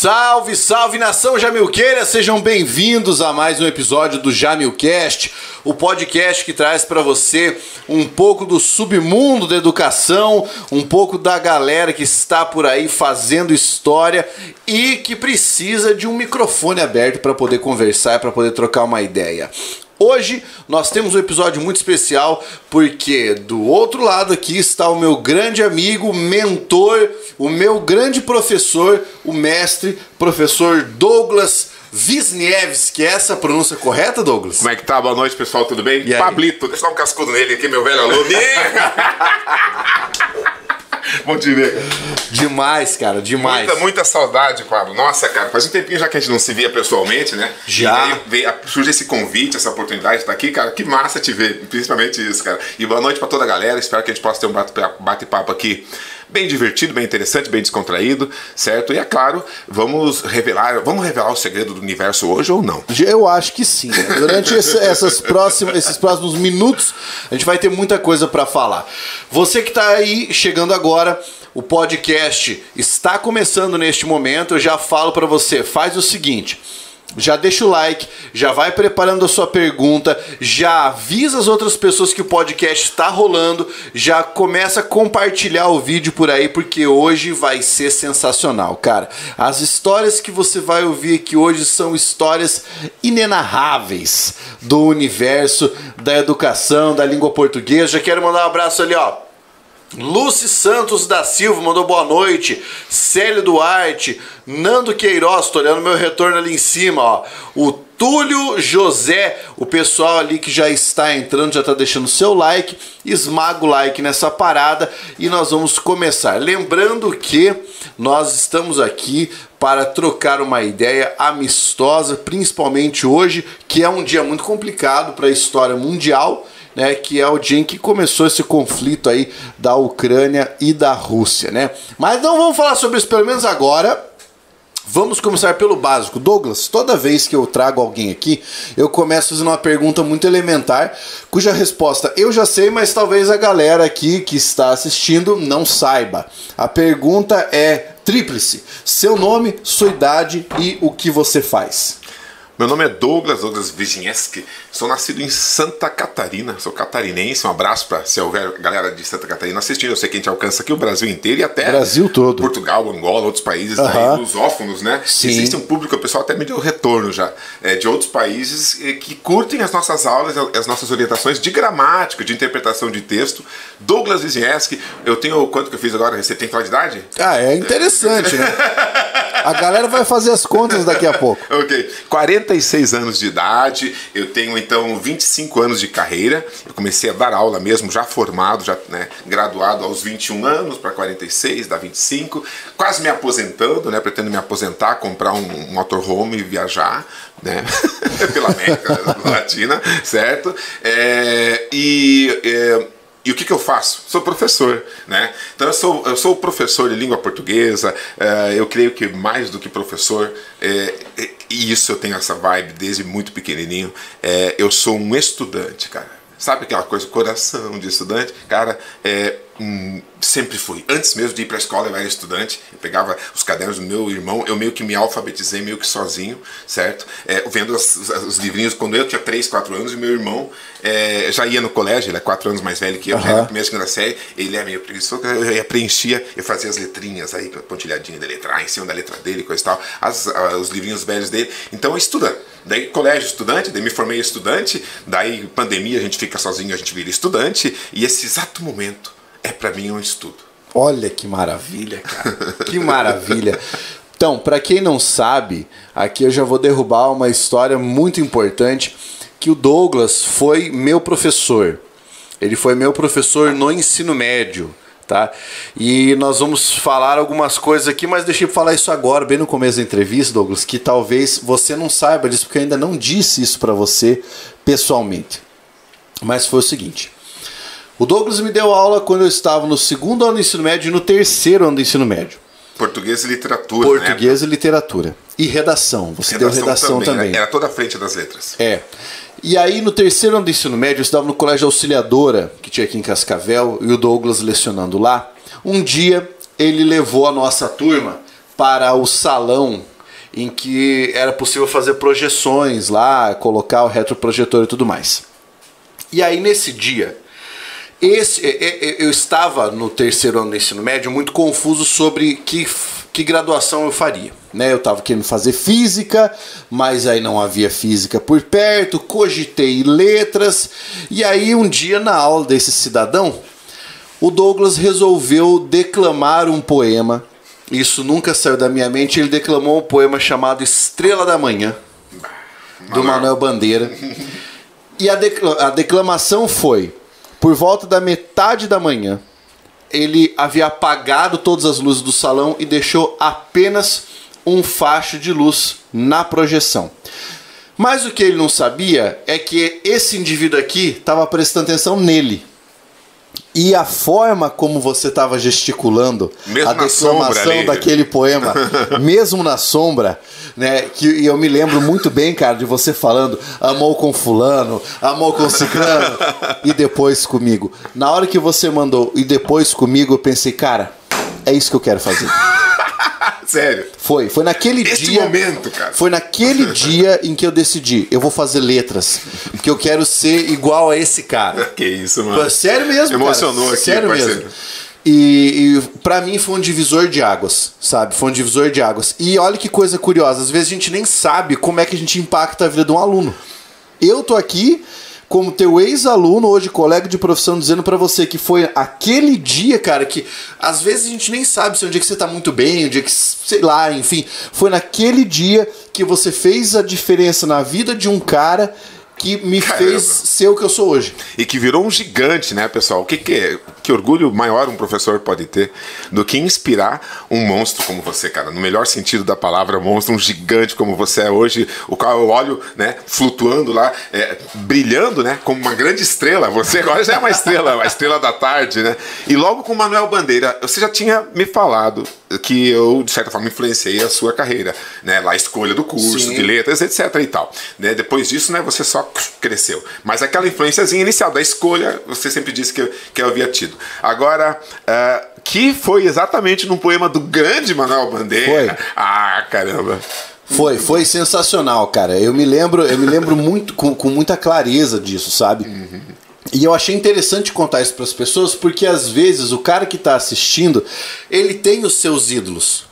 Salve, salve nação Jamilqueira, sejam bem-vindos a mais um episódio do Jamilcast, o podcast que traz para você um pouco do submundo da educação, um pouco da galera que está por aí fazendo história e que precisa de um microfone aberto para poder conversar, para poder trocar uma ideia. Hoje nós temos um episódio muito especial porque do outro lado aqui está o meu grande amigo, mentor, o meu grande professor, o mestre, professor Douglas Wisniewski. É essa a pronúncia correta, Douglas? Como é que tá? Boa noite, pessoal, tudo bem? E? Pablito, deixa eu dar um cascudo nele aqui, meu velho aluno. Bom te ver. Demais, cara, demais. Muita, muita saudade, Pablo. Nossa, cara, faz um tempinho já que a gente não se via pessoalmente, né? Já. E veio, surge esse convite, essa oportunidade de estar aqui, cara. Que massa te ver, principalmente isso, cara. E boa noite pra toda a galera. Espero que a gente possa ter um bate- bate-papo aqui bem divertido, bem interessante, bem descontraído, certo? E é claro, vamos revelar, vamos revelar o segredo do universo hoje ou não? Eu acho que sim. né? Durante esse- essas próximas, esses próximos minutos, a gente vai ter muita coisa para falar. Você que está aí chegando agora, o podcast está começando neste momento. Eu já falo para você, faz o seguinte. Já deixa o like, já vai preparando a sua pergunta, já avisa as outras pessoas que o podcast está rolando, já começa a compartilhar o vídeo por aí, porque hoje vai ser sensacional, cara. As histórias que você vai ouvir aqui hoje são histórias inenarráveis do universo da educação, da língua portuguesa. Já quero mandar um abraço ali, ó. Lucy Santos da Silva mandou boa noite. Célio Duarte, Nando Queiroz, tô olhando meu retorno ali em cima, ó. O Túlio José, o pessoal ali que já está entrando, já está deixando seu like. Esmaga o like nessa parada e nós vamos começar. Lembrando que nós estamos aqui para trocar uma ideia amistosa, principalmente hoje, que é um dia muito complicado para a história mundial né, que é o dia em que começou esse conflito aí da Ucrânia e da Rússia, né? Mas não vamos falar sobre isso pelo menos agora. Vamos começar pelo básico. Douglas, toda vez que eu trago alguém aqui, eu começo fazendo uma pergunta muito elementar, cuja resposta eu já sei, mas talvez a galera aqui que está assistindo não saiba. A pergunta é tríplice: seu nome, sua idade e o que você faz. Meu nome é Douglas, Douglas Wisniewski. Sou nascido em Santa Catarina, sou catarinense. Um abraço para se houver galera de Santa Catarina assistindo. Eu sei que a gente alcança aqui o Brasil inteiro e até Brasil todo. Portugal, Angola, outros países Aham. aí, lusófonos, né? Sim. Existe um público, o pessoal até me deu retorno já, é, de outros países eh, que curtem as nossas aulas, as nossas orientações de gramática, de interpretação de texto. Douglas Wisniewski, eu tenho quanto que eu fiz agora? Você tem qual idade? Ah, é interessante, né? A galera vai fazer as contas daqui a pouco. Ok. 46 anos de idade, eu tenho então 25 anos de carreira. Eu comecei a dar aula mesmo, já formado, já né, graduado aos 21 anos para 46, dá 25. Quase me aposentando, né? Pretendo me aposentar, comprar um, um motorhome e viajar, né? Pela América Latina, certo? É, e. é, e o que, que eu faço? Sou professor, né? Então eu sou, eu sou professor de língua portuguesa, eh, eu creio que mais do que professor, eh, eh, e isso eu tenho essa vibe desde muito pequenininho, eh, eu sou um estudante, cara. Sabe aquela coisa, coração de estudante? Cara, é, hum, sempre fui. Antes mesmo de ir para a escola, eu era estudante. Eu pegava os cadernos do meu irmão, eu meio que me alfabetizei meio que sozinho, certo? É, vendo as- as- os livrinhos quando eu tinha 3, 4 anos e meu irmão é, já ia no colégio, ele é 4 anos mais velho que eu, já era na primeira, segunda série. Ele é meio preguiçoso, eu ia preenchia, eu fazia as letrinhas aí, pontilhadinha da letra A em cima da letra dele, coisa e tal, as- os livrinhos velhos dele. Então eu estudando. Daí colégio estudante, daí me formei estudante, daí pandemia a gente fica sozinho, a gente vira estudante, e esse exato momento é para mim um estudo. Olha que maravilha, cara. Que maravilha. Então, para quem não sabe, aqui eu já vou derrubar uma história muito importante que o Douglas foi meu professor. Ele foi meu professor no ensino médio, tá? E nós vamos falar algumas coisas aqui, mas deixei falar isso agora, bem no começo da entrevista, Douglas, que talvez você não saiba disso porque eu ainda não disse isso para você pessoalmente. Mas foi o seguinte: o Douglas me deu aula quando eu estava no segundo ano do ensino médio e no terceiro ano do ensino médio. Português e literatura, né? Português e literatura. E redação. Você deu redação também. né? Era toda a frente das letras. É. E aí, no terceiro ano do ensino médio, eu estava no colégio Auxiliadora, que tinha aqui em Cascavel, e o Douglas lecionando lá. Um dia, ele levou a nossa turma para o salão em que era possível fazer projeções lá, colocar o retroprojetor e tudo mais. E aí nesse dia, esse, eu estava no terceiro ano do ensino médio muito confuso sobre que, que graduação eu faria. Né? Eu estava querendo fazer física, mas aí não havia física por perto, cogitei letras, e aí um dia na aula desse cidadão, o Douglas resolveu declamar um poema. Isso nunca saiu da minha mente. Ele declamou um poema chamado Estrela da Manhã, do Manuel Bandeira. E a declamação foi: por volta da metade da manhã, ele havia apagado todas as luzes do salão e deixou apenas um facho de luz na projeção. Mas o que ele não sabia é que esse indivíduo aqui estava prestando atenção nele. E a forma como você estava gesticulando Mesmo a declamação sombra daquele poema, mesmo na sombra, né? Que e eu me lembro muito bem, cara, de você falando amou com fulano, amou com ciclano e depois comigo. Na hora que você mandou e depois comigo, eu pensei, cara, é isso que eu quero fazer. Sério. Foi, foi naquele Este dia. momento, cara. Foi naquele dia em que eu decidi, eu vou fazer letras, porque eu quero ser igual a esse cara. Que isso, mano. Sério mesmo, Emocionou cara. aqui, Sério parceiro. mesmo. E, e para mim foi um divisor de águas, sabe? Foi um divisor de águas. E olha que coisa curiosa, às vezes a gente nem sabe como é que a gente impacta a vida de um aluno. Eu tô aqui como teu ex-aluno, hoje colega de profissão, dizendo pra você que foi aquele dia, cara, que às vezes a gente nem sabe se é um dia que você tá muito bem, um dia que, sei lá, enfim. Foi naquele dia que você fez a diferença na vida de um cara que me Caramba. fez ser o que eu sou hoje. E que virou um gigante, né, pessoal? O que, que é? Que orgulho maior um professor pode ter do que inspirar um monstro como você, cara. No melhor sentido da palavra, monstro, um gigante como você é hoje, o qual eu olho, né, flutuando lá, é, brilhando, né, como uma grande estrela. Você agora já é uma estrela, a estrela da tarde, né? E logo com o Manuel Bandeira, você já tinha me falado que eu, de certa forma, influenciei a sua carreira, né? Lá a escolha do curso, Sim. de letras, etc e tal. Né? Depois disso, né, você só cresceu. Mas aquela influenciazinha inicial da escolha, você sempre disse que que eu havia tido. Agora, ah, que foi exatamente num poema do grande Manuel Bandeira. Foi. Ah, caramba. Foi, foi sensacional, cara. Eu me lembro, eu me lembro muito com, com muita clareza disso, sabe? E eu achei interessante contar isso para as pessoas porque às vezes o cara que está assistindo, ele tem os seus ídolos.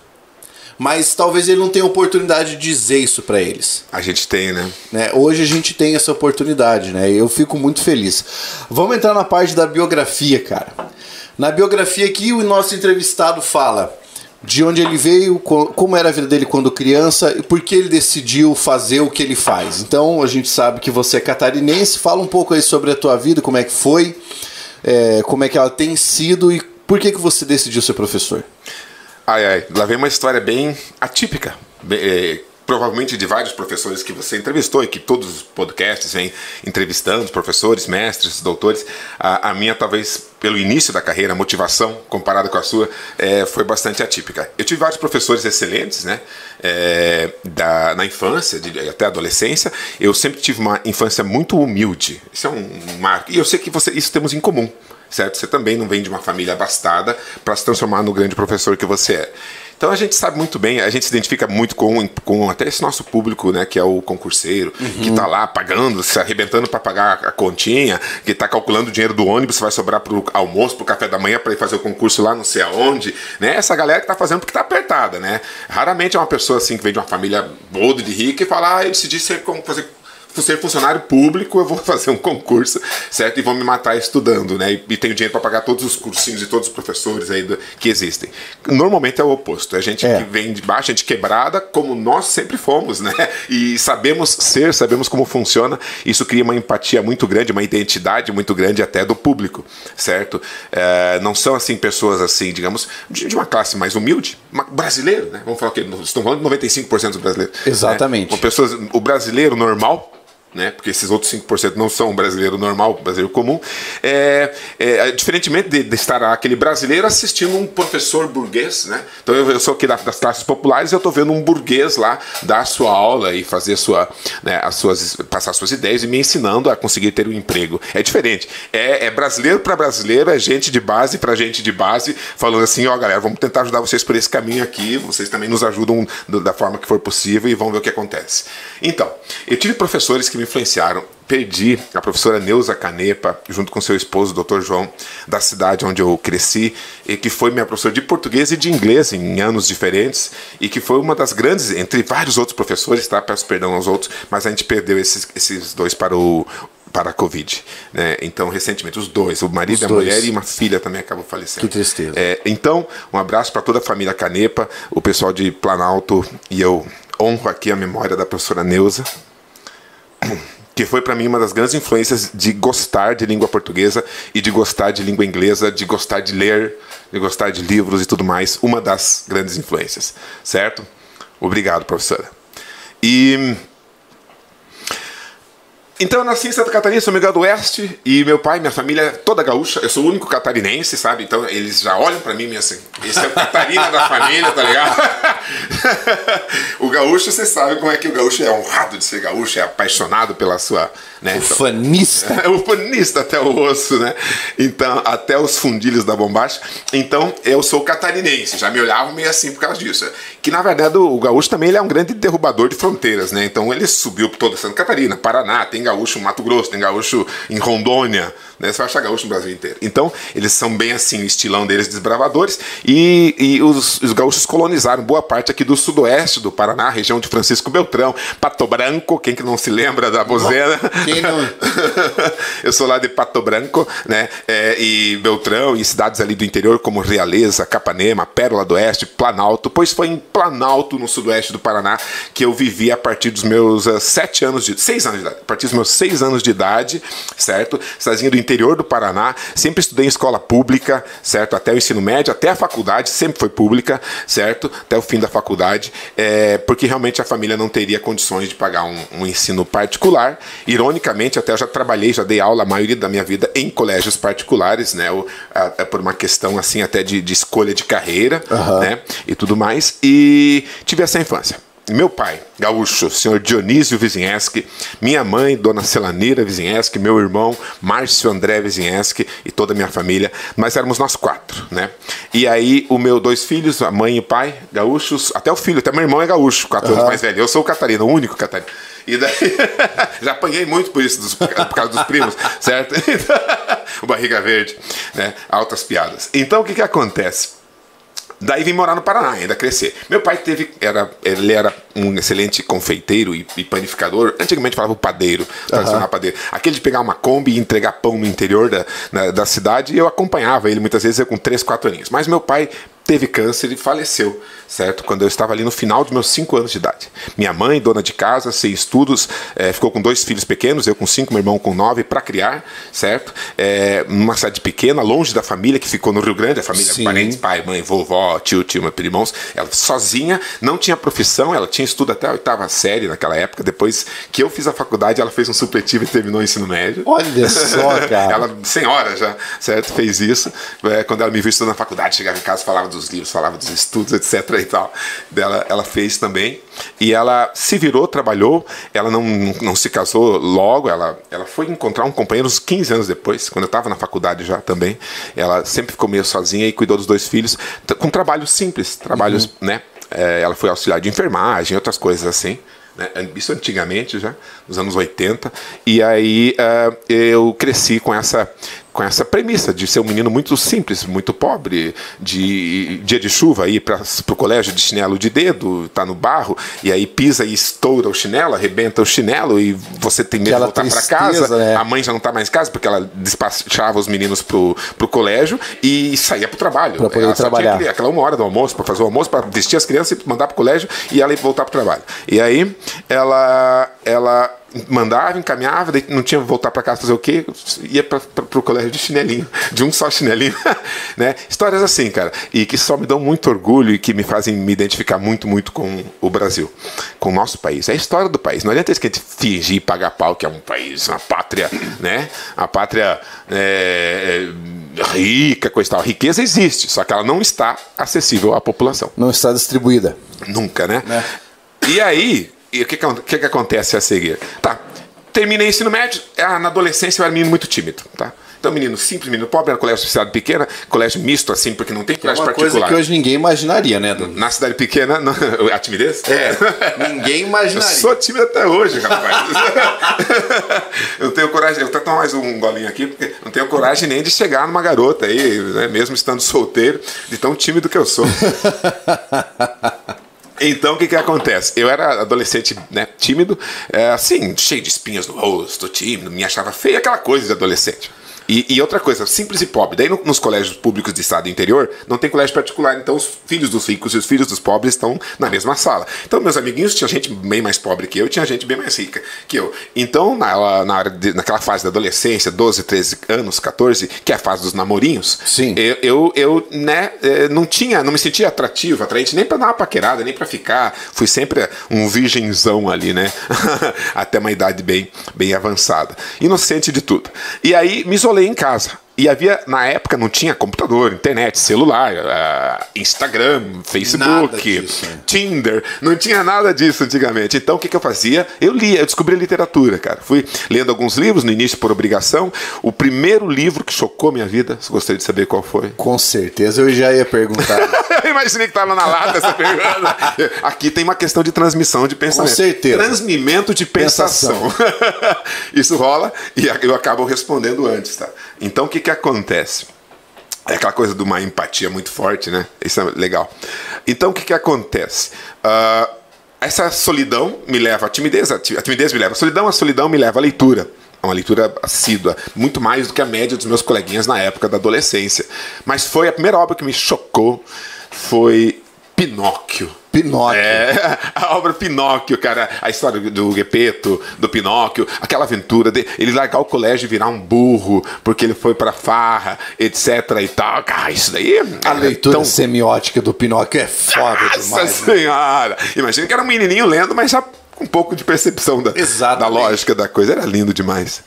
Mas talvez ele não tenha oportunidade de dizer isso para eles. A gente tem, né? né? Hoje a gente tem essa oportunidade, né? Eu fico muito feliz. Vamos entrar na parte da biografia, cara. Na biografia aqui, o nosso entrevistado fala de onde ele veio, co- como era a vida dele quando criança e por que ele decidiu fazer o que ele faz. Então, a gente sabe que você é catarinense. Fala um pouco aí sobre a tua vida, como é que foi, é, como é que ela tem sido e por que, que você decidiu ser professor. Ai, ai, lá vem uma história bem atípica. bem, é, provavelmente de vários professores que você entrevistou e que todos os podcasts vêm entrevistando, professores, mestres, doutores. A, a minha, talvez, pelo início da carreira, a motivação, comparada com a sua, é, foi bastante atípica. Eu tive vários professores excelentes, né? é, da, na infância, de- até a adolescência. Eu sempre tive uma infância muito humilde. Isso é um, marco. E eu sei que você, isso temos em comum certo? Você também não vem de uma família abastada para se transformar no grande professor que você é. Então a gente sabe muito bem, a gente se identifica muito com, com até esse nosso público, né, que é o concurseiro, que está lá pagando, se arrebentando para pagar a continha, que está calculando o dinheiro do ônibus, vai sobrar para o almoço, para o café da manhã, para ir fazer o concurso lá não sei aonde, né? Essa galera que está fazendo porque está apertada, né? Raramente é uma pessoa assim que vem de uma família boa de rica e fala, ah, eu decidi ser, como fazer ser funcionário público, eu vou fazer um concurso, certo? E vou me matar estudando, né? E, e tenho dinheiro para pagar todos os cursinhos e todos os professores aí do- que existem. Normalmente é o oposto. É gente É. que vem de baixo, gente quebrada, como nós sempre fomos, né? E sabemos ser, sabemos como funciona. Isso cria uma empatia muito grande, uma identidade muito grande até do público, certo? É, não são assim pessoas assim, digamos, de, de uma classe mais humilde, uma- brasileiro, né? Vamos falar que estão falando de 95% dos brasileiros. né? Exatamente. Uma pessoas, o brasileiro normal, né? Porque esses outros 5% não são brasileiro normal, brasileiro comum. É, é, diferentemente de, de, estar aquele brasileiro assistindo um professor burguês, né? Então eu, eu sou aqui das, das classes populares, eu estou vendo um burguês lá dar sua aula e fazer sua, né, as suas, passar suas ideias e me ensinando a conseguir ter um emprego. É diferente. É, é brasileiro para brasileiro, é gente de base para gente de base, falando assim, ó, oh, galera, vamos tentar ajudar vocês por esse caminho aqui. Vocês também nos ajudam da forma que for possível e vamos ver o que acontece. Então, eu tive professores que me influenciaram. Perdi a professora Neuza Canepa, junto com seu esposo, o Dr. João, da cidade onde eu cresci, e que foi minha professora de português e de inglês em anos diferentes, e que foi uma das grandes, entre vários outros professores, tá? Peço perdão aos outros, mas a gente perdeu esses, esses dois para o, para a Covid. Né? Então, recentemente, os dois, o marido, a mulher e uma filha também acabou falecendo. Que tristeza. É, então, um abraço para toda a família Canepa, o pessoal de Planalto, e eu honro aqui a memória da professora Neuza que foi para mim uma das grandes influências de gostar de língua portuguesa e de gostar de língua inglesa, de gostar de ler, de gostar de livros e tudo mais, uma das grandes influências, certo? Obrigado, professora. E então eu nasci em Santa Catarina, sou Miguel do Oeste, e meu pai, minha família é toda gaúcha, eu sou o único catarinense, sabe? Então eles já olham para mim e assim, esse é o Catarina da família, tá ligado? o gaúcho, você sabe como é que o gaúcho é honrado de ser gaúcho, é apaixonado pela sua... Né? Ufanista. Então, é ufanista até o osso, né? Então, até os fundilhos da bombacha. Então, eu sou catarinense, já me olhavam meio assim por causa disso. Que, na verdade, o gaúcho também ele é um grande derrubador de fronteiras, né? Então, ele subiu por toda Santa Catarina, Paraná, tem gaúcho em Mato Grosso, tem gaúcho em Rondônia, né? Você vai achar gaúcho no Brasil inteiro. Então, eles são bem assim, o estilão deles desbravadores. E, e os, os, gaúchos colonizaram boa parte aqui do sudoeste do Paraná, região de Francisco Beltrão, Pato Branco, quem que não se lembra da bozena? Quem não? Eu sou lá de Pato Branco, né? É, e Beltrão, e cidades ali do interior como Realeza, Capanema, Pérola do Oeste, Planalto. Pois foi em Planalto, no sudoeste do Paraná, que eu vivi a partir dos meus uh, sete anos de. seis anos de idade. A partir dos meus seis anos de idade, certo? Cidadezinha do interior do Paraná, sempre estudei em escola pública, certo? Até o ensino médio, até a faculdade, sempre foi pública, certo? Até o fim da faculdade, é, porque realmente a família não teria condições de pagar um, um ensino particular. Ironicamente, até eu já trabalhei, já dei aula a maioria da minha vida em colégios particulares, né? A, a, por uma questão assim até de, de escolha de carreira, uhum. né? E tudo mais. E tive essa infância meu pai, gaúcho, senhor Dionísio Vizinheski, minha mãe, dona Celanira Vizinheski, meu irmão, Márcio André Vizinheski e toda a minha família, nós éramos nós quatro, né? E aí, o meu dois filhos, a mãe e o pai, gaúchos, até o filho, até meu irmão é gaúcho, quatro uhum. anos mais velho. Eu sou o Catarina, o único Catarina. E daí, já apanhei muito por isso, dos, por causa dos primos, certo? o barriga verde, né? Altas piadas. Então, o que que acontece? Daí vim morar no Paraná, ainda crescer. Meu pai teve, era, ele era um excelente confeiteiro e, e panificador. Antigamente falava o padeiro, tradicional uhum. padeiro. Aquele de pegar uma Kombi e entregar pão no interior da, na, da cidade, eu acompanhava ele muitas vezes eu com 3, 4 aninhos. Mas meu pai teve câncer e faleceu, certo? Quando eu estava ali no final dos meus 5 anos de idade. Minha mãe, dona de casa, sem estudos, é, ficou com dois filhos pequenos, eu com cinco, meu irmão com nove, para criar, certo? É, numa cidade pequena, longe da família, que ficou no Rio Grande, a família, Sim. parentes, pai, mãe, vovó, tio, tio, meu irmãos. Ela sozinha, não tinha profissão, ela tinha estudo até a oitava série naquela época. Depois que eu fiz a faculdade, ela fez um supletivo e terminou o ensino médio. Olha só, cara. ela, senhora já, certo? Fez isso. É, quando ela me viu estudando na faculdade, chegava em casa, falava do dos livros, falava dos estudos, etc. e tal. Dela, ela fez também. E ela se virou, trabalhou, ela não, não se casou logo, ela, ela foi encontrar um companheiro uns 15 anos depois, quando eu estava na faculdade já também. Ela sempre ficou meio sozinha e cuidou dos dois filhos, com trabalhos simples, trabalhos, uhum. né? É, ela foi auxiliar de enfermagem, outras coisas assim. Né? Isso antigamente já, nos anos 80. E aí uh, eu cresci com essa, com essa premissa de ser um menino muito simples, muito pobre, de dia de chuva ir para o colégio de chinelo de dedo, tá no barro, e aí pisa e estoura o chinelo, arrebenta o chinelo e você tem medo de voltar para casa. Né? A mãe já não está mais em casa porque ela despachava os meninos pro, pro colégio e saía pro trabalho. Para poder ela trabalhar. Tinha aquela uma hora do almoço para fazer o almoço, para vestir as crianças e mandar pro colégio e ela ir voltar pro trabalho. E aí ela ela mandava, encaminhava, não tinha que voltar para casa fazer o quê? Ia para o colégio de chinelinho, de um só chinelinho. né? Histórias assim, cara, e que só me dão muito orgulho e que me fazem me identificar muito, muito com o Brasil, com o nosso país. É a história do país. Não adianta isso que a gente fingir pagar pau que é um país, uma pátria, né? A pátria é, é, rica, coisa e tal. A riqueza existe, só que ela não está acessível à população. Não está distribuída. Nunca, né? né? E aí, e o que, que, que, acontece a seguir? Tá, terminei ensino médio, ah, na adolescência eu era menino muito tímido, tá? Então, menino simples, menino pobre, era colégio de cidade pequena, colégio misto, assim, porque não tem colégio é uma particular. coisa que hoje ninguém imaginaria, né? Na cidade pequena, não, a timidez? É, ninguém imaginaria. Eu sou tímido até hoje, rapaz. eu tenho coragem, eu vou tomar mais um golinho aqui, porque não tenho coragem nem de chegar numa garota aí, né, mesmo estando solteiro, de tão tímido que eu sou. Então, o que que acontece? Eu era adolescente, né, tímido, é, assim, cheio de espinhas no rosto, tímido, me achava feio, aquela coisa de adolescente. E, e, outra coisa, simples e pobre. Daí no, nos colégios públicos de estado interior, não tem colégio particular, então os filhos dos ricos e os filhos dos pobres estão na mesma sala. Então meus amiguinhos tinha gente bem mais pobre que eu, tinha gente bem mais rica que eu. Então na, na de, naquela fase da adolescência, 12, 13 anos, 14, que é a fase dos namorinhos, Sim. Eu, eu, eu né, eh, não tinha, não me sentia atrativo, atraente nem para dar uma paquerada, nem para ficar. Fui sempre um virgenzão ali, né? Até uma idade bem, bem avançada. Inocente de tudo. E aí me isolei em casa. E havia, na época, não tinha computador, internet, celular, uh, Instagram, Facebook, disso, Tinder, não tinha nada disso antigamente. Então o que, que eu fazia? Eu lia, eu descobri literatura, cara. Fui lendo alguns livros, no início por obrigação. O primeiro livro que chocou minha vida, você gostaria de saber qual foi? Com certeza eu já ia perguntar. eu imaginei que estava na lata essa pergunta. Aqui tem uma questão de transmissão de pensamento. Com certeza. Transmimento de pensação. pensação. Isso rola e eu acabo respondendo antes, tá? Então o que que acontece? É aquela coisa de uma empatia muito forte, né? Isso é legal. Então, o que, que acontece? Uh, essa solidão me leva à timidez, a timidez me leva à solidão, a solidão me leva à leitura. Uma leitura assídua, muito mais do que a média dos meus coleguinhas na época da adolescência. Mas foi a primeira obra que me chocou, foi Pinóquio. Pinóquio. É, a obra Pinóquio, cara. A história do Gepeto, do Pinóquio, aquela aventura de ele largar o colégio e virar um burro, porque ele foi pra farra, etc e tal. Cara, isso daí. A é leitura tão... semiótica do Pinóquio é foda Nossa demais. Nossa né? senhora! Imagina que era um menininho lendo, mas já com um pouco de percepção da, da lógica da coisa. Era lindo demais.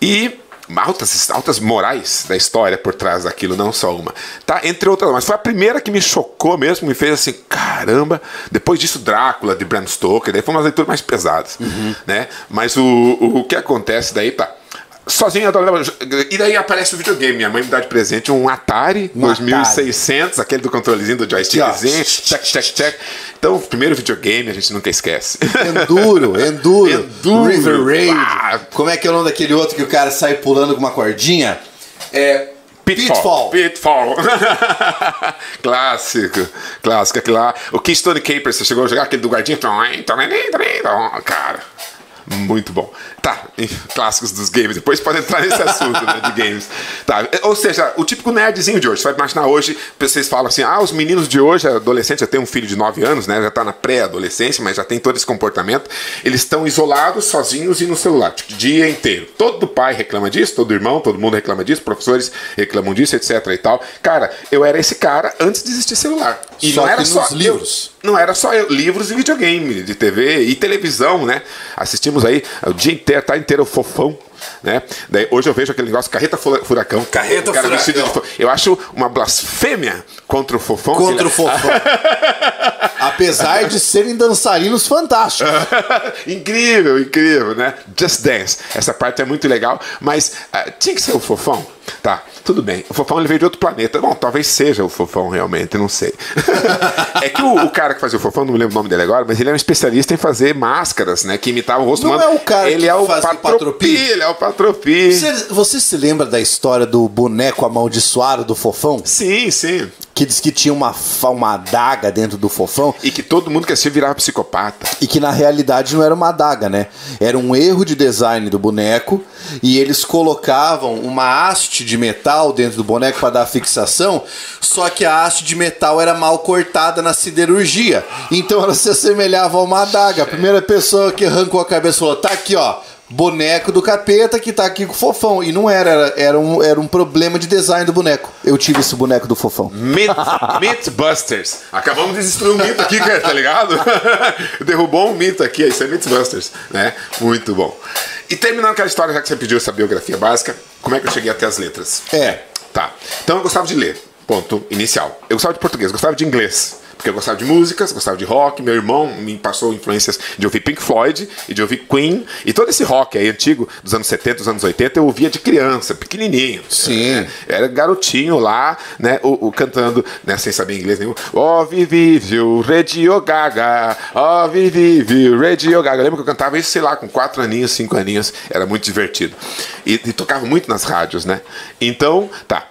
E altas, altas morais da história por trás daquilo, não só uma. Tá? Entre outras, mas foi a primeira que me chocou mesmo, me fez assim, caramba. Depois disso, Drácula, de Bram Stoker, daí foi uma leitura mais pesadas. Uhum. Né? Mas o, o, o que acontece daí, tá? Sozinho E daí aparece o videogame. Minha mãe me dá de presente um Atari um 2600, Atari. aquele do controlezinho do joystickzinho. Check, check, check. Então, o primeiro videogame a gente nunca esquece. Enduro, Enduro. Enduro. River Raid. Ah. Como é que é o nome daquele outro que o cara sai pulando com uma cordinha? É. Pitfall. Pitfall. clássico. Clássico. Aquele lá. O Keystone Capers, você chegou a jogar aquele do guardinha? Cara. Muito bom. Tá, clássicos dos games. Depois pode entrar nesse assunto né, de games. Tá, ou seja, o típico nerdzinho de hoje. Você vai imaginar hoje, vocês falam assim: ah, os meninos de hoje, adolescente, já tem um filho de 9 anos, né? Já tá na pré-adolescência, mas já tem todo esse comportamento. Eles estão isolados, sozinhos e no celular, tipo, o dia inteiro. Todo pai reclama disso, todo irmão, todo mundo reclama disso, professores reclamam disso, etc e tal. Cara, eu era esse cara antes de existir celular. E só não era só livros. Eu, não era só eu, livros e videogame, de TV e televisão, né? Assistimos aí o dia inteiro, tá inteiro fofão. Né? Daí, hoje eu vejo aquele negócio carreta furacão. Carreta cara furacão. De, eu acho uma blasfêmia contra o fofão. Contra o fofão. Apesar de serem dançarinos fantásticos. incrível, incrível, né? Just Dance. Essa parte é muito legal, mas uh, tinha que ser o fofão. Tá, tudo bem. O Fofão ele veio de outro planeta. Bom, talvez seja o Fofão realmente, não sei. é que o, o, cara que fazia o Fofão, não me lembro o nome dele agora, mas ele é um especialista em fazer máscaras, né? Que imitavam o rosto humano. Não é o cara ele que é o patropi, patropi. Ele é o patropi. Você, você se lembra da história do boneco amaldiçoado do Fofão? Sim, sim. Que diz que tinha uma, uma adaga dentro do fofão E que todo mundo que assistia virava psicopata. e que na realidade não era uma adaga, né? Era um erro de design do boneco e eles colocavam uma haste de metal dentro do boneco para dar fixação, só que a haste de metal era mal cortada na siderurgia. Então ela se assemelhava a uma adaga. A primeira pessoa que arrancou a cabeça falou: "Tá aqui, ó, boneco do capeta que tá aqui com o fofão". E não era, era, um, era um problema de design do boneco. Eu tive esse boneco do fofão. Myth, Mythbusters. Acabamos de destruir um mito aqui, cara, tá ligado? Derrubou um mito aqui, isso é Mythbusters, né? Muito bom. E terminando aquela história, já que você pediu essa biografia básica, como é que eu cheguei até as letras? É. Tá. Então eu gostava de ler. Ponto inicial. Eu gostava de português, gostava de inglês. Porque eu gostava de músicas, gostava de rock. Meu irmão me passou influências de ouvir Pink Floyd e de ouvir Queen. E todo esse rock aí antigo, dos anos 70, dos anos 80, eu ouvia de criança, pequenininho. Sim. É, era garotinho lá, né, o, o cantando, né, sem saber inglês nenhum. Ó, vive, viu, Radio Gaga. Ó, vive, viu, Radio Gaga. Eu lembro que eu cantava isso, sei lá, com quatro aninhos, cinco aninhos. Era muito divertido. E, e tocava muito nas rádios, né? Então, tá.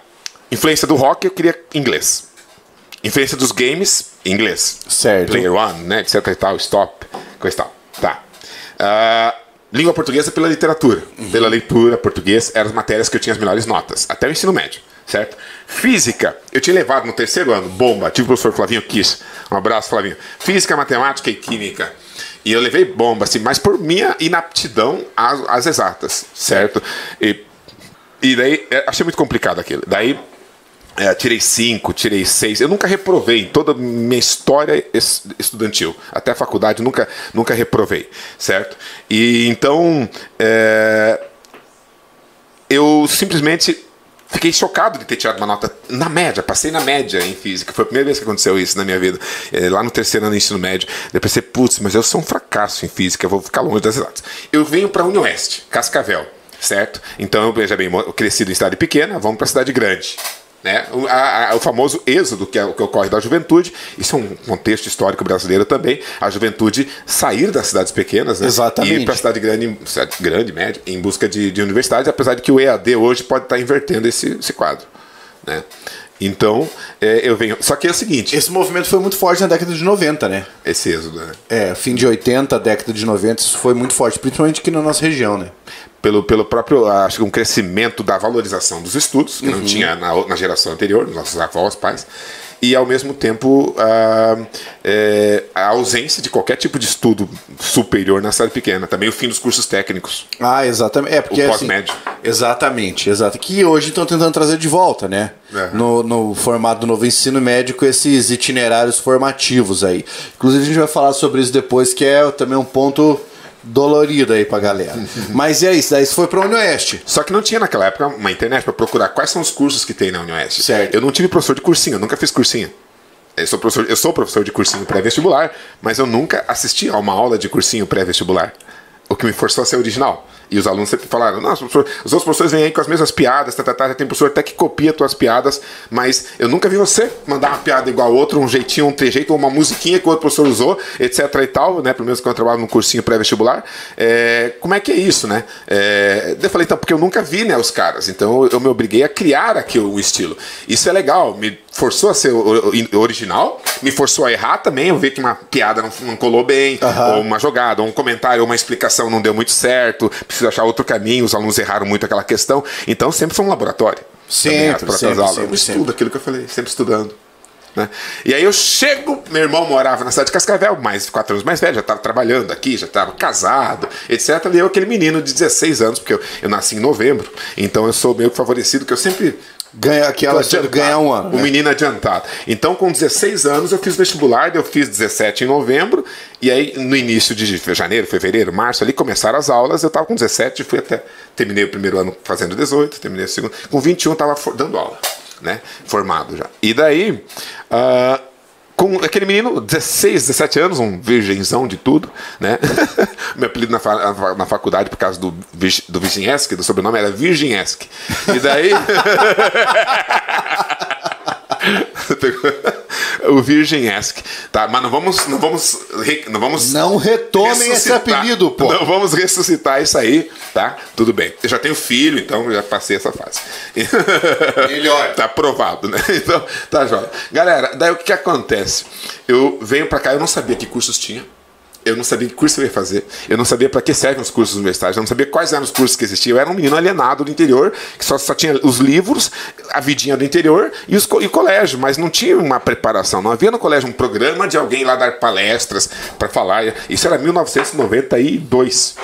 Influência do rock, eu queria inglês. Influência dos games, inglês. Certo. Player One, né, etc e tal, stop, coisa e tal. Tá. Ah, língua portuguesa pela literatura, pela leitura português, eram as matérias que eu tinha as melhores notas, até o ensino médio, certo? Física, eu tinha levado no terceiro ano, bomba, tive o professor Flavinho Kiss, um abraço Flavinho. Física, matemática e química. E eu levei bomba, assim, mas por minha inaptidão às, às exatas, certo? E, e daí, é, achei muito complicado aquilo. Daí, é, tirei cinco, tirei seis. Eu nunca reprovei em toda a minha história es- estudantil. Até a faculdade nunca, nunca reprovei, certo? E então é, eu simplensmente fiquei chocado de ter tirado uma nota na média, passei na média em física. Foi a primeira vez que aconteceu isso na minha vida. É, lá no terceiro ano do ensino médio. Eu pensei, putz, mas eu sou um fracasso em física, eu vou ficar longe das exatas. Eu venho para a Unioeste, Cascavel, certo? Então, veja bem, eu cresci em cidade pequena, vamos para a cidade grande. Né? O, a- a- o famoso êxodo que, é, que ocorre da juventude, isso é um contexto histórico brasileiro também, a juventude sair das cidades pequenas né? Exatamente. e ir para a cidade grande, cidade grande, média, em busca de, de universidades, apesar de que o EAD hoje pode estar invertendo esse, esse quadro. Né? Então, é, eu venho. Só que é o seguinte: Esse movimento foi muito forte na década de 90, né? esse êxodo, né? É, fim de 80, década de 90, isso foi muito forte, principalmente aqui na nossa região, né? Pelo, pelo próprio, acho que um crescimento da valorização dos estudos, que não tinha na, na geração anterior, nos nossos avós, pais, e ao mesmo tempo a, é, a ausência de qualquer tipo de estudo superior na cidade pequena. Também o fim dos cursos técnicos. Ah, exatamente. É, porque O assim, pós-médio. Exatamente, exato. Que hoje estão tentando trazer de volta, né? É. No, no formato do novo ensino médio, com esses itinerários formativos aí. Inclusive, a gente vai falar sobre isso depois, que é também um ponto dolorido aí pra galera. Mas é isso, daí isso foi pra Unioeste. Só que não tinha naquela época uma internet para procurar quais são os cursos que tem na Unioeste. Certo. Eu não tive professor de cursinho, eu nunca fiz cursinho. Eu sou professor, eu sou professor de cursinho pré-vestibular, mas eu nunca assisti a uma aula de cursinho pré-vestibular. O que me forçou a ser original. E os alunos sempre falaram: Nossa, os outros professores vêm aí com as mesmas piadas, tá, tá, tá, tem professor até que copia tuas piadas, mas eu nunca vi você mandar uma piada igual a outro, um jeitinho, um trejeito, uma musiquinha que o outro professor usou, etc e tal, né? Pelo menos quando eu trabalho num cursinho pré-vestibular. É, como é que é isso, né? É, eu falei, então, porque eu nunca vi né, os caras, então eu me obriguei a criar aqui o estilo. Isso é legal, me forçou a ser original, me forçou a errar também, eu vi que uma piada não, não colou bem, Aham. ou uma jogada, ou um comentário, ou uma explicação não deu muito certo, preciso achar outro caminho, os alunos erraram muito aquela questão. Então sempre foi um laboratório. Sempre, próprias sempre, aulas. sempre, estudo aquilo que eu falei, sempre estudando. né? E aí eu chego, meu irmão morava na cidade de Cascavel, mais quatro anos mais velho, já estava trabalhando aqui, já estava casado, etc. E eu, aquele menino de 16 anos, porque eu, eu nasci em novembro, então eu sou meio que favorecido, que eu sempre Ganha aquela adiantado. ganhar um ano. O né? menino adiantado. Então, com 16 anos, eu fiz vestibular, eu fiz 17 em novembro, e aí no início de janeiro, fevereiro, março, ali começaram as aulas, eu estava com 17, fui até. Terminei o primeiro ano fazendo 18, terminei o segundo. Com 21 eu estava dando aula, né? Formado já. E daí. ah, com aquele menino, 16, 17 anos, um virgenzão de tudo, né? Meu apelido na, fa- na faculdade, por causa do, do Virginesque, do sobrenome, era Virginesque. E daí. o Virgin Esque, tá? Mas não vamos, não vamos, não vamos. Não retomem esse apelido, pô. Não vamos ressuscitar isso aí, tá? Tudo bem. Eu já tenho filho, então já passei essa fase. Melhor. tá aprovado, né? Então, tá jóia. Galera, daí o que, que acontece? Eu venho pra cá, eu não sabia que cursos tinha. Eu não sabia que curso eu ia fazer. Eu não sabia para que servem os cursos universitários. Eu não sabia quais eram os cursos que existiam. Eu era um menino alienado do interior, que só, só tinha os livros, a vidinha do interior e, os, e o colégio, mas não tinha uma preparação. Não havia no colégio um programa de alguém lá dar palestras para falar. Isso era 1992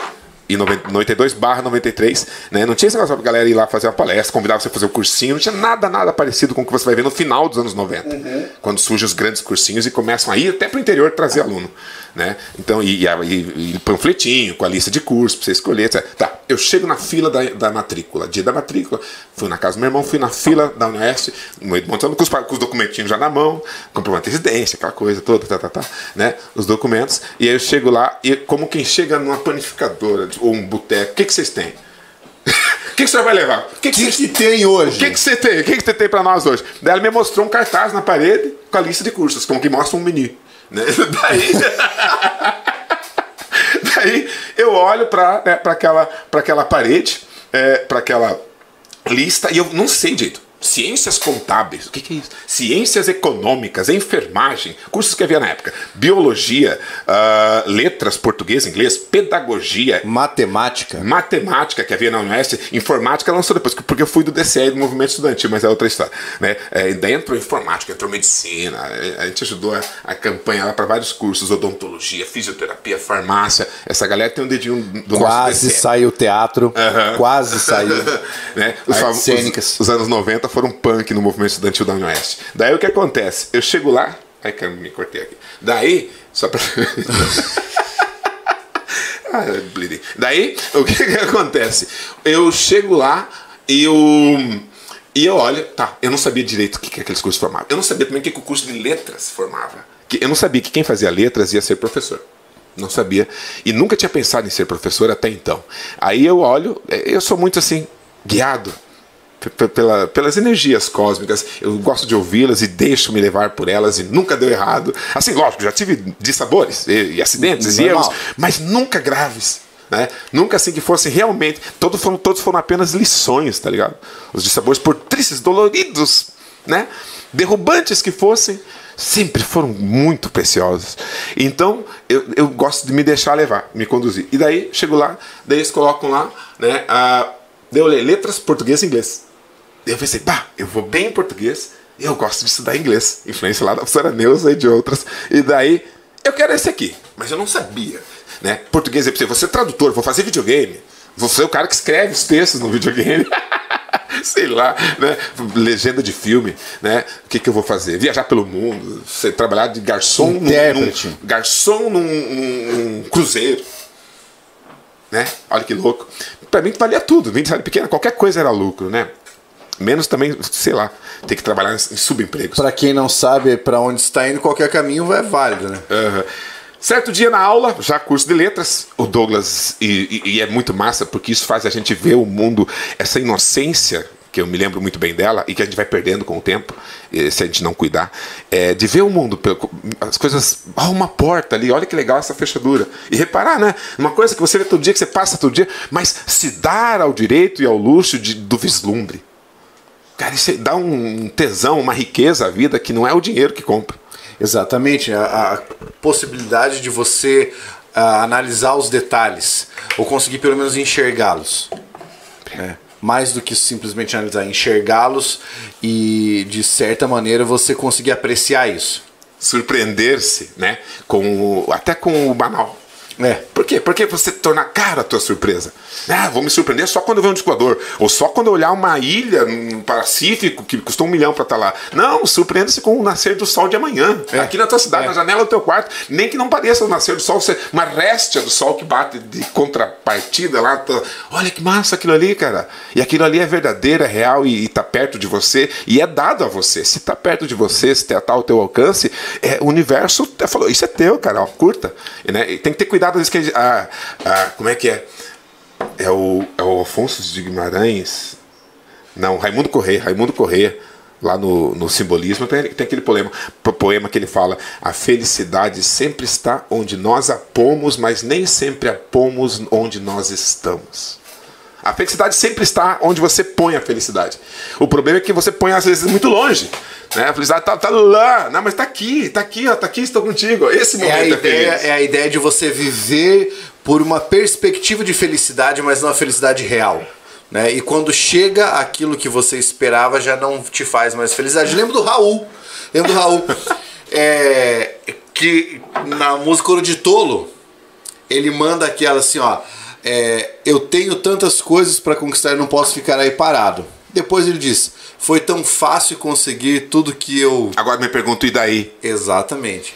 e 92 barra 93, né? Não tinha esse negócio pra galera ir lá fazer uma palestra, convidar você a fazer o um cursinho, não tinha nada, nada parecido com o que você vai ver no final dos anos 90, uhum. quando surgem os grandes cursinhos e começam a ir até pro interior trazer aluno, né? Então, e, e, e panfletinho com a lista de cursos pra você escolher, etc. Tá, eu chego na fila da, da matrícula, dia da matrícula, fui na casa do meu irmão, fui na fila da Unesp, montando com os, com os documentinhos já na mão, comprovante de residência, aquela coisa toda, tá, tá, tá, né? Os documentos, e aí eu chego lá, e como quem chega numa panificadora, ou um boteco, o que, que vocês têm? O que, que você vai levar? O que, que, que, que tem hoje? O que, que você tem? O que, que você tem para nós hoje? Daí ela me mostrou um cartaz na parede com a lista de cursos, como que mostra um menu. Né? Daí, daí eu olho para né, aquela, aquela parede, é, para aquela lista, e eu não sei direito ciências contábeis, o que, que, é isso? Ciências econômicas, enfermagem, cursos que havia na época, biologia, uh, letras, português, inglês, pedagogia, matemática, matemática que havia na Unesp, informática lançou depois, porque eu fui do DCE do movimento estudantil, mas é outra história, né? É, entrou informática, entrou medicina, a gente ajudou a, a campanha lá para vários cursos, odontologia, fisioterapia, farmácia, essa galera tem um dedinho do quase saiu teatro, quase saiu, né? Os, os, os anos 90 foram punk no movimento estudantil da Oeste. Daí o que acontece? Eu chego lá. Ai, que me cortei aqui. Daí, só pra. ah, Daí, o que, que acontece? Eu chego lá e eu. E eu olho, tá, eu não sabia direito o que, que aqueles cursos formavam. Eu não sabia também o que, que o curso de letras formava. Eu não sabia que quem fazia letras ia ser professor. Não sabia. E nunca tinha pensado em ser professor até então. Aí eu olho, eu sou muito assim, guiado pela, pelas energias cósmicas. Eu gosto de ouvi-las e deixo me levar por elas e nunca deu errado. Assim, lógico, já tive dissabores e, e acidentes e erros, mas nunca graves. Né? Nunca assim que fossem realmente. Todos foram, todos foram apenas lições, tá ligado? Os dissabores, por tristes, doloridos, né? derrubantes que fossem, sempre foram muito preciosos. Então, eu, eu gosto de me deixar levar, me conduzir. E daí, chego lá, daí eles colocam lá, né? A, deu letras português e inglês. Eu pensei, pá, eu vou bem em português, eu gosto de estudar inglês. Influência lá da professora Neuza e de outras. E daí, eu quero esse aqui. Mas eu não sabia. Né? Português é você ser tradutor, vou fazer videogame. Vou ser o cara que escreve os textos no videogame. Sei lá, né? Legenda de filme, né? O que, que eu vou fazer? Viajar pelo mundo, ser, trabalhar de garçom num, num, garçom num, num, cruzeiro. Né? Olha que louco. Para mim valia tudo, 20 salário pequena, qualquer coisa era lucro, né? Menos também, sei lá, ter que trabalhar em subempregos. Para quem não sabe para onde está indo, qualquer caminho é válido, né? Uhum. Certo dia na aula, já curso de letras, o Douglas, e, e, e, é muito massa, porque isso faz a gente ver o mundo, essa inocência, que eu me lembro muito bem dela, e que a gente vai perdendo com o tempo, se a gente não cuidar, é, de ver o mundo, as coisas, ó, uma porta ali, olha que legal essa fechadura. E reparar, né? Uma coisa que você vê todo dia, que você passa todo dia, mas se dar ao direito e ao luxo de, do vislumbre. Cara, isso dá um tesão, uma riqueza à vida que não é o dinheiro que compra. Exatamente. A, a possibilidade de você a, analisar os detalhes, ou conseguir pelo menos enxergá-los. É. Mais do que simplesmente analisar, enxergá-los e, de certa maneira, você conseguir apreciar isso. Surpreender-se, né? Com o, até com o banal. É. Por quê? Porque você torna cara a tua surpresa. Ah, vou me surpreender só quando eu ver um descoador. Ou só quando eu olhar uma ilha no Pacífico que custou um milhão para estar tá lá. Não, surpreenda-se com o nascer do sol de amanhã. É. Aqui na tua cidade, é. na janela do teu quarto. Nem que não pareça o nascer do sol, uma réstia do sol que bate de contrapartida lá. Tá... Olha que massa aquilo ali, cara. E aquilo ali é verdadeiro, é real e, está perto de você. E é dado a você. Se está perto de você, se está ao teu alcance, é, o universo falou: Isso é teu, cara, ó, curta. E, né? tem que ter cuidado cuidado, que a, a, como é que é? É o, é o Afonso de Guimarães? Não, Raimundo Correia. Raimundo Correia lá no, no simbolismo, tem, tem aquele poema, poema que ele fala: A felicidade sempre está onde nós a pomos, mas nem sempre a pomos onde nós estamos. A felicidade sempre está onde você põe a felicidade. O problema é que você põe às vezes muito longe. Né? A felicidade está tá lá, não, mas está aqui, está aqui, está aqui, estou contigo. Esse momento é a, é, ideia, feliz. é a ideia de você viver por uma perspectiva de felicidade, mas não a felicidade real. Né? E quando chega aquilo que você esperava, já não te faz mais felicidade. Lembro do Raul. Lembro do Raul. é, que na música Ouro de Tolo, ele manda aquela assim, ó. É, eu tenho tantas coisas para conquistar e não posso ficar aí parado. Depois ele diz: Foi tão fácil conseguir tudo que eu. Agora me pergunto, e daí? Exatamente.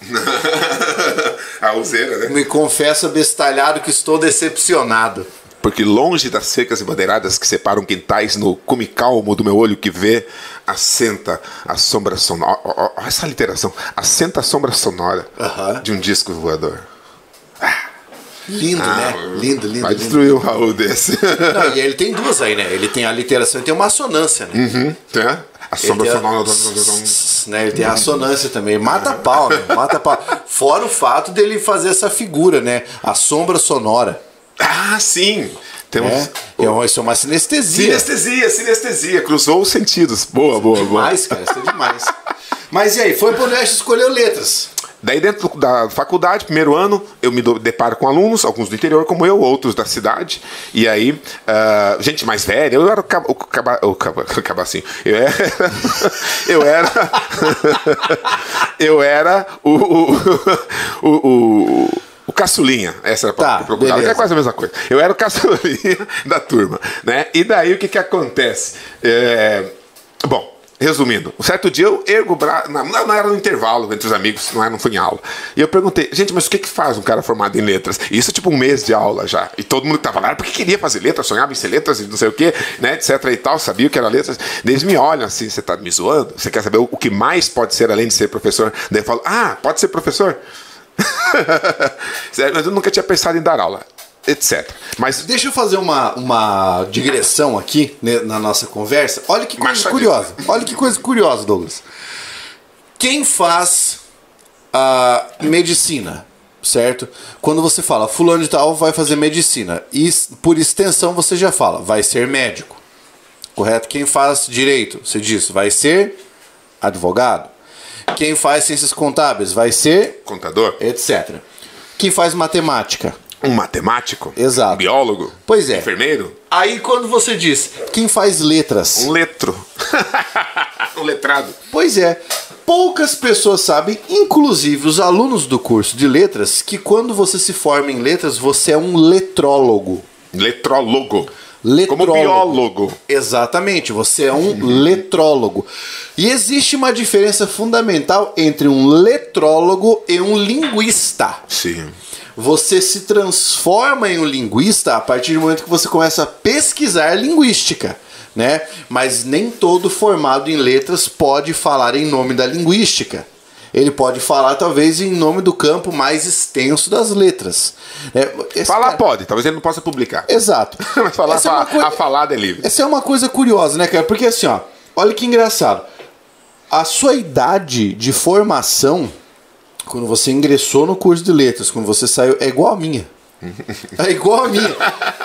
a useira, né? Me confesso abestalhado que estou decepcionado. Porque longe das cercas embandeiradas que separam quintais no cume calmo do meu olho que vê, assenta a sombra sonora. Olha essa literação. Assenta a sombra sonora de um disco voador. Lindo, né? Lindo, lindo. Vai lindo. destruir um Raul desse. Não, e ele tem duas aí, né? Ele tem a literação e tem uma assonância, né? Uhum, né? A Ele sombra tem a- sonora. né? Ele tem a assonância também. Mata pau, né? Mata pau. Fora o fato dele fazer essa figura, né? A sombra sonora. Ah, sim! Temos. É uma- Isso é uma sinestesia. Sinestesia, sinestesia. Cruzou os sentidos. Boa, boa, boa. Demais, cara. Isso é demais. Mas e aí? Foi pro Neste escolheu letras. Daí dentro da faculdade, primeiro ano, eu me deparo com alunos, alguns do interior como eu, outros da cidade. E aí, ah, gente mais velha, eu era o, caba, o, caba, o, caba, o cabacinho. Eu era. Eu era. eu era o. O, o, o, o caçulinha, essa era Tá, que eu procurava, é quase a mesma coisa. Eu era o caçulinha da turma, né? E daí o que que acontece? É, Bom, resumindo, um certo dia eu ergo o braço, não, não era no intervalo entre os amigos, não, era, não foi em aula. E eu perguntei, gente, mas o que que faz um cara formado em letras? E isso tipo um mês de aula já. E todo mundo que tava lá, porque queria fazer letras, sonhava em ser letras e não sei o quê, né, etc e tal, sabia o que era letras. Eles me olham assim, você tá me zoando? Você quer saber o, que mais pode ser além de ser professor? Daí eu falo, ah, pode ser professor? Mas eu nunca tinha pensado em dar aula, etc. Mas Deixa eu fazer uma, uma digressão aqui né, na nossa conversa. Olha que coisa Machadinho. curiosa. Olha que coisa curiosa, Douglas. Quem faz a medicina, certo? Quando você fala fulano de tal vai fazer medicina, e por extensão você já fala, vai ser médico. Correto? Quem faz direito, você diz, vai ser advogado. Quem faz ciências contábeis vai ser contador, etc. Quem faz matemática um matemático, Exato. um biólogo, Pois é. enfermeiro, Aí quando você diz quem faz letras, um letro, um letrado. pois é, poucas pessoas sabem, inclusive os alunos do curso de letras, que quando você se forma em letras, você é um letrólogo. Letrólogo. Letrólogo. Como biólogo. Exatamente, você é um letrólogo. E existe uma diferença fundamental entre um letrólogo e um linguista. Sim. Você se transforma em um linguista a partir do momento que você começa a pesquisar linguística, né? Mas nem todo formado em letras pode falar em nome da linguística. Ele pode falar talvez em nome do campo mais extenso das letras. né? Esse Falar cara- pode, talvez ele não possa publicar. Exato. Mas falar, Essa é uma fa- coi- a falada é livre. essa é uma coisa curiosa, né, cara? Porque assim, ó, olha que engraçado. A sua idade de formação, quando você ingressou no curso de letras, quando você saiu, é igual a minha. É igual a minha.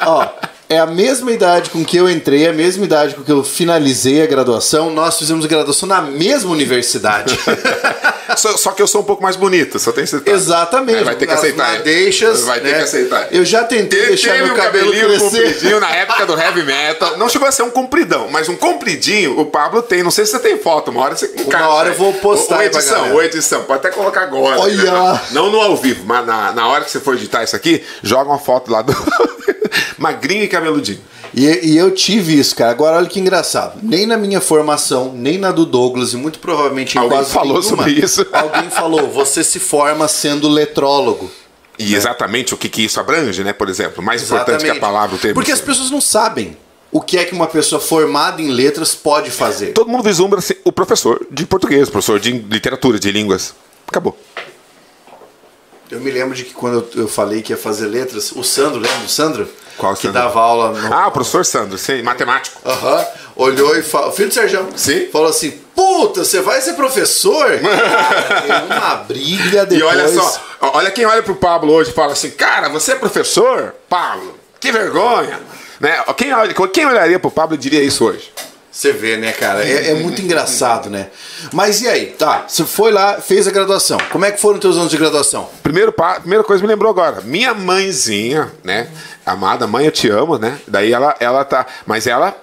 Ó, é a mesma idade com que eu entrei, é a mesma idade com que eu finalizei a graduação. Nós fizemos graduação na mesma universidade. Só, só que eu sou um pouco mais bonito, só tem que aceitar. Exatamente. É, vai ter que aceitar. Madeixas, Vai ter né? que aceitar. Eu já tentei Te- deixar meu um cabelo cabelinho crescer. compridinho na época do heavy metal. Não chegou a ser um compridão, mas um compridinho o Pablo tem. Não sei se você tem foto, uma hora você encaixa. hora eu vou postar Ou edição, ou edição. Pode até colocar agora. Olha! Não no ao vivo, mas na, na hora que você for editar isso aqui, joga uma foto lá do. Magrinho e cabeludinho. E, e eu tive isso, cara. Agora olha que engraçado. Nem na minha formação, nem na do Douglas, e muito provavelmente em Alguém falou nenhuma, sobre isso. Alguém falou, você se forma sendo letrólogo. E exatamente o que, que isso abrange, né? Por exemplo, mais importante que a palavra, o termo. Porque as pessoas não sabem o que é que uma pessoa formada em letras pode fazer. Todo mundo vislumbra assim, o professor de português, professor de literatura, de línguas. Acabou. Eu me lembro de que quando eu, falei que ia fazer letras, o Sandro, lembra do Sandro? Qual que Sandro? dava aula no. Ah, o professor Sandro, sim, matemático. Aham. Olhou e falou. Filho do Sérgio. Sim. Falou assim: Puta, você vai ser professor? Cara, tem uma briga depois. E olha só, olha quem olha pro Pablo hoje e fala assim, cara, você é professor? Pablo, que vergonha. Né? Quem, olha, quem olharia pro Pablo e diria isso hoje? Você vê, né, cara? É, é, muito engraçado, né? Mas e aí? Tá, você foi lá, fez a graduação. Como é que foram os teus anos de graduação? Primeiro, primeira coisa me lembrou agora. Minha mãezinha, né? Amada mãe, eu te amo, né? Daí ela, ela tá. Mas ela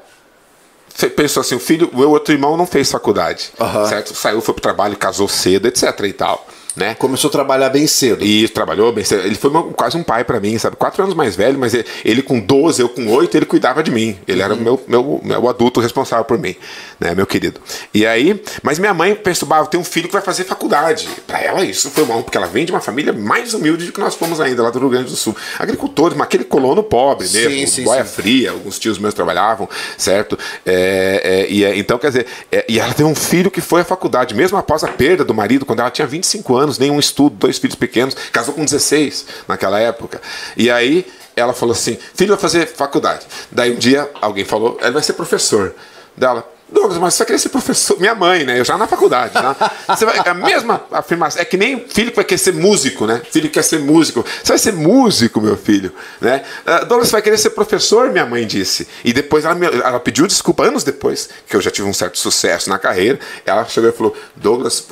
pensou assim: o filho, o meu outro irmão não fez faculdade. Certo? Saiu, foi pro trabalho, casou cedo, etc e tal. Né? Começou a trabalhar bem cedo. E trabalhou bem cedo. Ele foi uma- quase um pai pra mim, sabe? Quatro anos mais velho, mas ele, ele com 12, eu com 8, ele cuidava de mim. Ele era o meu, meu, meu adulto responsável por mim, né? Meu querido. E aí, mas minha mãe eu tenho um filho que vai fazer faculdade. Pra ela isso foi bom, porque ela vem de uma família mais humilde do que nós fomos ainda, lá do Rio Grande do Sul. Agricultores, mas aquele colono pobre Sim, mesmo, sim, boia sim. fria, alguns tios meus trabalhavam, certo? É, é, e é, então, quer dizer, é, e ela teve um filho que foi à faculdade, mesmo após a perda do marido, quando ela tinha 25 anos, nenhum estudo, dois filhos pequenos, casou com 16 naquela época. E aí ela falou assim: filho vai fazer faculdade. Daí um dia alguém falou: ele vai ser professor. Dela. Douglas, mas você vai querer ser professor? Minha mãe, né? Eu já na faculdade, tá? Você vai, a mesma afirmação. É que nem filho vai querer ser músico, né? Filho que quer ser músico. Você vai ser músico, meu filho, né? Ah, Douglas, você vai querer ser professor? Minha mãe disse. E depois ela, me- ela pediu desculpa, anos depois, que eu já tive um certo sucesso na carreira. Ela chegou e falou: Douglas,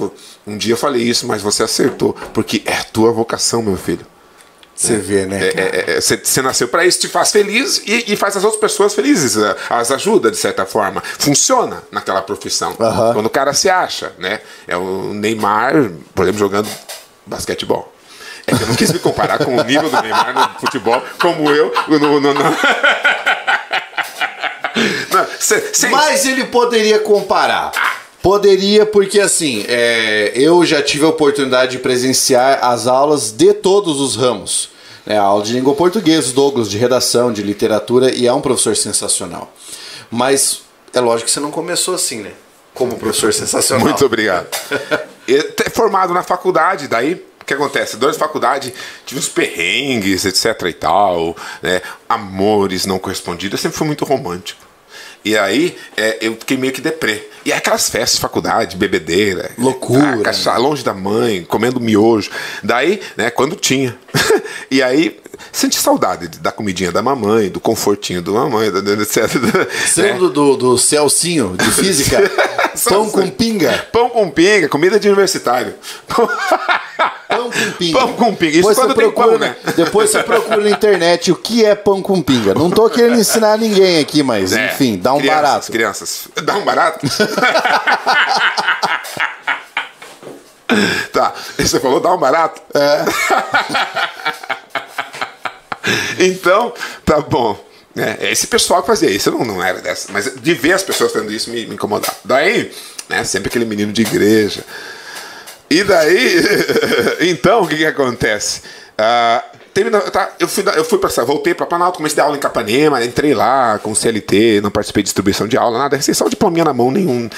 um dia eu falei isso, mas você acertou, porque é a tua vocação, meu filho. Você vê, né? É, cara? é, é, Você você nasceu para isso, te faz feliz e, e faz as outras pessoas felizes, as ajuda de certa forma. Funciona naquela profissão. Quando o cara se acha, né? É o Neymar, por exemplo, jogando basquetebol. É que eu não quis me comparar com o nível do Neymar no futebol, como eu no. no, no... Não, cê- cê- Mas ele poderia comparar. Poderia, porque assim, é, eu já tive a oportunidade de presenciar as aulas de todos os ramos. Né, a aula de língua portuguesa, Douglas, de redação, de literatura, e é um professor sensacional. Mas é lógico que você não começou assim, né? Como professor sensacional. Muito obrigado. Formado na faculdade, daí o que acontece? Durante a faculdade tive uns perrengues, etc e tal, né? amores não correspondidos. Eu sempre fui muito romântico. E aí é, eu fiquei meio que deprê. E aquelas festas de faculdade, bebedeira, Loucura, cacha- longe da mãe, comendo miojo. Daí, né, quando tinha. e aí senti saudade da comidinha da mamãe, do confortinho da mamãe, etc. Você né? do, do Celcinho, de física? Pão com pinga? Pão com pinga, comida de universitário. Pão com pinga. Pão com pinga. Isso Depois quando tem procura, pão, né? Depois você procura na internet o que é pão com pinga. Não tô querendo ensinar ninguém aqui, mas É, enfim, dá um crianças, barato. Crianças, dá um barato? tá, você falou dá um barato? É. então, tá bom. É, esse pessoal que fazia isso, eu não, não era dessa. Mas de ver as pessoas fazendo isso me, me incomodava. Daí, né, sempre aquele menino de igreja. E daí, então, o que, que acontece? Ah, termina- tá, eu fui, eu fui para voltei para Planalto, comecei a dar aula em Capanema, entrei lá com CLT, não participei de distribuição de aula, nada, recebi só o diplominha na mão, nenhum.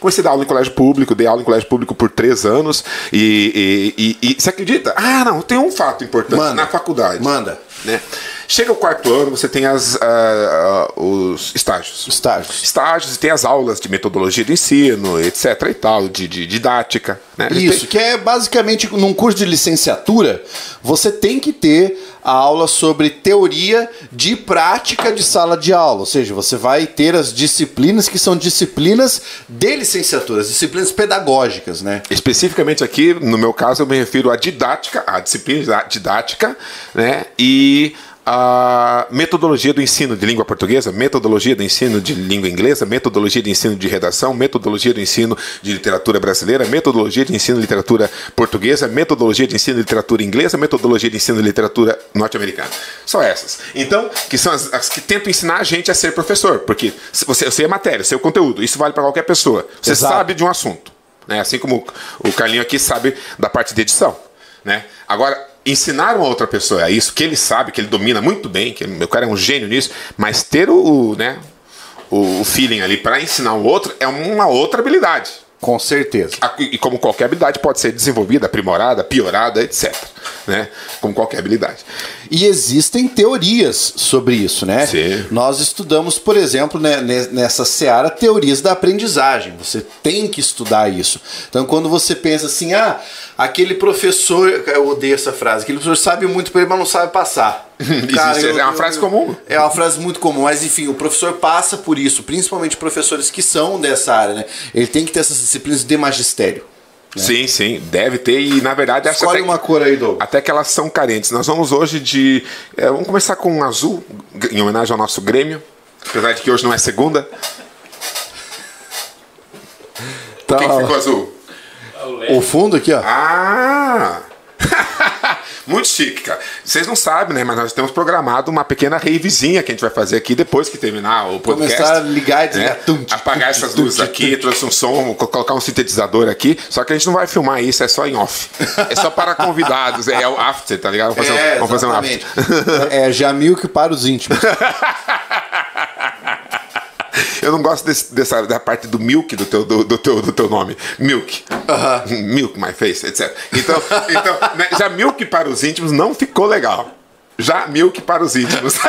Comecei a dar aula em colégio público, dei aula em colégio público por três anos. E, e, e- e- você acredita? Ah, não, tem um fato importante Manda. na faculdade. Manda. Né? Chega o quarto ano, você tem as, ah, ah, os estágios Estágios. estágios e tem as aulas de metodologia do ensino, etc e tal, de, de didática. Né? Isso, que é basicamente num curso de licenciatura, você tem que ter a aula sobre teoria de prática de sala de aula. Ou seja, você vai ter as disciplinas que são disciplinas de licenciatura, as disciplinas pedagógicas, né? Especificamente aqui, no meu caso, eu me refiro à didática, à disciplina didática, né? E a metodologia do ensino de língua portuguesa, metodologia do ensino de língua inglesa, metodologia de ensino de redação, metodologia do ensino de literatura brasileira, metodologia de ensino de literatura portuguesa, metodologia de ensino de literatura inglesa, metodologia de ensino de literatura norte-americana. Só essas. Então, que são as, as que tentam ensinar a gente a ser professor, porque você, eu sei a matéria, eu sei o conteúdo, isso vale para qualquer pessoa. Você Exato. sabe de um assunto, né? Assim como o Carlinho aqui sabe da parte de edição, né? Agora, ensinar uma outra pessoa a isso, que ele sabe, que ele domina muito bem, que o cara é um gênio nisso, mas ter o, o, né, o, o feeling ali para ensinar o outro é uma outra habilidade. Com certeza. E como qualquer habilidade pode ser desenvolvida, aprimorada, piorada, etc. né? Como qualquer habilidade. E existem teorias sobre isso, né? Sim. Nós estudamos, por exemplo, né, ne- nessa seara, teorias da aprendizagem. Você tem que estudar isso. Então, quando você pensa assim, ah, aquele professor, eu odeio essa frase, aquele professor sabe muito, mas não sabe passar. Existe, é uma frase comum. É uma frase muito comum, mas enfim, o professor passa por isso, principalmente professores que são dessa área, né? Ele tem que ter essas disciplinas de magistério. Sim, sim, deve ter. E na verdade, Escolhe até, uma cor aí, Douglas. até que elas são carentes. Nós vamos hoje de. é, vamos começar com um azul, em homenagem ao nosso Grêmio. Apesar de que hoje não é segunda. Tá, Quem que ficou azul? o fundo aqui, ó. Ah! Muito chique, cara. Vocês não sabem, né? Mas nós temos programado uma pequena ravezinha que a gente vai fazer aqui depois que terminar o podcast. Começar a ligar e desligar. né? Tum, tum, Apagar essas luzes aqui, trouxe um som, co- colocar um sintetizador aqui. Só que a gente não vai filmar isso, é só em off. É só para convidados, é o after, tá ligado? Vamos fazer, um- É, vamos fazer um after. exatamente. é Jamilk para os íntimos. Eu não gosto desse- dessa da parte do milk do teu, do, do teu, do teu nome. Milk. Milk, my face, etc. Então, então né, já milk para os íntimos não ficou legal. Já milk para os íntimos.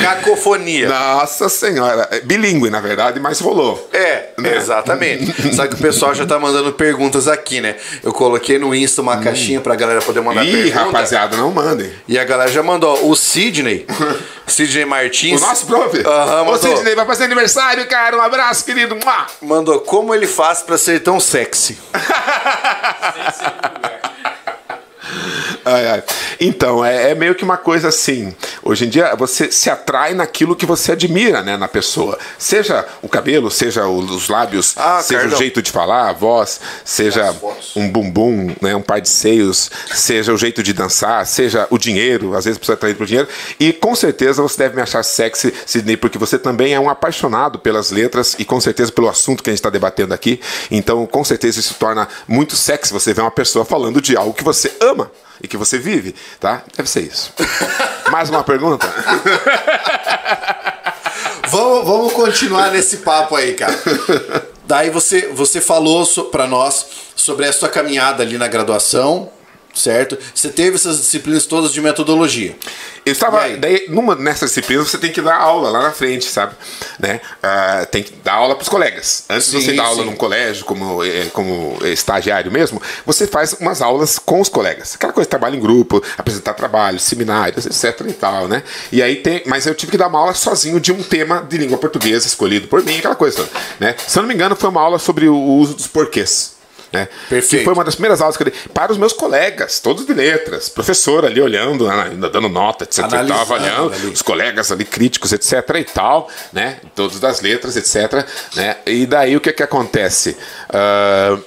Cacofonia. Nossa senhora. É Bilíngue, na verdade, mas rolou. É, Né? exatamente. Só que o pessoal já tá mandando perguntas aqui, né? Eu coloquei no Insta uma caixinha pra galera poder mandar Ih, pergunta. rapaziada, não mandem. E a galera já mandou. O Sidney, Sidney O Martins, nosso prof. Aham, Ô, mandou. Sidney, vai fazer aniversário, cara. Um abraço, querido. Mua. mandou como ele faz pra ser tão sexy. Ai, ai. Então, é, é meio que uma coisa assim. Hoje em dia, você se atrai naquilo que você admira né, na pessoa. Seja o cabelo, seja os lábios, Ah, seja Cardão. o jeito de falar, a voz, seja um bumbum, né, um par de seios, seja o jeito de dançar, seja o dinheiro. Às vezes precisa atrair por dinheiro. E com certeza você deve me achar sexy, Sidney, porque você também é um apaixonado pelas letras e com certeza pelo assunto que a gente está debatendo aqui. Então, com certeza isso torna muito sexy você ver uma pessoa falando de algo que você ama e que você vive, tá? Deve ser isso. Mais uma pergunta? Vamos, vamos continuar nesse papo aí, cara. Daí você, você falou so, para nós sobre a sua caminhada ali na graduação, certo? Você teve essas disciplinas todas de metodologia. Eu estava. aí? Daí, numa disciplinas, você tem que dar aula lá na frente, sabe? Né? Ah, tem que dar aula para os colegas. Antes de Sim, você dar aula sim. num colégio, como, eh, como estagiário mesmo, você faz umas aulas com os colegas. Aquela coisa, trabalho em grupo, apresentar trabalho, seminários, etc e tal, né? E aí tem. Mas eu tive que dar uma aula sozinho de um tema de língua portuguesa escolhido por mim, aquela coisa. Né? Se eu não me engano, foi uma aula sobre o uso dos porquês. Né? Perfeito. Que foi uma das primeiras aulas que eu dei para os meus colegas, todos de letras, professor ali olhando, né, dando nota, etc. tal, avaliando, ali. os colegas ali críticos, etc. e tal, né? Todos das letras, etc. Né? E daí o que que acontece? Ah,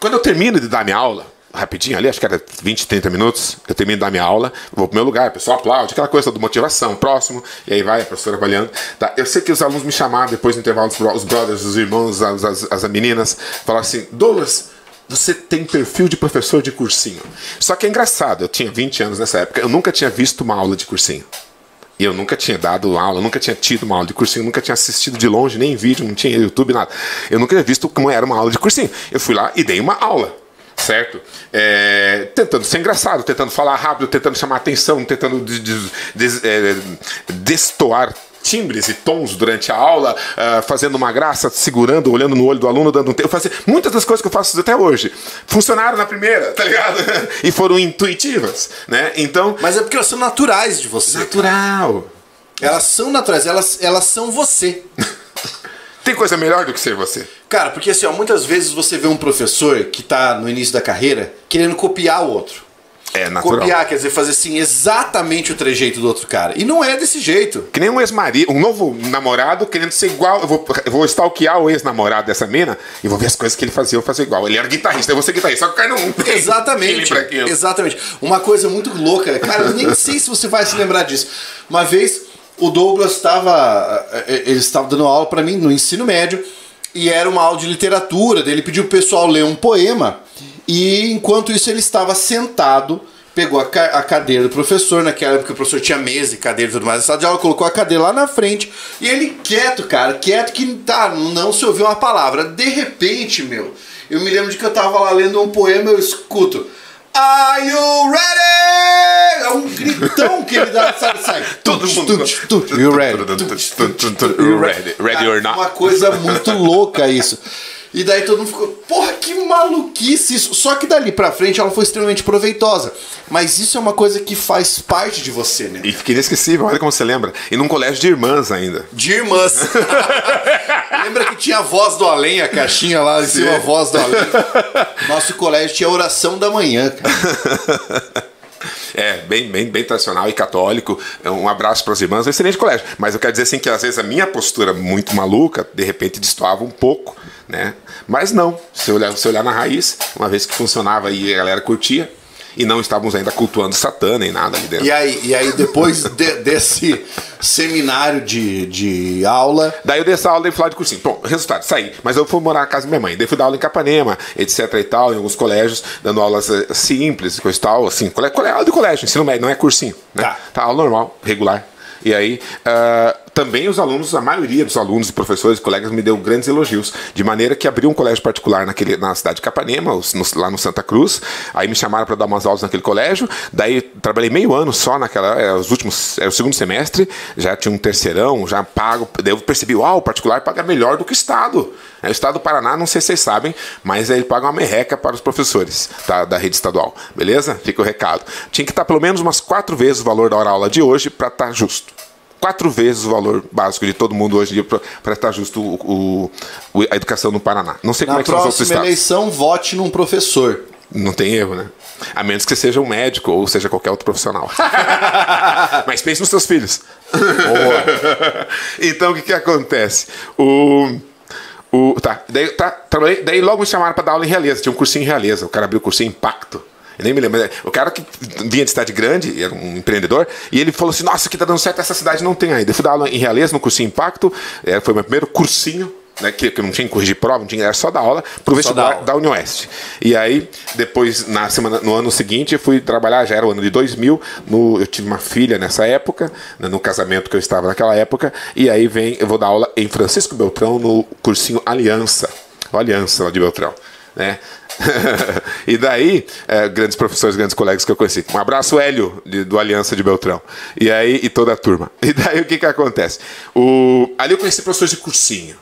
quando eu termino de dar minha aula, rapidinho ali, acho que era 20, 30 minutos, eu termino dar minha aula, vou pro meu lugar, o pessoal aplaude, aquela coisa de motivação, próximo, e aí vai a professora avaliando. Tá? Eu sei que os alunos me chamaram depois do intervalo, os brothers, os irmãos, as, as, as meninas, falaram assim, Douglas, você tem perfil de professor de cursinho. Só que é engraçado, eu tinha 20 anos nessa época, eu nunca tinha visto uma aula de cursinho. E eu nunca tinha dado aula, nunca tinha tido uma aula de cursinho, nunca tinha assistido de longe, nem vídeo, não tinha YouTube, nada. Eu nunca tinha visto como era uma aula de cursinho. Eu fui lá e dei uma aula, certo? É, tentando ser engraçado, tentando falar rápido, tentando chamar atenção, tentando des- des- des- é, destoar timbres e tons durante a aula, ah, fazendo uma graça, segurando, olhando no olho do aluno, dando um tempo. Fazia muitas das coisas que eu faço até hoje. Funcionaram na primeira, tá ligado? e foram intuitivas, né? Então, Mas é porque elas são naturais de você. natural. Elas são naturais, elas, elas são você. Tem coisa melhor do que ser você. Cara, porque assim, ó, muitas vezes você vê um professor que tá no início da carreira querendo copiar o outro. É natural. Copiar, quer dizer, fazer assim exatamente o trejeito do outro cara. E não é desse jeito. Que nem um ex-marido, um novo namorado querendo ser igual. Eu vou, eu vou stalkear o ex-namorado dessa mina e vou ver as coisas que ele fazia, eu fazer igual. Ele era guitarrista, eu vou ser guitarrista, só que o cara não tem Exatamente. Exatamente. Uma coisa muito louca, cara, eu nem sei se você vai se lembrar disso. Uma vez o Douglas estava. Ele estava dando aula para mim no ensino médio e era uma aula de literatura. Ele pediu pro pessoal ler um poema e enquanto isso ele estava sentado. Pegou a, ca- a cadeira do professor, naquela época o professor tinha mesa e cadeira e tudo mais. Sala de aula colocou a cadeira lá na frente e ele quieto, cara, quieto que tá, não se ouviu uma palavra. De repente, meu, Eu me lembro de que eu tava lá lendo um poema, eu escuto. Are you ready? É um gritão que ele dá, sabe, sai. Todo mundo. You ready? You Ready. Ready or not. Uma coisa muito louca isso. E daí todo mundo ficou, porra, que maluquice isso. Só que dali pra frente ela foi extremamente proveitosa. Mas isso é uma coisa que faz parte de você, né? E fica inesquecível, olha como você lembra. E num colégio de irmãs ainda. De irmãs. Lembra que tinha a voz do além, a caixinha lá em cima, a voz do além. Nosso colégio tinha oração da manhã, cara. É, bem, bem, bem tradicional e católico. Um abraço para as irmãs, um excelente colégio. Mas eu quero dizer assim que às vezes a minha postura muito maluca, de repente destoava um pouco, né? Mas não, se olhar, se olhar na raiz, uma vez que funcionava e a galera curtia, e não estávamos ainda cultuando Satã nem nada ali dentro. E aí, e aí depois de- desse seminário de, de aula, Daí eu dei essa aula e fui lá de cursinho. Bom, resultado, saí. Mas eu fui morar na casa da minha mãe. Daí fui dar aula em Capanema, etc e tal, em alguns colégios, dando aulas eh, simples, coisa e tal, assim, cole, aula de colégio, ensino médio, não é cursinho. Né? Tá. Tá, aula normal, regular. E aí, ah, também os alunos, a maioria dos alunos e professores e colegas me deu grandes elogios, de maneira que abri um colégio particular naquele, na cidade de Capanema, os- no- lá no Santa Cruz. Aí me chamaram para dar umas aulas naquele colégio. Daí trabalhei meio ano só naquela, era os últimos, era o segundo semestre, já tinha um terceirão, já pago. Daí eu percebi, uau, o particular paga melhor do que o Estado. É, O Estado do Paraná, não sei se vocês sabem, mas ele paga uma merreca para os professores tá, da rede estadual. Beleza? Fica o recado. Tinha que estar pelo menos umas quatro vezes o valor da hora aula de hoje para estar justo quatro vezes o valor básico de todo mundo hoje em dia para estar justo o, o- a educação no Paraná. Não sei como na é que são os outros próxima estados. eleição, vote num professor. Não tem erro, né? A menos que seja um médico ou seja qualquer outro profissional. Mas pense nos seus filhos. então o que, que acontece? O. O, tá, daí, tá, trabalhei- daí logo me chamaram para dar aula em realeza. Tinha um cursinho em realeza. O cara abriu o cursinho Impacto. Eu nem me lembro. mas O cara que vinha de cidade grande, era um empreendedor, e ele falou assim: Nossa, aqui tá dando certo, essa cidade não tem ainda. Eu fui dar aula em realeza no cursinho Impacto. É, foi meu primeiro cursinho né, que, que não tinha que corrigir prova, não tinha, era só dar aula pro dar vestibular aula. da Unioeste. E aí, depois, na semana, no ano seguinte, eu fui trabalhar, já era o ano de 2000, no, eu tive uma filha nessa época, né, no casamento que eu estava naquela época, e aí vem, eu vou dar aula em Francisco Beltrão, no cursinho Aliança, o Aliança lá de Beltrão. Né? e daí, é, grandes professores, grandes colegas que eu conheci. Um abraço, Hélio, de- do Aliança de Beltrão. E aí, e toda a turma. E daí, o que que acontece? O, ali eu conheci professores de cursinho.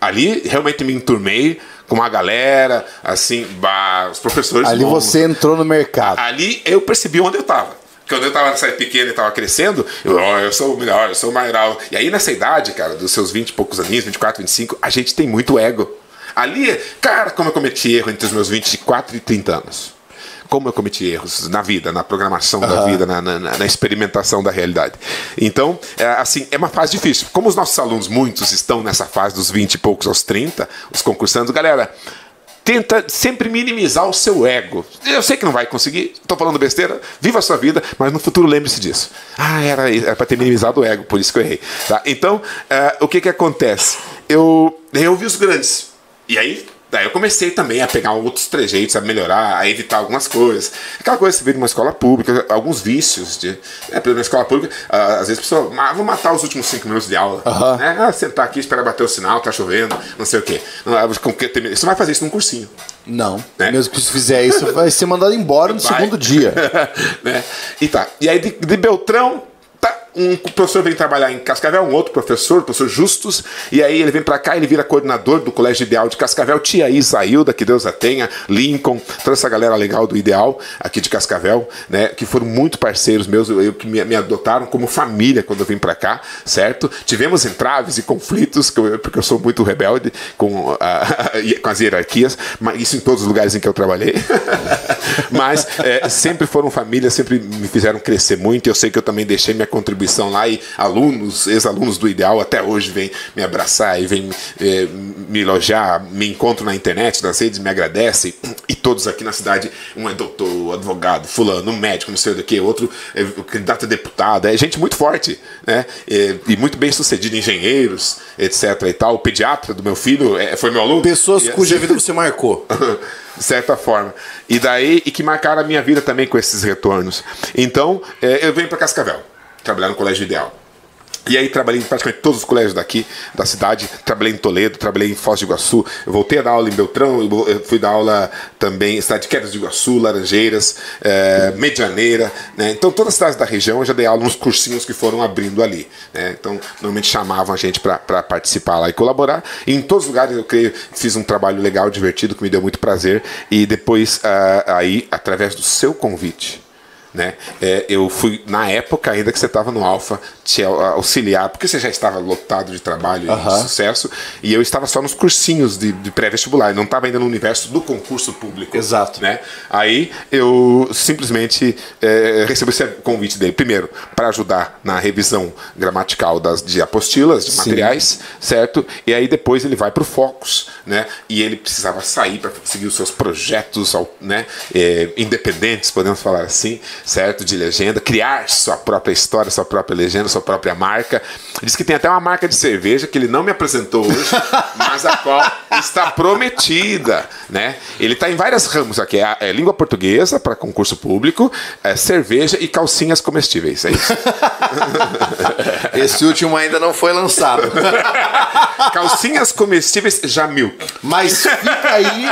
Ali realmente me enturmei com uma galera, assim, bah, os professores. Ali você entrou no mercado. Ali eu percebi onde eu estava. Quando eu estava nessa pequena e estava crescendo, eu, ó, eu sou o melhor, eu sou o maior. E aí nessa idade, cara, dos seus 20 e poucos aninhos, 24, 25, a gente tem muito ego. Ali, cara, como eu cometi erro entre os meus 24 e 30 anos. Como eu cometi erros na vida, na programação da vida, na, na- na experimentação da realidade. Então, é, assim, é uma fase difícil. Como os nossos alunos, muitos, estão nessa fase dos 20 e poucos aos 30, os concursantes, galera, tenta sempre minimizar o seu ego. Eu sei que não vai conseguir, estou falando besteira, viva a sua vida, mas no futuro lembre-se disso. Ah, era, para ter minimizado o ego, por isso que eu errei. Tá? Então, eh, o que que acontece? Eu, eu vi os grandes. E aí, daí eu comecei também a pegar outros trejeitos, a melhorar, a evitar algumas coisas. Aquela coisa você vê numa escola pública, alguns vícios. De, né, por exemplo, na escola pública, ah, às vezes a pessoa, ah, vou matar os últimos cinco minutos de aula. né? Ah, sentar aqui, esperar bater o sinal, tá chovendo, não sei o quê. Ah, com que- tem- Você não vai fazer isso num cursinho. Não. Né? Mesmo que se fizer isso, vai ser mandado embora no Vai. segundo dia. né? E tá. E aí de, de Beltrão, um professor vem trabalhar em Cascavel, um outro professor, o professor Justus, e aí ele vem pra cá, ele vira coordenador do Colégio Ideal de Cascavel, tia Isailda, que Deus a tenha, Lincoln, toda essa galera legal do Ideal aqui de Cascavel, né, que foram muito parceiros meus, eu, que me, me adotaram como família quando eu vim pra cá, certo? Tivemos entraves e conflitos, porque eu sou muito rebelde com, a- com as hierarquias, mas isso em todos os lugares em que eu trabalhei. mas é, sempre foram famílias, sempre me fizeram crescer muito. e Eu sei que eu também deixei minha contribuição lá e alunos, ex-alunos do Ideal até hoje vêm me abraçar e vêm é, me elogiar, me encontram na internet, nas redes, me agradecem. E todos aqui na cidade, um é doutor, advogado, fulano, um médico, não sei o que, outro é candidato a deputado. É gente muito forte, né? É, e muito bem sucedido, engenheiros, etc. e tal. O pediatra do meu filho é, foi meu aluno. Pessoas E, cuja assim, vida você marcou. de certa forma. E daí, e que marcaram a minha vida também com esses retornos. Então, eh, eu venho para Cascavel, trabalhar no Colégio Ideal. E aí trabalhei em praticamente todos os colégios daqui, da cidade. Trabalhei em Toledo, trabalhei em Foz do Iguaçu. Eu voltei a dar aula em Beltrão, eu fui dar aula também em cidade de Quedas do Iguaçu, Laranjeiras, é, Medianeira. Né? Então, todas as cidades da região eu já dei aula nos cursinhos que foram abrindo ali. Né? Então, normalmente chamavam a gente para participar lá e colaborar. E em todos os lugares, eu creio, fiz um trabalho legal, divertido, que me deu muito prazer. E depois, uh, aí, através do seu convite, né? É, eu fui, na época ainda que você estava no Alfa, te auxiliar, porque você já estava lotado de trabalho e de sucesso, e eu estava só nos cursinhos de, de pré-vestibular, não estava ainda no universo do concurso público. Exato. Né? Aí eu simplesmente é, recebi esse convite dele, primeiro, para ajudar na revisão gramatical das, de apostilas, de Sim. materiais, certo? E aí depois ele vai para o Focus, né? E ele precisava sair para seguir os seus projetos né? É, independentes, podemos falar assim, certo? De legenda, criar sua própria história, sua própria legenda, sua própria marca. Diz que tem até uma marca de cerveja que ele não me apresentou hoje, mas a qual está prometida, né? Ele está em vários ramos aqui, é, é língua portuguesa para concurso público, é cerveja e calcinhas comestíveis, é isso. Esse último ainda não foi lançado. calcinhas comestíveis Jamil. Mas fica aí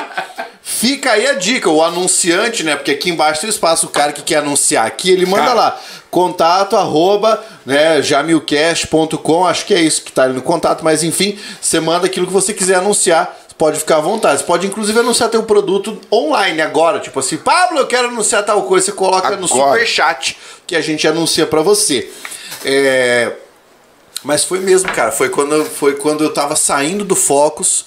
Fica aí a dica, o anunciante, né? Porque aqui embaixo tem espaço, o cara que quer anunciar aqui, ele manda cara. lá, contato arroba, né, jamilcast.com, acho que é isso que tá ali no contato, mas enfim, você manda aquilo que você quiser anunciar, pode ficar à vontade. Você pode inclusive anunciar teu produto online agora, tipo assim, Pablo, eu quero anunciar tal coisa, você coloca agora. no super chat que a gente anuncia para você. É... Mas foi mesmo, cara, foi quando, foi quando eu tava saindo do Focus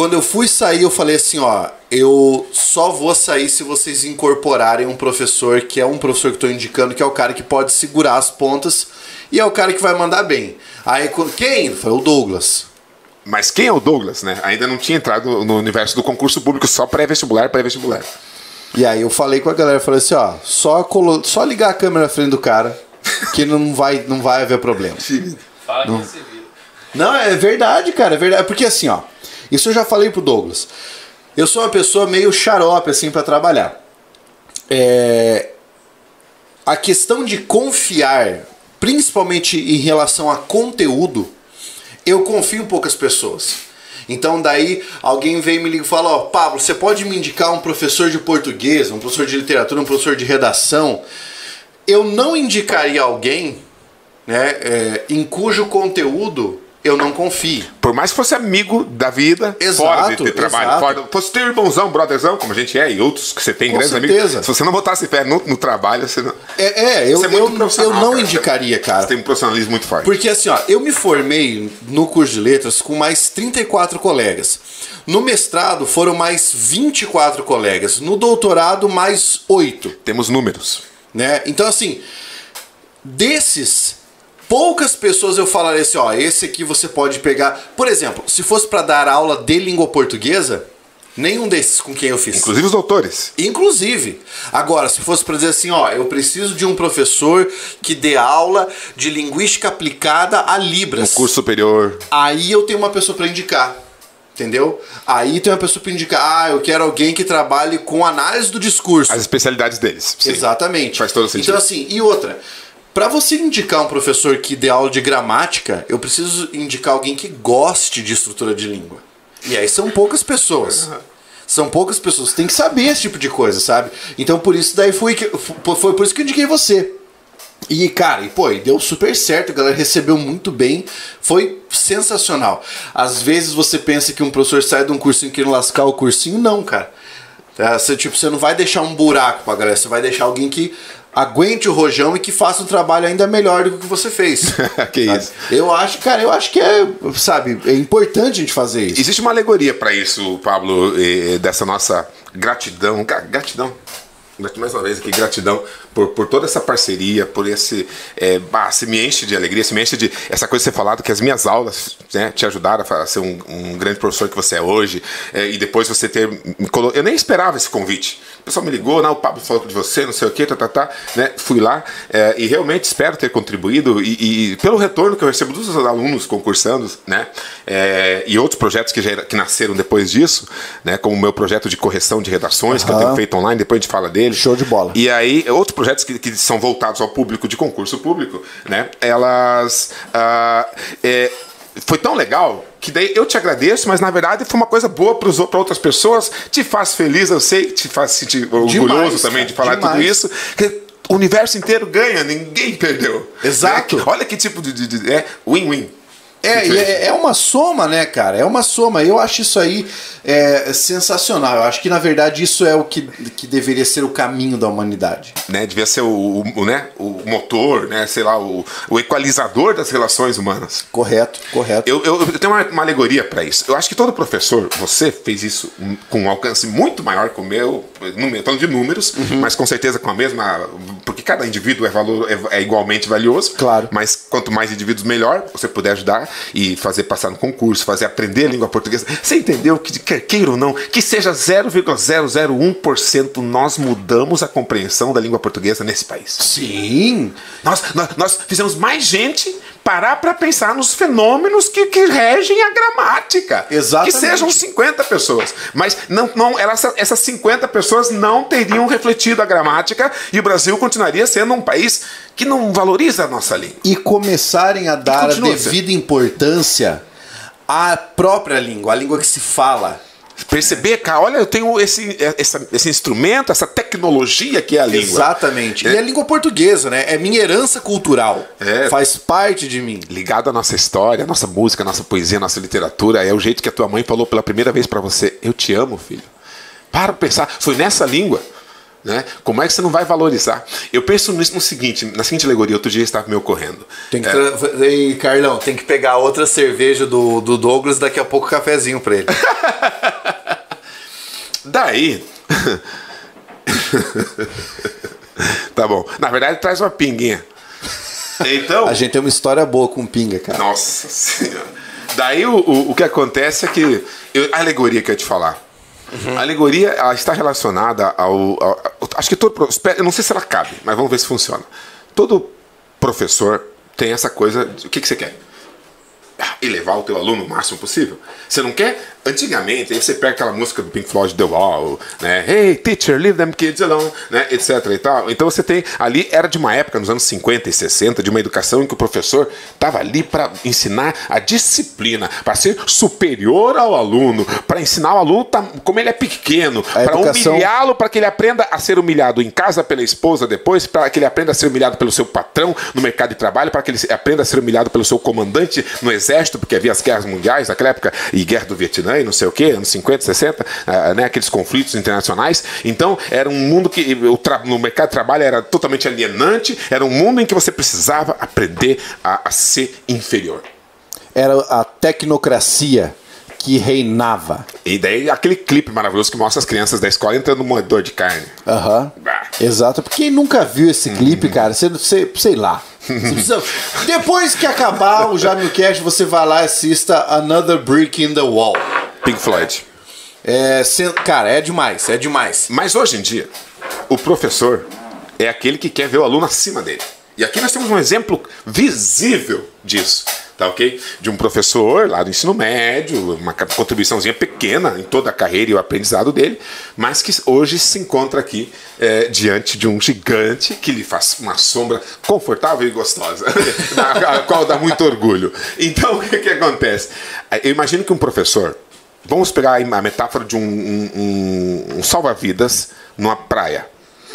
quando eu fui sair, eu falei assim, ó, eu só vou sair se vocês incorporarem um professor que é um professor que estou indicando, que é o cara que pode segurar as pontas e é o cara que vai mandar bem. Aí quem? Foi o Douglas. Mas quem é o Douglas, né? Ainda não tinha entrado no universo do concurso público só pré-vestibular, pré-vestibular. E aí eu falei com a galera, falei assim, ó, só, colo... só ligar a câmera na frente do cara, que não vai, não vai haver problema. Fala não. que Não, é verdade, cara, é verdade. Porque assim, ó, isso eu já falei pro Douglas. Eu sou uma pessoa meio xarope assim para trabalhar. É... A questão de confiar, principalmente em relação a conteúdo, eu confio em poucas pessoas. Então daí alguém vem me liga e fala, ó, oh, Pablo, você pode me indicar um professor de português, um professor de literatura, um professor de redação? Eu não indicaria alguém né, é, em cujo conteúdo eu não confio. Por mais que fosse amigo da vida, exato, fora de ter trabalho, fora, fosse teu irmãozão, brotherzão, como a gente é, e outros que você tem, Com grandes certeza. amigos. Se você não botasse fé no, no trabalho, você não. É, é eu, é eu, eu não cara. indicaria, cara. Você tem um profissionalismo muito forte. Porque assim, ó, eu me formei no curso de letras com mais 34 colegas. No mestrado foram mais 24 colegas. No doutorado, mais 8. Temos números. Né? Então, assim, desses poucas pessoas eu falaria assim, ó, esse aqui você pode pegar. Por exemplo, se fosse para dar aula de língua portuguesa, nenhum desses com quem eu fiz. Inclusive os doutores. Inclusive. Agora, se fosse para dizer assim, ó, eu preciso de um professor que dê aula de linguística aplicada a Libras. Um curso superior. Aí eu tenho uma pessoa para indicar. Entendeu? Aí tem uma pessoa para indicar, ah, eu quero alguém que trabalhe com análise do discurso. As especialidades deles. Sim. Exatamente. Faz todo sentido. Então, assim, e outra. Para você indicar um professor que dê aula de gramática, eu preciso indicar alguém que goste de estrutura de língua. E aí são poucas pessoas. São poucas pessoas. Tem que saber esse tipo de coisa, sabe? Então por isso daí foi, que, foi por isso que eu indiquei você. E, cara, e, pô, deu super certo, a galera recebeu muito bem, foi sensacional. Às vezes você pensa que um professor sai de um cursinho querendo lascar o cursinho, não, cara. É, você, tipo, você não vai deixar um buraco pra galera, você vai deixar alguém que aguente o rojão e que faça um trabalho ainda melhor do que você fez. que sabe? isso. Eu acho, cara, eu acho que é, sabe, é importante a gente fazer isso. Existe uma alegoria para isso, Pablo, dessa nossa gratidão, gratidão, mais uma vez aqui, gratidão por, por toda essa parceria, por esse. É, bah, se me enche de alegria, se me enche de. Essa coisa de ser falado, que as minhas aulas né, te ajudaram a ser um, um grande professor que você é hoje, é, e depois você ter. Eu nem esperava esse convite. O pessoal me ligou, não, o Pablo falou de você, não sei o que, tá, tá, tá, né? Fui lá é, e realmente espero ter contribuído e, e, pelo retorno que eu recebo dos alunos concursandos, né? É, e outros projetos que, já, que nasceram depois disso, né? Como o meu projeto de correção de redações, uhum. que eu tenho feito online, depois a gente fala dele. Show de bola. E aí, outros projetos que, que são voltados ao público de concurso público, né? Elas. Ah, é, foi tão legal que daí eu te agradeço, mas na verdade foi uma coisa boa para outras pessoas, te faz feliz, eu sei, te faz sentir orgulhoso demais, também cara, de falar demais. tudo isso. O universo inteiro ganha, ninguém perdeu. Exato. Né? Olha que tipo de. de, de é win-win. É, é, é, uma soma, né, cara? É uma soma. Eu acho isso aí é, sensacional. Eu acho que, na verdade, isso é o que, que deveria ser o caminho da humanidade. Né? Devia ser o, o, né? o motor, né? sei lá, o, o equalizador das relações humanas. Correto, correto. Eu, eu, eu tenho uma, uma alegoria para isso. Eu acho que todo professor, você fez isso com um alcance muito maior que o meu, falando de números, uhum. mas com certeza com a mesma. Porque cada indivíduo é, valor, é, é igualmente valioso. Claro. Mas quanto mais indivíduos, melhor você puder ajudar e fazer passar no concurso, fazer aprender a língua portuguesa. Você entendeu que, quer queira ou não, que seja 0,001% nós mudamos a compreensão da língua portuguesa nesse país. Sim. Nós, nós, nós fizemos mais gente parar para pensar nos fenômenos que, que regem a gramática. Exatamente. Que sejam 50 pessoas. Mas não, não, elas, essas 50 pessoas não teriam refletido a gramática e o Brasil continuaria sendo um país que não valoriza a nossa língua. E começarem a dar a devida importância à própria língua, à língua que se fala. Perceber, cara, olha, eu tenho esse, essa, esse instrumento, essa tecnologia que é a língua. Exatamente. É. E a língua portuguesa, né? É minha herança cultural. É. Faz parte de mim. Ligado à nossa história, à nossa música, à nossa poesia, à nossa literatura. É o jeito que a tua mãe falou pela primeira vez para você: Eu te amo, filho. Para pensar, foi nessa língua. Né? Como é que você não vai valorizar? Eu penso nisso no seguinte, na seguinte alegoria, outro dia estava me ocorrendo. Tem que é... Ei, Carlão, tem que pegar outra cerveja do, do Douglas daqui a pouco cafezinho para ele. Daí. tá bom. Na verdade, traz uma pinguinha. Então. A gente tem uma história boa com pinga, cara. Nossa senhora. Daí o, o, o que acontece é que. Eu, a alegoria que eu ia te falar. Uhum. A alegoria ela está relacionada ao, ao, ao, Acho que todo. Eu não sei se ela cabe, mas vamos ver se funciona. Todo professor tem essa coisa. De, o que, que você quer? elevar o teu aluno o máximo possível. Você não quer? Antigamente, aí você pega aquela música do Pink Floyd The Wall, né? Hey, teacher, leave them kids alone, né? Etc e tal. Então você tem ali era de uma época nos anos 50 e 60 de uma educação em que o professor estava ali para ensinar a disciplina, para ser superior ao aluno, para ensinar o aluno como ele é pequeno, para educação... humilhá-lo para que ele aprenda a ser humilhado em casa pela esposa depois, para que ele aprenda a ser humilhado pelo seu patrão no mercado de trabalho, para que ele aprenda a ser humilhado pelo seu comandante no exército exército, porque havia as guerras mundiais naquela época, e guerra do Vietnã e não sei o que, anos 50, 60, uh, né, aqueles conflitos internacionais. Então, era um mundo que o no mercado de trabalho era totalmente alienante, era um mundo em que você precisava aprender a, a ser inferior. Era a tecnocracia que reinava. E daí aquele clipe maravilhoso que mostra as crianças da escola entrando no moedor de carne. Aham. Uhum. Exato. Porque quem nunca viu esse clipe, uhum. cara, você, você, sei lá. Precisa... Depois que acabar o Jamil Cash, você vai lá e assista Another Brick in the Wall. Pink Floyd. É, cara, é demais, é demais. Mas hoje em dia, o professor é aquele que quer ver o aluno acima dele. E aqui nós temos um exemplo visível disso tá ok? De um professor lá do ensino médio, uma contribuiçãozinha pequena em toda a carreira e o aprendizado dele, mas que hoje se encontra aqui é, diante de um gigante que lhe faz uma sombra confortável e gostosa, a qual dá muito orgulho. Então, o que, que acontece? Eu imagino que um professor, vamos pegar a metáfora de um, um, um, salva-vidas numa praia.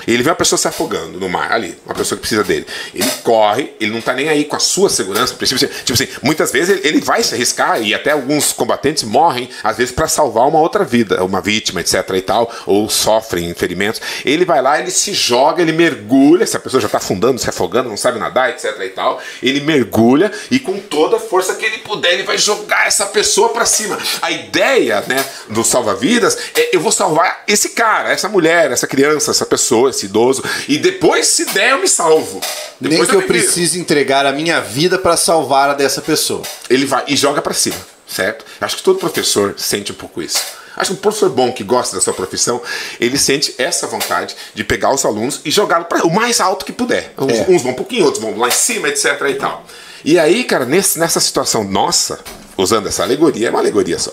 Ele vê uma pessoa se afogando no mar ali, uma pessoa que precisa dele. Ele corre, ele não está nem aí com a sua segurança. Tipo assim, tipo assim muitas vezes ele, ele, vai se arriscar e até alguns combatentes morrem, às vezes, para salvar uma outra vida, uma vítima, etc. e tal, ou sofrem ferimentos. Ele vai lá, ele se joga, ele mergulha. Se a pessoa já está afundando, se afogando, não sabe nadar, etc. e tal, ele mergulha e com toda a força que ele puder, ele vai jogar essa pessoa para cima. A ideia né, do salva-vidas é: eu vou salvar esse cara, essa mulher, essa criança, essa pessoa esse idoso, e depois, se der, eu me salvo. Depois Nem que eu, eu precise entregar a minha vida para salvar a dessa pessoa. Ele vai e joga para cima, certo? Acho que todo professor sente um pouco isso. Acho que um professor bom que gosta da sua profissão, ele sente essa vontade de pegar os alunos e jogá-los para o mais alto que puder. Uns, é. uns, vão um pouquinho, outros vão lá em cima, etc. e tal. E aí, cara, nesse, nessa situação nossa, usando essa alegoria, é uma alegoria só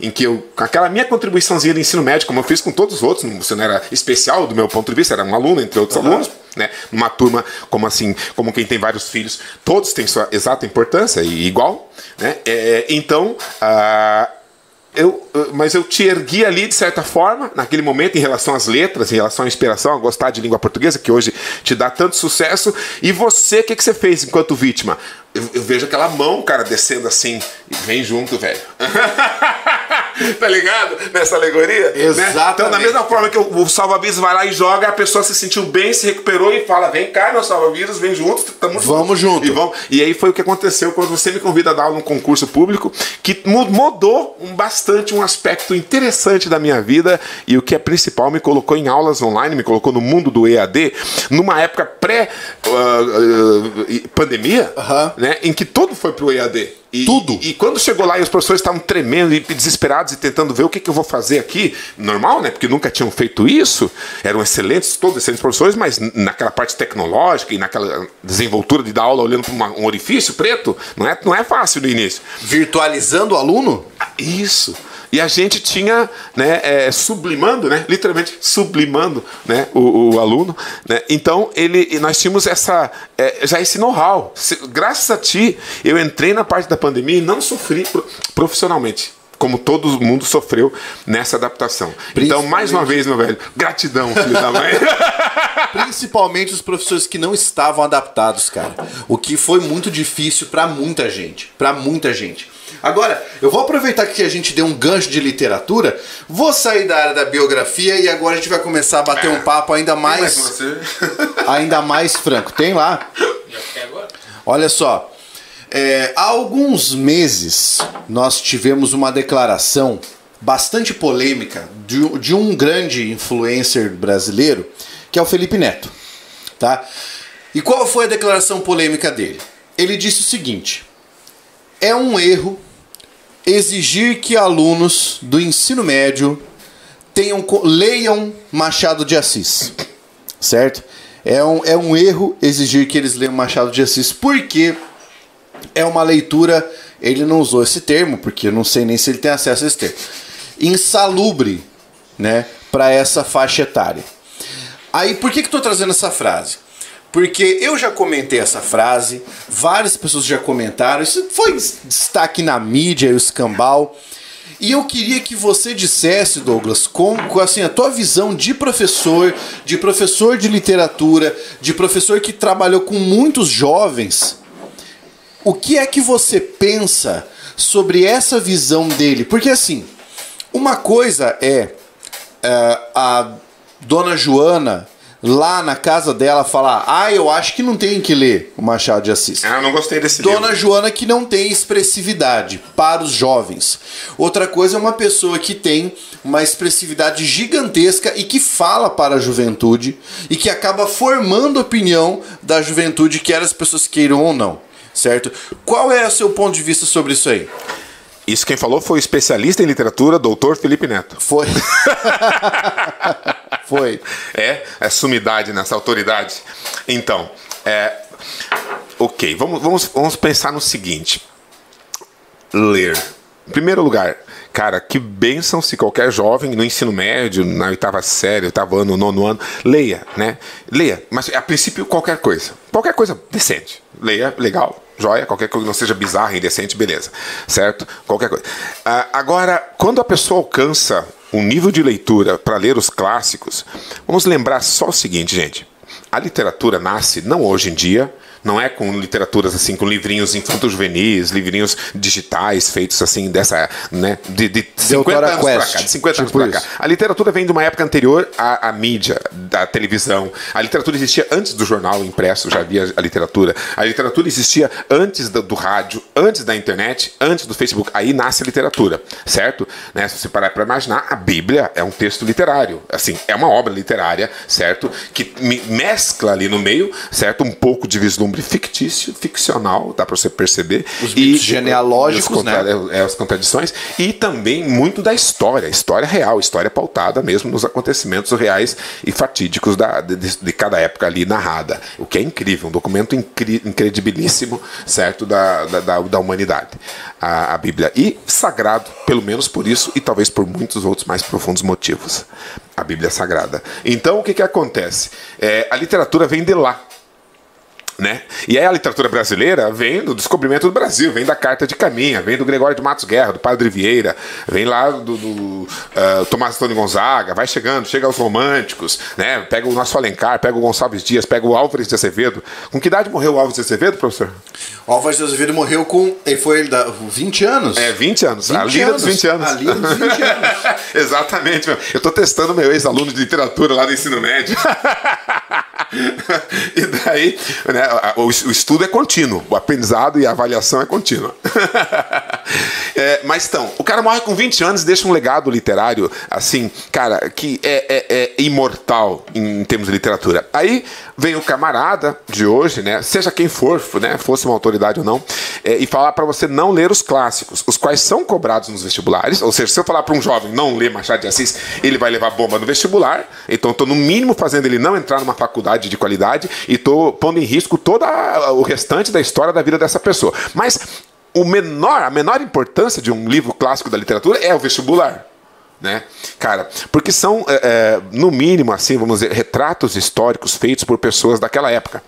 em que eu, com aquela minha contribuiçãozinha de ensino médio, como eu fiz com todos os outros, você não era especial do meu ponto de vista, era um aluno entre outros uhum. alunos, né? Numa turma como assim, como quem tem vários filhos, todos têm sua exata importância e igual, né? É, então, uh, eu, mas eu te ergui ali de certa forma, naquele momento, em relação às letras, em relação à inspiração, a gostar de língua portuguesa, que hoje te dá tanto sucesso. E você, o que, que você fez enquanto vítima? Eu, eu, vejo aquela mão, cara, descendo assim, e vem junto, velho. tá ligado? Nessa alegoria? Exato. Né? Então, da mesma forma que o, o salva-vidas vai lá e joga, a pessoa se sentiu bem, se recuperou e fala: vem cá, meu salva-vidas, vem junto, tamo Vamos junto. E, vamos. e aí foi o que aconteceu quando você me convida a dar aula num concurso público, que mudou um, bastante um aspecto interessante da minha vida e o que é principal, me colocou em aulas online, me colocou no mundo do EAD, numa época pré-pandemia. Uh, uh, uh, né, em que tudo foi para o EAD. E, tudo. E, e, quando chegou lá e os professores estavam tremendo e desesperados e tentando ver o que, que eu vou fazer aqui, normal, né? Porque nunca tinham feito isso, eram excelentes, todos excelentes professores, mas naquela parte tecnológica e naquela desenvoltura de dar aula olhando para um orifício preto, não é, não é fácil no início. Virtualizando o aluno? Isso. E a gente tinha, né, é, sublimando, né, literalmente sublimando né, o, o aluno. Né? Então, ele, nós tínhamos essa, é, já esse know-how. Graças a ti, eu entrei na parte da pandemia e não sofri profissionalmente como todo mundo sofreu nessa adaptação. Então, mais uma vez, meu velho, gratidão, filho da mãe. Principalmente os professores que não estavam adaptados, cara. O que foi muito difícil para muita gente, para muita gente. Agora, eu vou aproveitar que a gente deu um gancho de literatura, vou sair da área da biografia e agora a gente vai começar a bater um papo ainda mais. ainda mais franco. Tem lá? Olha só. É, há alguns meses nós tivemos uma declaração bastante polêmica de, de um grande influencer brasileiro, que é o Felipe Neto. Tá? E qual foi a declaração polêmica dele? Ele disse o seguinte: é um erro exigir que alunos do ensino médio tenham, leiam Machado de Assis. Certo? É um, é um erro exigir que eles leiam Machado de Assis, porque é uma leitura. Ele não usou esse termo, porque eu não sei nem se ele tem acesso a esse termo. Insalubre, né? Para essa faixa etária. Aí, por que, que estou trazendo essa frase? Porque eu já comentei essa frase, várias pessoas já comentaram, isso foi destaque na mídia e o escambau. E eu queria que você dissesse, Douglas, com, com assim, a tua visão de professor, de professor de literatura, de professor que trabalhou com muitos jovens, o que é que você pensa sobre essa visão dele? Porque assim, uma coisa é uh, a dona Joana lá na casa dela falar: Ah, eu acho que não tem que ler o Machado de Assis. Ah, não gostei desse Dona livro. Joana que não tem expressividade para os jovens. Outra coisa é uma pessoa que tem uma expressividade gigantesca e que fala para a juventude e que acaba formando a opinião da juventude, quer as pessoas queiram ou não. Certo? Qual é o seu ponto de vista sobre isso aí? Isso quem falou foi o especialista em literatura, doutor Felipe Neto. Foi. foi. É, é sumidade nessa autoridade. Então, é, ok, vamos, vamos, vamos pensar no seguinte: ler. Em primeiro lugar, cara, que bênção se qualquer jovem no ensino médio, na oitava série, oitavo ano, nono ano, leia, né? Leia, mas a princípio qualquer coisa. Qualquer coisa decente. Leia, legal, joia, qualquer coisa que não seja bizarra, indecente, beleza, certo? Qualquer coisa. Uh, agora, quando a pessoa alcança um nível de leitura para ler os clássicos, vamos lembrar só o seguinte, gente. A literatura nasce não hoje em dia, não é com literaturas assim, com livrinhos infanto-juvenis, livrinhos digitais feitos assim, dessa, né, de, de 50 anos para cá, de 50 tipo anos para cá. A literatura vem de uma época anterior à, à, mídia, da televisão. A literatura existia antes do jornal impresso, já havia a literatura. A literatura existia antes do, do rádio, antes da internet, antes do Facebook. Aí nasce a literatura, certo? Né? Se você parar para imaginar, a Bíblia é um texto literário. Assim, é uma obra literária, certo? Que mescla ali no meio, certo? Um pouco de vislumbre vislumbre fictício, ficcional, dá para você perceber. Os mitos genealógicos, os, né? É, as contradições. E também muito da história, história real, história pautada mesmo nos acontecimentos reais e fatídicos da, de, de cada época ali narrada. O que é incrível, um documento incri, incredibilíssimo, certo, da, da, da humanidade. A, a Bíblia. E sagrado, pelo menos por isso, e talvez por muitos outros mais profundos motivos. A Bíblia é sagrada. Então, o que, que acontece? É, a literatura vem de lá. Né? E aí a literatura brasileira vem do descobrimento do Brasil, vem da Carta de Caminha, vem do Gregório de Matos Guerra, do Padre Vieira, vem lá do, do uh, Tomás Antônio Gonzaga, vai chegando, chega aos românticos, né? pega o nosso Alencar, pega o Gonçalves Dias, pega o Álvares de Azevedo. Com que idade morreu o Álvares de Azevedo, professor? O Álvares de Azevedo morreu com. Ele foi da, 20 anos? É, 20 anos. 20 a anos. dos 20 anos. A linda dos 20 anos. Exatamente. Meu. Eu estou testando meu ex-aluno de literatura lá do ensino médio. e daí, né, o, o, estudo é contínuo, o aprendizado e a avaliação é contínua. é, mas então, o cara morre com 20 anos e deixa um legado literário, assim, cara, que é, é, é imortal em termos de literatura. Aí vem o camarada de hoje, né, seja quem for, né, fosse uma autoridade ou não, é, e falar para você não ler os clássicos, os quais são cobrados nos vestibulares. Ou seja, se eu falar para um jovem não ler Machado de Assis, ele vai levar bomba no vestibular. Então, estou no mínimo fazendo ele não entrar numa faculdade de qualidade e estou pondo em risco todo o restante da história da vida dessa pessoa. Mas o menor, a menor importância de um livro clássico da literatura é o vestibular. Né? Cara, porque são, é, é, no mínimo, assim, vamos dizer, retratos históricos feitos por pessoas daquela época.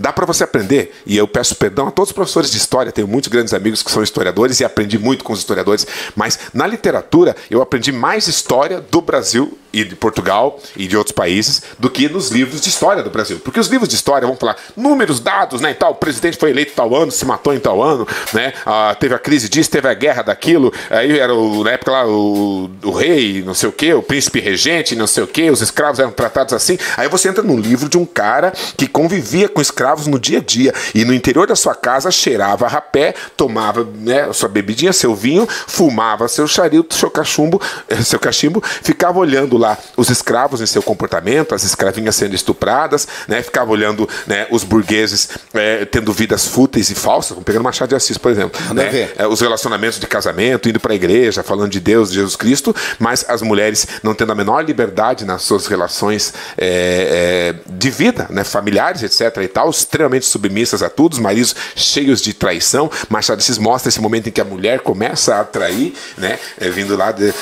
Dá para você aprender, e eu peço perdão a todos os professores de história, tenho muitos grandes amigos que são historiadores e aprendi muito com os historiadores, mas na literatura eu aprendi mais história do Brasil e de Portugal e de outros países do que nos livros de história do Brasil. Porque os livros de história vão falar números, dados, né, e tal, o presidente foi eleito tal ano, se matou em tal ano, né, ah, teve a crise disso, teve a guerra daquilo, aí era o, na época lá o, o rei, não sei o que, o príncipe regente, não sei o que, os escravos eram tratados assim. Aí você entra num livro de um cara que convivia com escravos no dia a dia e no interior da sua casa cheirava rapé, tomava né, sua bebidinha, seu vinho, fumava seu charuto, seu cachumbo, seu cachimbo, ficava olhando lá os escravos em seu comportamento, as escravinhas sendo estupradas, né, ficava olhando né, os burgueses é, tendo vidas fúteis e falsas, como pegando Machado de Assis, por exemplo. Né, é, os relacionamentos de casamento, indo para a igreja, falando de Deus, de Jesus Cristo, mas as mulheres não tendo a menor liberdade nas suas relações é de vida, né, familiares, etc. e tal, extremamente submissas a tudo, os maridos cheios de traição. Machado Assis mostra esse momento em que a mulher começa a atrair, né, é, vindo lá, de,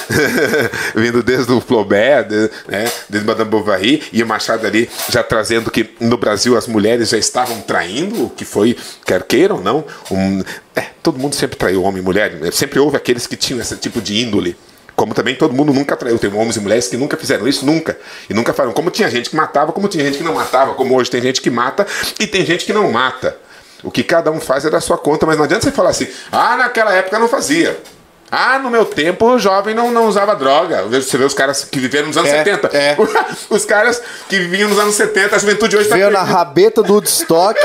vindo desde o Flaubert, de, né, desde Madame Bovary, e o Machado ali já trazendo que no Brasil as mulheres já estavam traindo, o que foi, quer queiram ou não, um, é, todo mundo sempre traiu homem e mulher, sempre houve aqueles que tinham esse tipo de índole. Como também todo mundo nunca traiu. Tem homens e mulheres que nunca fizeram isso, nunca. E nunca falaram. Como tinha gente que matava, como tinha gente que não matava. Como hoje tem gente que mata e tem gente que não mata. O que cada um faz é da sua conta, mas não adianta você falar assim, ah, naquela época não fazia. Ah, no meu tempo o jovem não, não usava droga. Você vê os caras que viveram nos anos É, 70. é. Os caras que viviam nos anos 70, a juventude hoje está Veio na rabeta do Woodstock.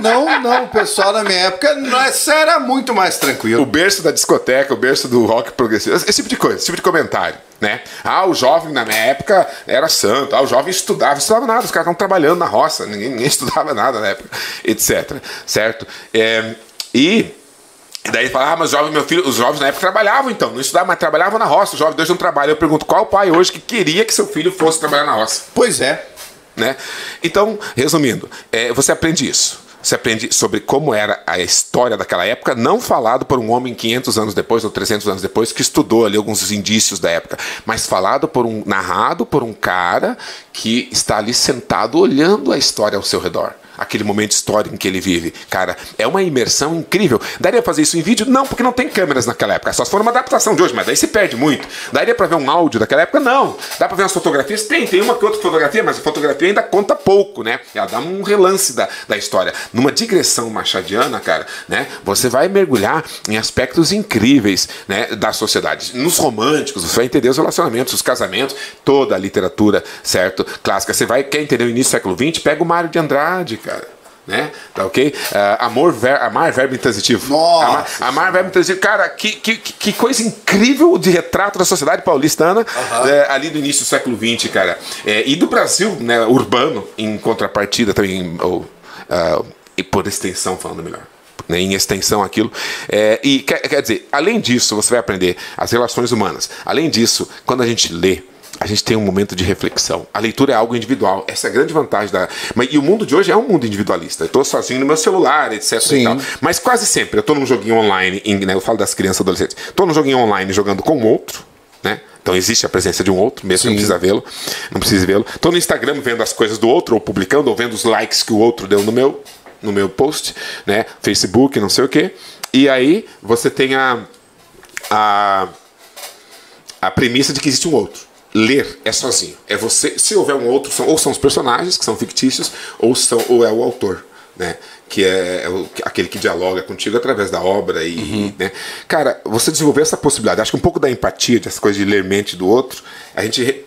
não, não, o pessoal na minha época nossa, era muito mais O tranquilo. berço da discoteca, o berço do rock progressivo, esse tipo de coisa, esse tipo de comentário, né? Ah, o jovem na minha época era santo, ah, o jovem estudava, estudava nada, os caras estavam trabalhando na roça, ninguém, ninguém estudava nada na época, etc, certo? É, e e daí fala, ah, mas jovem, meu filho, os jovens na época trabalhavam então, não estudavam, mas trabalhavam na roça, os jovens hoje não trabalham. Eu pergunto, qual pai hoje que queria que seu filho fosse trabalhar na roça? Pois é. né? Então, resumindo, é, você aprende isso. Você aprende sobre como era a história daquela época, não falado por um homem 500 anos depois ou 300 anos depois que estudou ali alguns indícios da época, mas falado por um narrado por um cara que está ali sentado olhando a história ao seu redor. Aquele momento histórico em que ele vive. Cara, é uma imersão incrível. Daria pra fazer isso em vídeo? Não, porque não tem câmeras naquela época. Só se for uma adaptação de hoje, mas daí se perde muito. Daria pra ver um áudio daquela época? Não. Dá pra ver umas fotografias? Tem, tem uma que outra fotografia, mas a fotografia ainda conta pouco, né? Ela dá um relance da, da história. Numa digressão machadiana, cara, né? Você vai mergulhar em aspectos incríveis, né? Da sociedade. Nos românticos, você vai entender os relacionamentos, os casamentos, toda a literatura, certo? Clássica. Você vai, quer entender o início do século XX? Pega o Mário de Andrade, cara. Né? Tá ok? Ah, amor, ver, amar verbo intransitivo. Nossa amar, amar verbo intransitivo. Cara, que, que, que coisa incrível de retrato da sociedade paulistana é, ali do início do século XX, cara. É, e do Brasil, né, urbano, em contrapartida também. Ou, ah, e por extensão falando melhor. Né, em extensão aquilo. É, e quer, quer dizer, além disso, você vai aprender as relações humanas. Além disso, quando a gente lê, a gente tem um momento de reflexão. A leitura é algo individual. Essa é a grande vantagem da. Mas, e o mundo de hoje é um mundo individualista. Eu estou sozinho no meu celular, etc. Mas quase sempre eu estou num joguinho online, né, eu falo das crianças e adolescentes. Estou num joguinho online jogando com outro, né? Então existe a presença de um outro, mesmo Sim. que não precisa vê-lo, não precisa vê-lo. Estou no Instagram vendo as coisas do outro, ou publicando, ou vendo os likes que o outro deu no meu, no meu post, né? Facebook, não sei o quê. E aí você tem a, a, a premissa de que existe um outro ler é sozinho. É você. Se houver um outro, são, ou são os personagens que são fictícios, ou, são, ou é o autor. Né? Que é, é aquele que dialoga contigo através da obra e, uhum. né? Cara, você desenvolver essa possibilidade, acho que um pouco da empatia, dessas coisas de ler mente do outro, a gente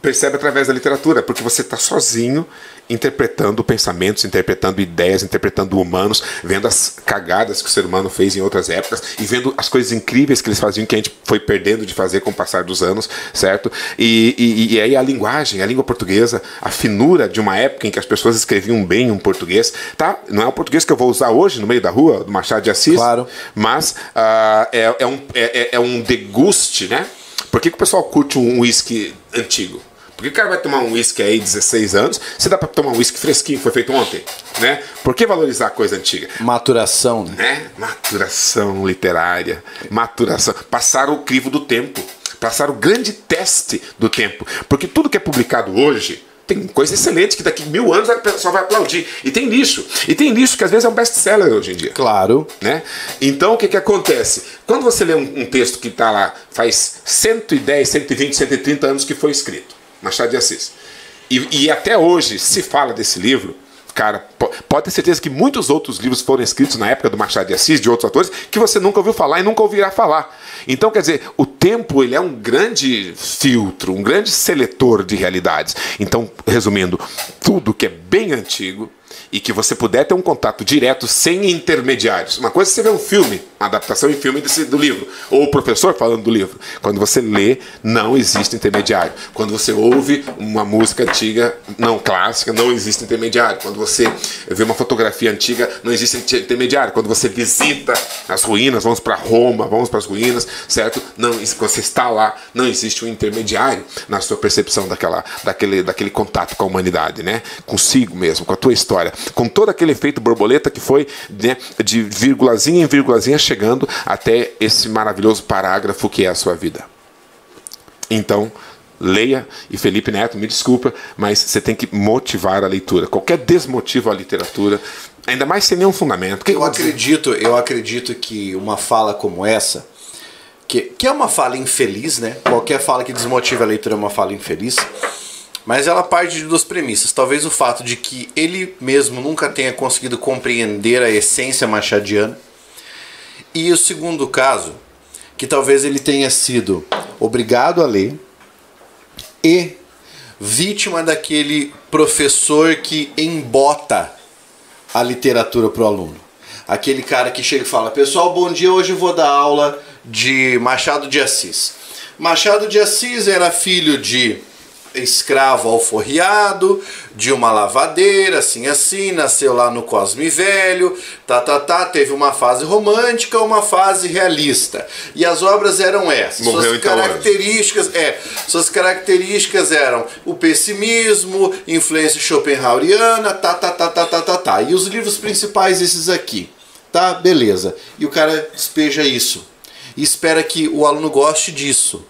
percebe através da literatura, porque você está sozinho interpretando pensamentos, interpretando ideias, interpretando humanos, vendo as cagadas que o ser humano fez em outras épocas e vendo as coisas incríveis que eles faziam que a gente foi perdendo de fazer com o passar dos anos, certo? E, e, e aí a linguagem, a língua portuguesa, a finura de uma época em que as pessoas escreviam bem um português, tá? Não é o português que eu vou usar hoje no meio da rua, do Machado de Assis, claro. mas uh, é, é, um, é, é um deguste, né? Por que, que o pessoal curte um uísque antigo? Porque o cara vai tomar um uísque aí 16 anos, se dá para tomar um uísque fresquinho foi feito ontem, né? Por que valorizar a coisa antiga? Maturação, né? né? Maturação literária, maturação, passar o crivo do tempo, passar o grande teste do tempo, porque tudo que é publicado hoje tem coisa excelente que daqui mil anos a pessoa vai aplaudir. E tem lixo. E tem lixo que às vezes é um best-seller hoje em dia. Claro. Né? Então o que, que acontece? Quando você lê um, um texto que está lá faz 110, 120, 130 anos que foi escrito, Machado de Assis. E, e até hoje se fala desse livro, cara, pode ter certeza que muitos outros livros foram escritos na época do Machado de Assis, de outros autores, que você nunca ouviu falar e nunca ouvirá falar. Então, quer dizer, o tempo ele é um grande filtro, um grande seletor de realidades. Então, resumindo, tudo que é bem antigo e que você puder ter um contato direto sem intermediários. Uma coisa é você ver um filme, adaptação em filme desse, do livro, ou o professor falando do livro. Quando você lê, não existe intermediário. Quando você ouve uma música antiga, não clássica, não existe intermediário. Quando você vê uma fotografia antiga, não existe intermediário. Quando você visita as ruínas, vamos para Roma, vamos para as ruínas, certo? Não, você está lá, não existe um intermediário na sua percepção daquela, daquele, daquele contato com a humanidade, né? Consigo mesmo, com a tua história com todo aquele efeito borboleta que foi né, de vírgulazinha em vírgulazinha chegando até esse maravilhoso parágrafo que é a sua vida. Então, leia e Felipe Neto, me desculpa, mas você tem que motivar a leitura. Qualquer desmotivo à literatura, ainda mais sem nenhum fundamento. eu acredito, eu acredito que uma fala como essa, que, que é uma fala infeliz, né? Qualquer fala que desmotiva a leitura é uma fala infeliz. Mas ela parte de duas premissas. Talvez o fato de que ele mesmo nunca tenha conseguido compreender a essência machadiana. E o segundo caso, que talvez ele tenha sido obrigado a ler e vítima daquele professor que embota a literatura para o aluno. Aquele cara que chega e fala: Pessoal, bom dia, hoje eu vou dar aula de Machado de Assis. Machado de Assis era filho de escravo alforriado de uma lavadeira, assim assim, nasceu lá no Cosme Velho, tá, tá, tá, teve uma fase romântica, uma fase realista. E as obras eram essas. Morreu suas então características, é, suas características eram o pessimismo, influência schopenhaueriana, tá, tá, tá, tá, tá, tá, tá. E os livros principais esses aqui. Tá, beleza. E o cara despeja isso. E espera que o aluno goste disso.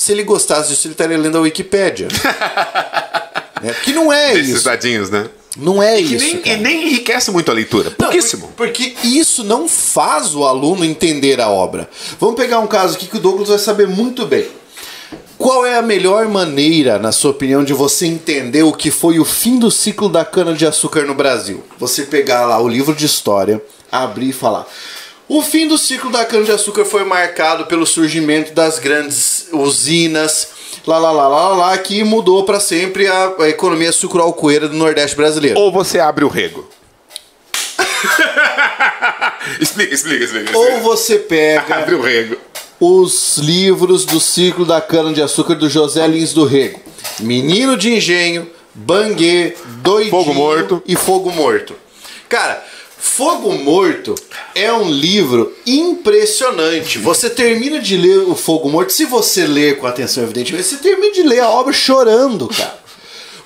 Se ele gostasse disso, ele estaria lendo a Wikipédia. né? Que não é Desses isso. dadinhos, né? Não é isso. Nem, e nem enriquece muito a leitura. Pouquíssimo. Não, porque isso não faz o aluno entender a obra. Vamos pegar um caso aqui que o Douglas vai saber muito bem. Qual é a melhor maneira, na sua opinião, de você entender o que foi o fim do ciclo da cana-de-açúcar no Brasil? Você pegar lá o livro de história, abrir e falar. O fim do ciclo da cana-de-açúcar foi marcado pelo surgimento das grandes usinas, lá, lá, lá, lá, lá, que mudou para sempre a, a economia sucro-alcoeira do Nordeste brasileiro. Ou você abre o rego. explica, explica, explica, Ou você pega. Abre o rego. Os livros do ciclo da cana-de-açúcar do José Lins do Rego. Menino de Engenho, Banguê, Doidinho Fogo Morto. e Fogo Morto Cara, Fogo Morto é um livro impressionante. Você termina de ler o Fogo Morto, se você ler com atenção, evidentemente, você termina de ler a obra chorando, cara.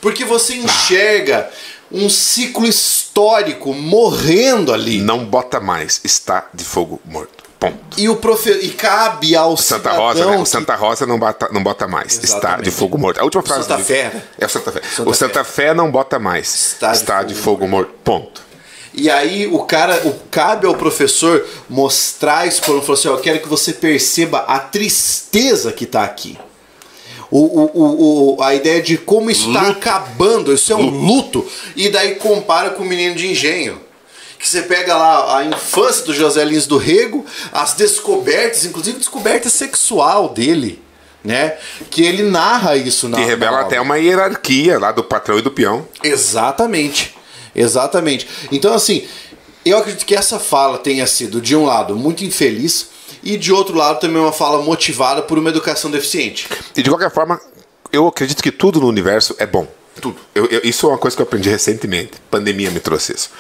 Porque você enxerga um ciclo histórico morrendo ali. Não bota mais, está de fogo morto. Ponto. E, o profe... e cabe ao Santa Rosa, né? O Santa Rosa não bota, não bota mais. Está Exatamente. de fogo morto. A última frase Santa do livro. Fé, né? É o Santa Fé. Santa o Santa Fé. não bota mais. Está Está, de de, fogo fogo morto. Ponto. E aí o cara, o cabe ao professor mostrar isso para falou assim, ó, eu quero que você perceba a tristeza que tá aqui. O, o, o, a ideia de como isso está acabando, isso é um luto. E daí compara com o menino de engenho. Que você pega lá a infância do José Lins do Rego, as descobertas, inclusive descoberta sexual dele, né? Que ele narra isso na Que revela até uma hierarquia lá do patrão e do peão. Exatamente. Exatamente. Então, assim, eu acredito que essa fala tenha sido, de um lado, muito infeliz, e de outro lado, também uma fala motivada por uma educação deficiente. E de qualquer forma, eu acredito que tudo no universo é bom. Tudo. Eu- eu- isso é uma coisa que eu aprendi recentemente. Pandemia me trouxe isso.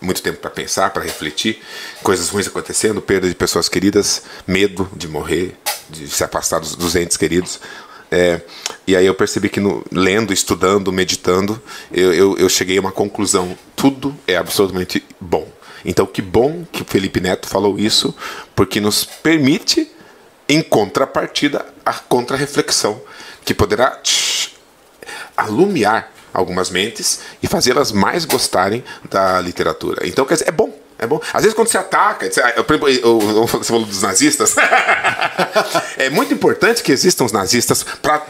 Muito tempo para pensar, para refletir, coisas ruins acontecendo, perda de pessoas queridas, medo de morrer, de se afastar dos, dos entes queridos. É, e aí eu percebi que no- lendo, estudando, meditando, eu, eu, eu cheguei a uma conclusão: tudo é absolutamente bom. Então, que bom que o Felipe Neto falou isso, porque nos permite em contrapartida a contra-reflexão, que poderá alumiar algumas mentes e fazê-las mais gostarem da literatura. Então, quer dizer, é bom. É bom. Às vezes quando você ataca, você, ah, você falou dos nazistas, é muito importante que existam os nazistas para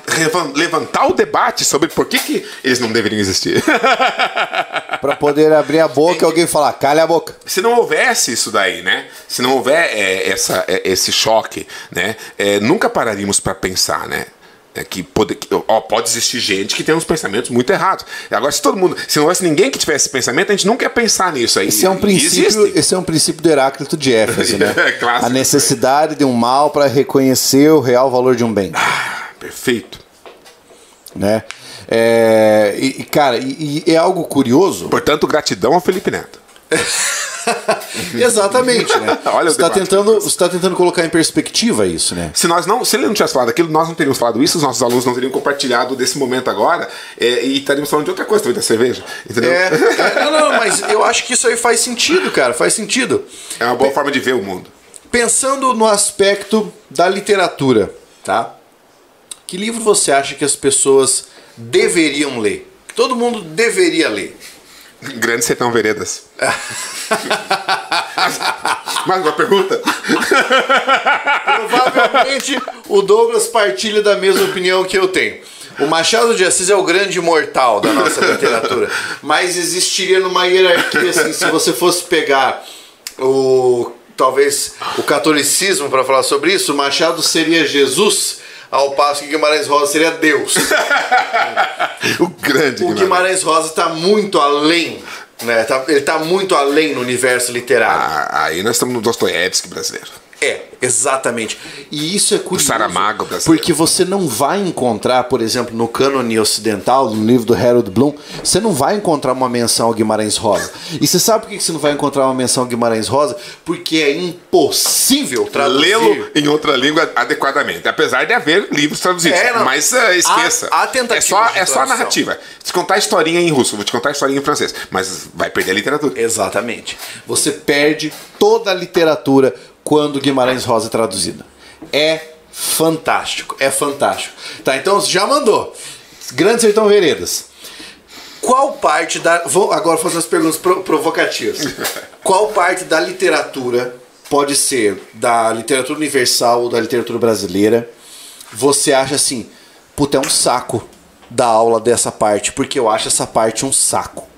levantar o debate sobre por que, que eles não deveriam existir. Para poder abrir a boca e alguém falar, calha a boca. se não houvesse isso daí, né? Se não houver é, essa, é, esse choque, né? É, nunca pararíamos para pensar, né? É que pode, ó, pode existir gente que tem uns pensamentos muito errados. Agora, se todo mundo, se não houvesse ninguém que tivesse esse pensamento, a gente nunca ia pensar nisso aí. Esse é um princípio, existe. esse é um princípio do Heráclito de Éfeso, né? É clássico. a necessidade de um mal para reconhecer o real valor de um bem. Ah, perfeito. né? É, e, cara, e, e é algo curioso. Portanto, gratidão ao Felipe Neto. Exatamente, né? Olha você está tentando, você tá tentando colocar em perspectiva isso, né? Se nós não, se ele não tivesse falado aquilo, nós não teríamos falado isso, os nossos alunos não teriam compartilhado desse momento agora é, e estaríamos falando de outra coisa, talvez da cerveja. Entendeu? É, é, não, não, mas eu acho que isso aí faz sentido, cara, faz sentido. É uma boa forma de ver o mundo. Pensando no aspecto da literatura, tá? Que livro você acha que as pessoas deveriam ler? Todo mundo deveria ler? Grande Sertão Veredas. Mais uma pergunta? Provavelmente o Douglas partilha da mesma opinião que eu tenho. O Machado de Assis é o grande imortal da nossa literatura. Mas existiria numa hierarquia assim, se você fosse pegar o talvez o catolicismo para falar sobre isso, o Machado seria Jesus, ao passo que Guimarães Rosa seria Deus. o grande O Guimarães. Guimarães Rosa está muito além, né? Tá- ele está muito além no universo literário. Ah, aí nós estamos no Dostoiévski brasileiro. É, exatamente. E isso é curioso. Saramago brasileiro. Porque você não vai encontrar, por exemplo, no cânone ocidental, no livro do Harold Bloom, você não vai encontrar uma menção ao Guimarães Rosa. E você sabe por que você não vai encontrar uma menção ao Guimarães Rosa? Porque é impossível traduzir. Lê-lo em outra língua adequadamente. Apesar de haver livros traduzidos. É, não. mas eh, esqueça. Há tentativas é só, é só a narrativa. Se contar historinha em russo, vou te contar historinha em francês. Mas vai perder a literatura. Exatamente. Você perde toda a literatura quando Guimarães Rosa é traduzido. É fantástico, é fantástico. Tá, então já mandou. Grande Sertão Veredas. Qual parte da. Vou agora fazer umas perguntas pro- provocativas. Qual parte da literatura pode ser da literatura universal ou da literatura brasileira? Você acha assim, puta, é um saco da aula dessa parte, porque eu acho essa parte um saco.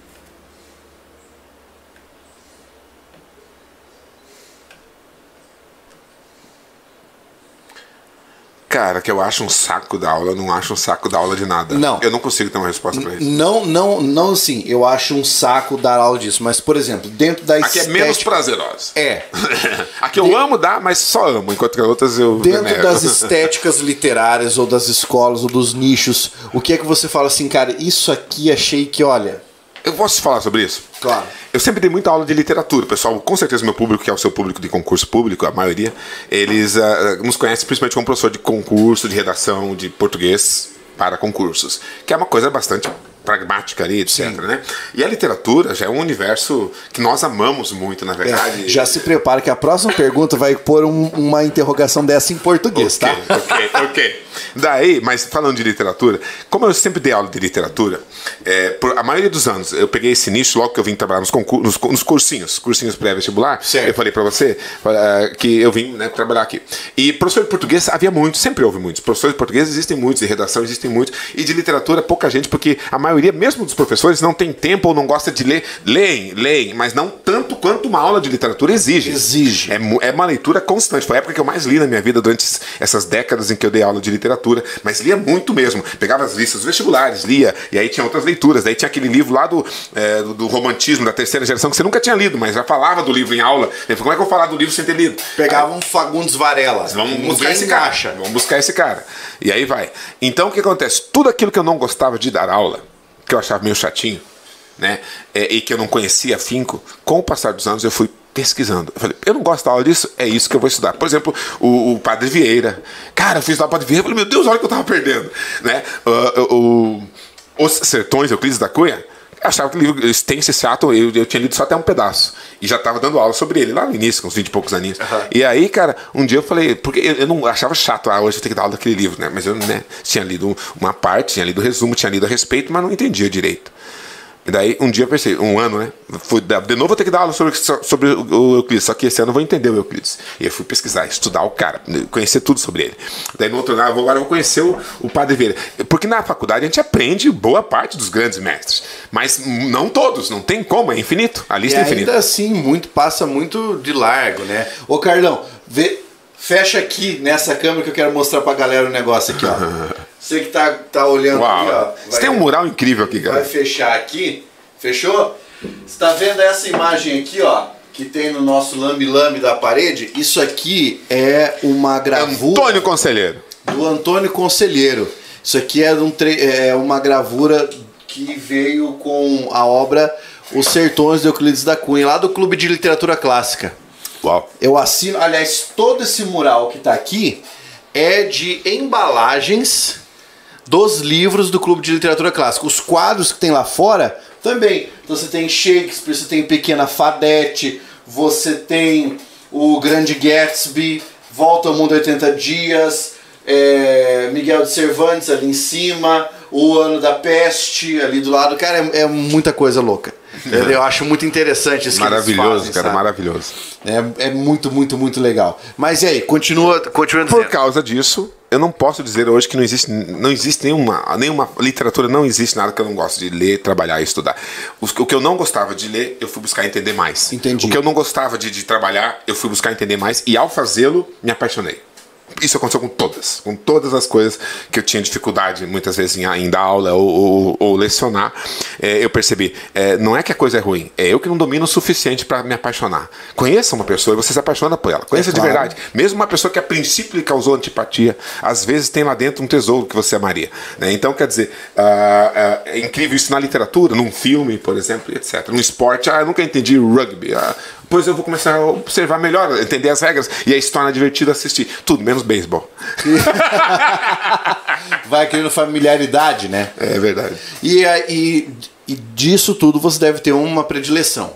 Cara, que eu acho um saco da aula, eu não acho um saco da aula de nada. Não. Eu não consigo ter uma resposta pra isso. Não, não, não assim, eu acho um saco dar aula disso, mas por exemplo, dentro da Aqui é menos prazerosa. É. Aqui eu amo dar, mas só amo, enquanto que outras eu Dentro venero. das estéticas literárias ou das escolas ou dos nichos, o que é que você fala assim, cara, isso aqui achei que, olha, Eu posso falar sobre isso? Claro. Eu sempre dei muita aula de literatura. Pessoal, com certeza meu público, que é o seu público de concurso público, a maioria, eles uh, nos conhecem principalmente como professor de concurso, de redação, de português para concursos. Que é uma coisa bastante pragmática ali, etc. Né? E a literatura já é um universo que nós amamos muito, na verdade. É, já se prepara que a próxima pergunta vai pôr um, uma interrogação dessa em português, okay, tá? Ok, ok. Daí, mas falando de literatura, como eu sempre dei aula de literatura, é, por a maioria dos anos eu peguei esse nicho logo que eu vim trabalhar nos, nos, nos cursinhos, cursinhos pré-vestibular. Eu falei para você uh, que eu vim né, trabalhar aqui. E professor de português havia muitos, sempre houve muitos. Professores de português existem muitos, de redação existem muitos, e de literatura pouca gente, porque a maioria, mesmo dos professores, não tem tempo ou não gosta de ler. Leem, leem, mas não tanto quanto uma aula de literatura exige. Exige. É, é uma leitura constante. Foi a época que eu mais li na minha vida durante essas décadas em que eu dei aula de literatura, mas lia muito mesmo. Pegava as listas vestibulares, lia, e aí tinha outras leituras. Daí tinha aquele livro lá do, é, do, romantismo, da terceira geração, que você nunca tinha lido, mas já falava do livro em aula. Ele falou, como é que eu vou falar do livro sem ter lido? Pegava aí, um Fagundes Varela. Vamos buscar esse cara. Acha. Vamos buscar esse cara. E aí vai. Então o que acontece? Tudo aquilo que eu não gostava de dar aula, que eu achava meio chatinho, né? É, e que eu não conhecia afinco, com o passar dos anos eu fui pesquisando. Eu falei, eu não gosto da aula disso, é isso que eu vou estudar. Por exemplo, o, o Padre Vieira. Cara, eu fiz do Padre Vieira, eu falei, meu Deus, olha que eu tava perdendo. Né? Uh, o, Os Sertões, Euclides da Cunha, achava que o livro esse ato, eu, eu tinha lido só até um pedaço. E já estava dando aula sobre ele lá no início, com uns 20 e poucos aninhos. Uhum. E aí, cara, um dia eu falei, porque eu, eu, não achava chato, ah, hoje eu tenho que dar aula daquele livro, né? Mas eu né, tinha lido uma parte, tinha lido o resumo, tinha lido a respeito, mas não entendia direito. E daí, um dia eu pensei, um ano, né? Fui, de novo vou ter que dar aula sobre, sobre o Euclides, só que esse ano eu vou entender o Euclides. E eu fui pesquisar, estudar o cara, conhecer tudo sobre ele. Daí no outro lado, agora eu vou conhecer o, o Padre Vieira. Porque na faculdade a gente aprende boa parte dos grandes mestres. Mas não todos, não tem como, é infinito. A lista e é infinita. ainda assim, muito, passa muito de largo, né? Ô Carlão, vê, fecha aqui nessa câmera que eu quero mostrar pra galera o negócio aqui, ó. Você que tá, tá olhando Uau. aqui, ó. Vai, Você tem um mural incrível aqui, cara. Vai fechar aqui. Fechou? Você tá vendo essa imagem aqui, ó? Que tem no nosso lambe-lambe da parede? Isso aqui é uma gravura. Antônio Conselheiro. Do Antônio Conselheiro. Isso aqui é, um é uma gravura que veio com a obra Os Sertões de Euclides da Cunha, lá do Clube de Literatura Clássica. Uau. Eu assino, aliás, todo esse mural que está aqui é de embalagens dos livros do Clube de Literatura Clássica. Os quadros que tem lá fora também. Então você tem Shakespeare, você tem Pequena Fadete, você tem o Grande Gatsby, Volta ao Mundo 80 Dias, é, Miguel de Cervantes ali em cima, O Ano da Peste ali do lado. Cara, é, é muita coisa louca. Eu acho muito interessante isso Maravilhoso, fazem, cara, sabe? maravilhoso. É, é muito, muito, muito legal. Mas e aí, continua, continua Por causa disso, eu não posso dizer hoje que não existe, não existe nenhuma, nenhuma literatura, não existe nada que eu não gosto de ler, trabalhar e estudar. O, o que eu não gostava de ler, eu fui buscar entender mais. Entendi. O que eu não gostava de, de trabalhar, eu fui buscar entender mais e ao fazê-lo, me apaixonei. Isso aconteceu com todas, com todas as coisas que eu tinha dificuldade muitas vezes em, em dar aula ou, ou, ou lecionar. É, eu percebi, é, não é que a coisa é ruim, é eu que não domino o suficiente para me apaixonar. Conheça uma pessoa e você se apaixona por ela. Conheça é claro. de verdade. Mesmo uma pessoa que a princípio lhe causou antipatia, às vezes tem lá dentro um tesouro que você amaria. Né? Então, quer dizer, uh, uh, é incrível isso na literatura, num filme, por exemplo, etc. No esporte, ah, eu nunca entendi rugby. Ah, Pois eu vou começar a observar melhor, entender as regras. E aí se torna divertido assistir. Tudo menos beisebol. Vai criando familiaridade, né? É verdade. E, e, e disso tudo você deve ter uma predileção.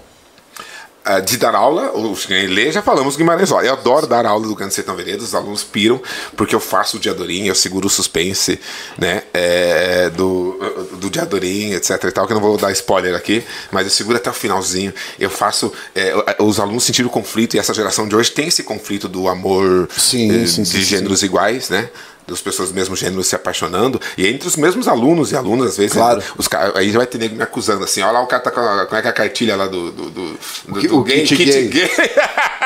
Ah, de dar aula, ou ler, já falamos Guimarães Rosa. Eu adoro dar aula do Grande Sertão Veredas, os alunos piram, porque eu faço o Diadorim, eu seguro o suspense, né, é, do, do Diadorim, etc e tal, que eu não vou dar spoiler aqui, mas eu seguro até o finalzinho. Eu faço é, os alunos sentirem o conflito, e essa geração de hoje tem esse conflito do amor sim, sim, de gêneros iguais, né, das pessoas do mesmo gênero se apaixonando, e entre os mesmos alunos e alunas, às vezes, claro. os, aí vai ter nego me acusando assim, olha lá o cara tá com a, como é que é a cartilha lá do, do, do, do, do o gay, kit, kit gay. gay.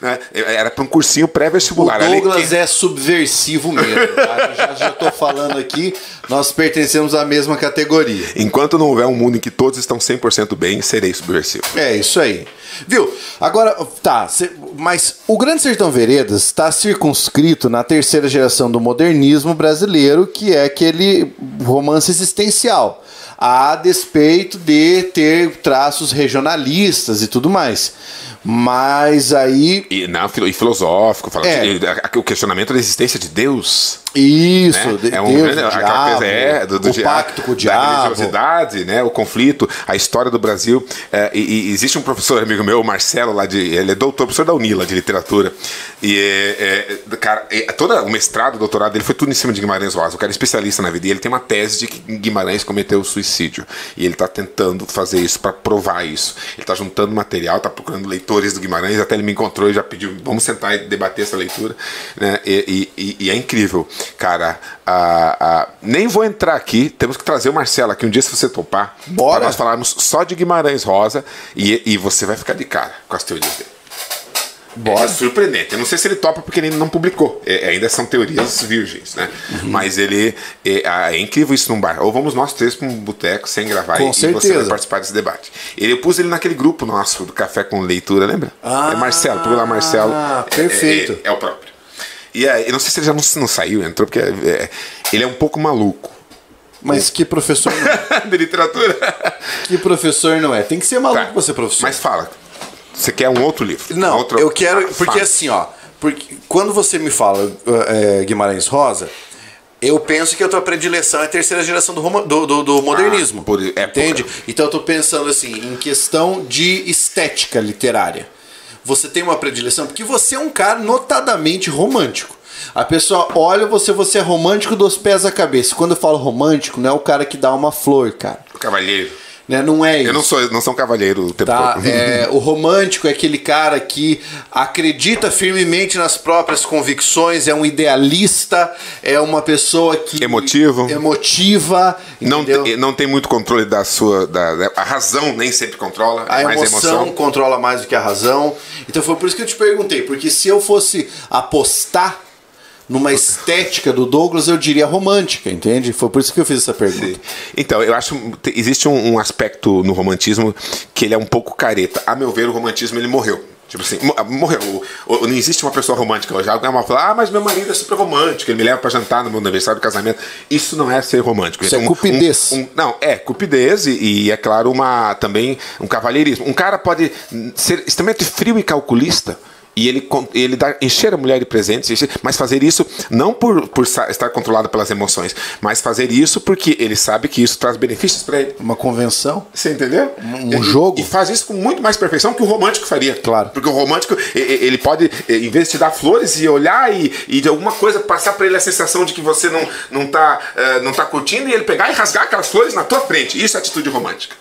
né? Era para um cursinho pré-vestibular. O Douglas é subversivo mesmo. Tá? já, já tô falando aqui, nós pertencemos à mesma categoria. Enquanto não houver um mundo em que todos estão 100% bem, serei subversivo. É, isso aí. Viu? Agora, tá, mas o Grande Sertão Veredas está circunscrito na terceira geração do modernismo brasileiro, que é aquele romance existencial. a despeito de ter traços regionalistas e tudo mais. Mas aí. E, não, e filosófico, falando É. de- a- a- o questionamento da existência de Deus. Isso, né? é um Deus, grande- diabo, é, do, do o pacto com o diabo. religiosidade, né? O conflito, a história do Brasil. É, e, e existe um professor amigo meu, o Marcelo, lá de. Ele é doutor, professor da Unila de literatura. E é, é, cara, é, toda o mestrado, o doutorado dele foi tudo em cima de Guimarães Rosa. O cara é especialista na vida. E ele tem uma tese de que Guimarães cometeu suicídio. E ele está tentando fazer isso para provar isso. Ele está juntando material, está procurando leitores do Guimarães. Até ele me encontrou e já pediu, vamos sentar e debater essa leitura. Né? E- e- e é incrível, cara. a- a- nem vou entrar aqui, temos que trazer o Marcelo aqui um dia se você topar. Bora. Para nós falarmos só de Guimarães Rosa e, e você vai ficar de cara com as teorias dele. Bora. É surpreendente. Eu não sei se ele topa porque ele não publicou. É, ainda são teorias virgens, né? Uhum. Mas ele. É, ah, é incrível isso num bar. Ou vamos nós três para um boteco sem gravar Com e, e você certeza. vai participar desse debate. Ele, eu pus ele naquele grupo nosso do Café com Leitura, lembra? Ah, é Marcelo, procura lá Marcelo. É- perfeito. É, é o próprio. E aí, eu não sei se ele já não, não saiu, entrou, porque é, ele é um pouco maluco. Mas que professor não é? de literatura. Que professor não é? Tem que ser maluco Tá. pra ser professor. Mas fala. Você quer um outro livro? Não, Outro- eu quero. Porque Fala. assim, ó. Porque quando você me fala é, Guimarães Rosa, eu penso que a tua predileção é a terceira geração do, roma- do, do- do modernismo. Ah, por época. entende? Então eu tô pensando assim, em questão de estética literária. Você tem uma predileção? Porque você é um cara notadamente romântico. A pessoa olha você, você é romântico dos pés à cabeça. Quando eu falo romântico, não é o cara que dá uma flor, cara. Cavalheiro. Né? Não é isso. Eu não sou, não sou um cavalheiro o tempo Tá, todo. é, o romântico é aquele cara que acredita firmemente nas próprias convicções, é um idealista, é uma pessoa que. Emotivo. Emotiva. Não, te- não tem muito controle da sua. Da, da- a razão nem sempre controla. A é mais emoção, emoção. controla mais do que a razão. Então foi por isso que eu te perguntei, porque se eu fosse apostar numa estética do Douglas, eu diria romântica, entende? Foi por isso que eu fiz essa pergunta. Então, eu acho que existe um, um aspecto no romantismo que ele é um pouco careta. A meu ver, o romantismo ele morreu. Tipo assim, mo- morreu. O- o- não existe uma pessoa romântica hoje. Alguém vai falar, ah, mas meu marido é super romântico, ele me leva pra jantar no meu aniversário do casamento. Isso não é ser romântico. Isso é Um- cupidez. um- um- não, é cupidez e, e, é claro, uma, também um cavalheirismo. Um cara pode ser extremamente frio e calculista. E ele, ele dá, encher a mulher de presentes, encher- mas fazer isso não por, por estar controlado pelas emoções, mas fazer isso porque ele sabe que isso traz benefícios para ele. Uma convenção. Você entendeu? Um jogo. E faz isso com muito mais perfeição que o romântico faria. Claro. Porque o romântico, ele pode, em vez de te dar flores e olhar e, e de alguma coisa passar para ele a sensação de que você não, não, tá, eh, não tá curtindo e ele pegar e rasgar aquelas flores na tua frente. Isso é atitude romântica.